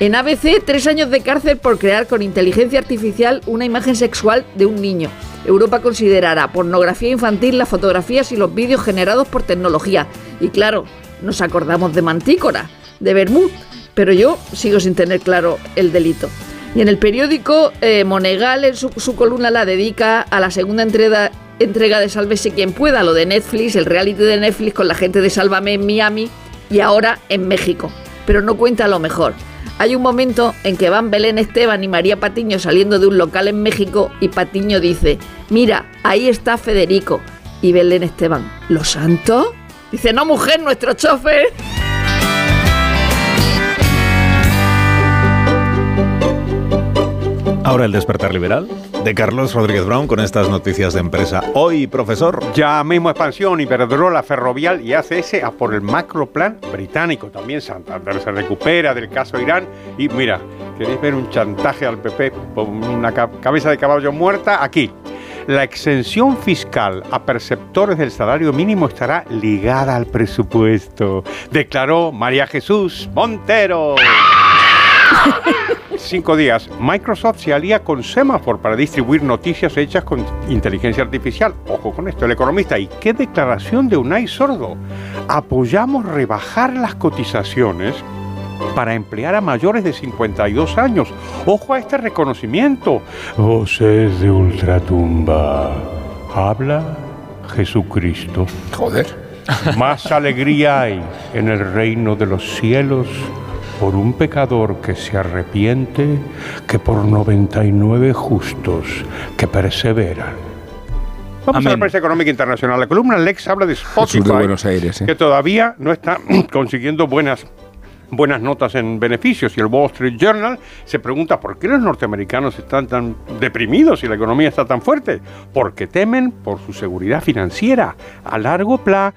Speaker 50: En ABC, tres años de cárcel por crear con inteligencia artificial una imagen sexual de un niño. Europa considerará pornografía infantil las fotografías y los vídeos generados por tecnología. Y claro, nos acordamos de Mantícora, de Bermud, pero yo sigo sin tener claro el delito. Y en el periódico, eh, Monegal en su, columna la dedica a la segunda entrega, entrega de Sálvese quien pueda, lo de Netflix, el reality de Netflix con la gente de Sálvame en Miami y ahora en México. Pero no cuenta lo mejor. Hay un momento en que van Belén Esteban y María Patiño saliendo de un local en México y Patiño dice, mira, ahí está Federico. Y Belén Esteban, ¿lo santo? Dice, no mujer, nuestro chofer.
Speaker 141: Ahora el despertar liberal de Carlos Rodríguez Brown con estas noticias de empresa. Hoy, profesor.
Speaker 143: Ya mismo expansión, Iberdrola, Ferrovial y ACS a por el macroplan británico. También Santander se recupera del caso Irán. Y mira, ¿queréis ver un chantaje al PP por una ca- cabeza de caballo muerta? Aquí. La exención fiscal a perceptores del salario mínimo estará ligada al presupuesto, declaró María Jesús Montero. (laughs) Cinco días. Microsoft se alía con Semaphore para distribuir noticias hechas con inteligencia artificial. Ojo con esto, el economista. ¿Y qué declaración de Unai Sordo? Apoyamos rebajar las cotizaciones para emplear a mayores de 52 años. Ojo a este reconocimiento. Voces de ultratumba. Habla Jesucristo.
Speaker 124: Joder.
Speaker 143: Más alegría hay en el reino de los cielos por un pecador que se arrepiente que por 99 justos que perseveran. Vamos a la
Speaker 124: Amén.
Speaker 143: prensa económica internacional. La columna Lex habla de Spotify,
Speaker 124: de Buenos Aires, ¿eh?
Speaker 143: que todavía no está (clears throat) consiguiendo buenas buenas notas en beneficios y el Wall Street Journal se pregunta por qué los norteamericanos están tan deprimidos y la economía está tan fuerte. Porque temen por su seguridad financiera a largo plazo.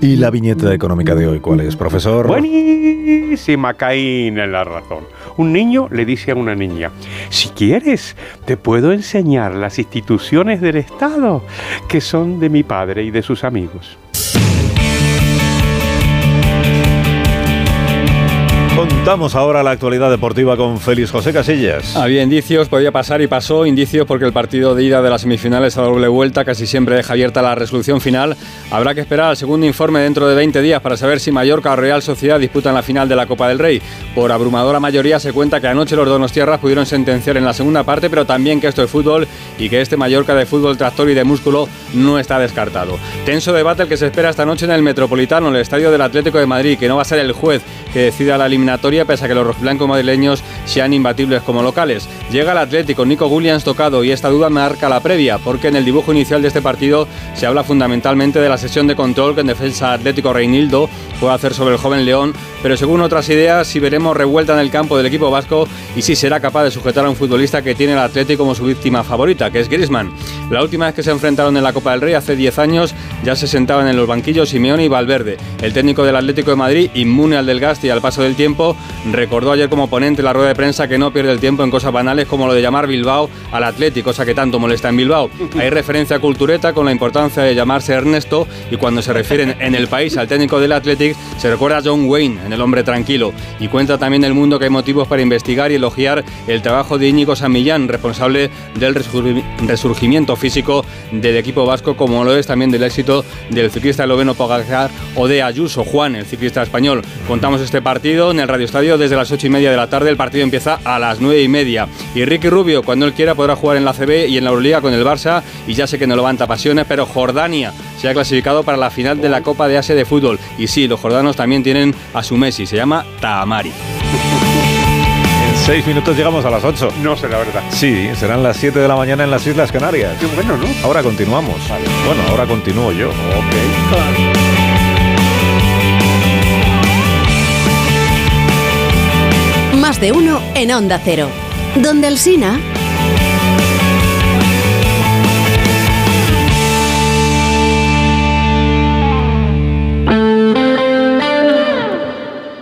Speaker 141: ¿Y la viñeta económica de hoy cuál es, profesor?
Speaker 143: Buenísima, Caín en la razón. Un niño le dice a una niña, si quieres, te puedo enseñar las instituciones del Estado que son de mi padre y de sus amigos.
Speaker 141: Contamos ahora la actualidad deportiva con Félix José Casillas.
Speaker 144: Había indicios, podía pasar y pasó. Indicios porque el partido de ida de las semifinales a doble vuelta casi siempre deja abierta la resolución final. Habrá que esperar al segundo informe dentro de 20 días para saber si Mallorca o Real Sociedad disputan la final de la Copa del Rey. Por abrumadora mayoría se cuenta que anoche los donos tierras pudieron sentenciar en la segunda parte, pero también que esto es fútbol y que este Mallorca de fútbol, tractor y de músculo no está descartado. Tenso debate el que se espera esta noche en el Metropolitano, en el estadio del Atlético de Madrid, que no va a ser el juez que decida la eliminatoria, pese a que los rojiblancos madrileños sean imbatibles como locales. Llega el Atlético, Nico Williams tocado, y esta duda marca la previa, porque en el dibujo inicial de este partido se habla fundamentalmente de la sesión de control que en defensa Atlético Reinildo puede hacer sobre el joven León, pero según otras ideas, si veremos revuelta en el campo del equipo vasco y si será capaz de sujetar a un futbolista que tiene el Atlético como su víctima favorita, que es Griezmann. La última vez que se enfrentaron en la Copa del Rey, hace 10 años, ya se sentaban en los banquillos Simeone y Valverde. El técnico del Atlético de Madrid, inmune al desgaste y al paso del tiempo, recordó ayer como ponente en la rueda de prensa que no pierde el tiempo en cosas banales como lo de llamar Bilbao al Atlético, cosa que tanto molesta en Bilbao. Hay referencia a Cultureta con la importancia de llamarse Ernesto y cuando se refieren en el país al técnico del Athletic se recuerda a John Wayne, en El hombre tranquilo, y cuenta también el mundo que hay motivos para investigar y elogiar el trabajo de Íñigo Samillán, responsable del resurgimiento físico del equipo vasco, como lo es también del éxito del ciclista esloveno Pogacar o de Ayuso Juan, el ciclista español. Contamos este partido en el Radio Estadio desde las 8 y media de la tarde. El partido empieza a las 9 y media. Y Ricky Rubio, cuando él quiera, podrá jugar en la CB y en la Euroliga con el Barça. Y ya sé que no levanta pasiones, pero Jordania se ha clasificado para la final de la Copa de Asia de fútbol. Y sí, los jordanos también tienen a su Messi, se llama Tamari.
Speaker 141: En seis minutos llegamos a las 8.
Speaker 143: No sé la verdad.
Speaker 141: Sí, serán las 7 de la mañana en las Islas Canarias.
Speaker 143: Qué bueno, ¿no?
Speaker 141: Ahora continuamos. Bueno, ahora continúo yo. Ok.
Speaker 145: De uno en Onda Cero. Donde el Sina...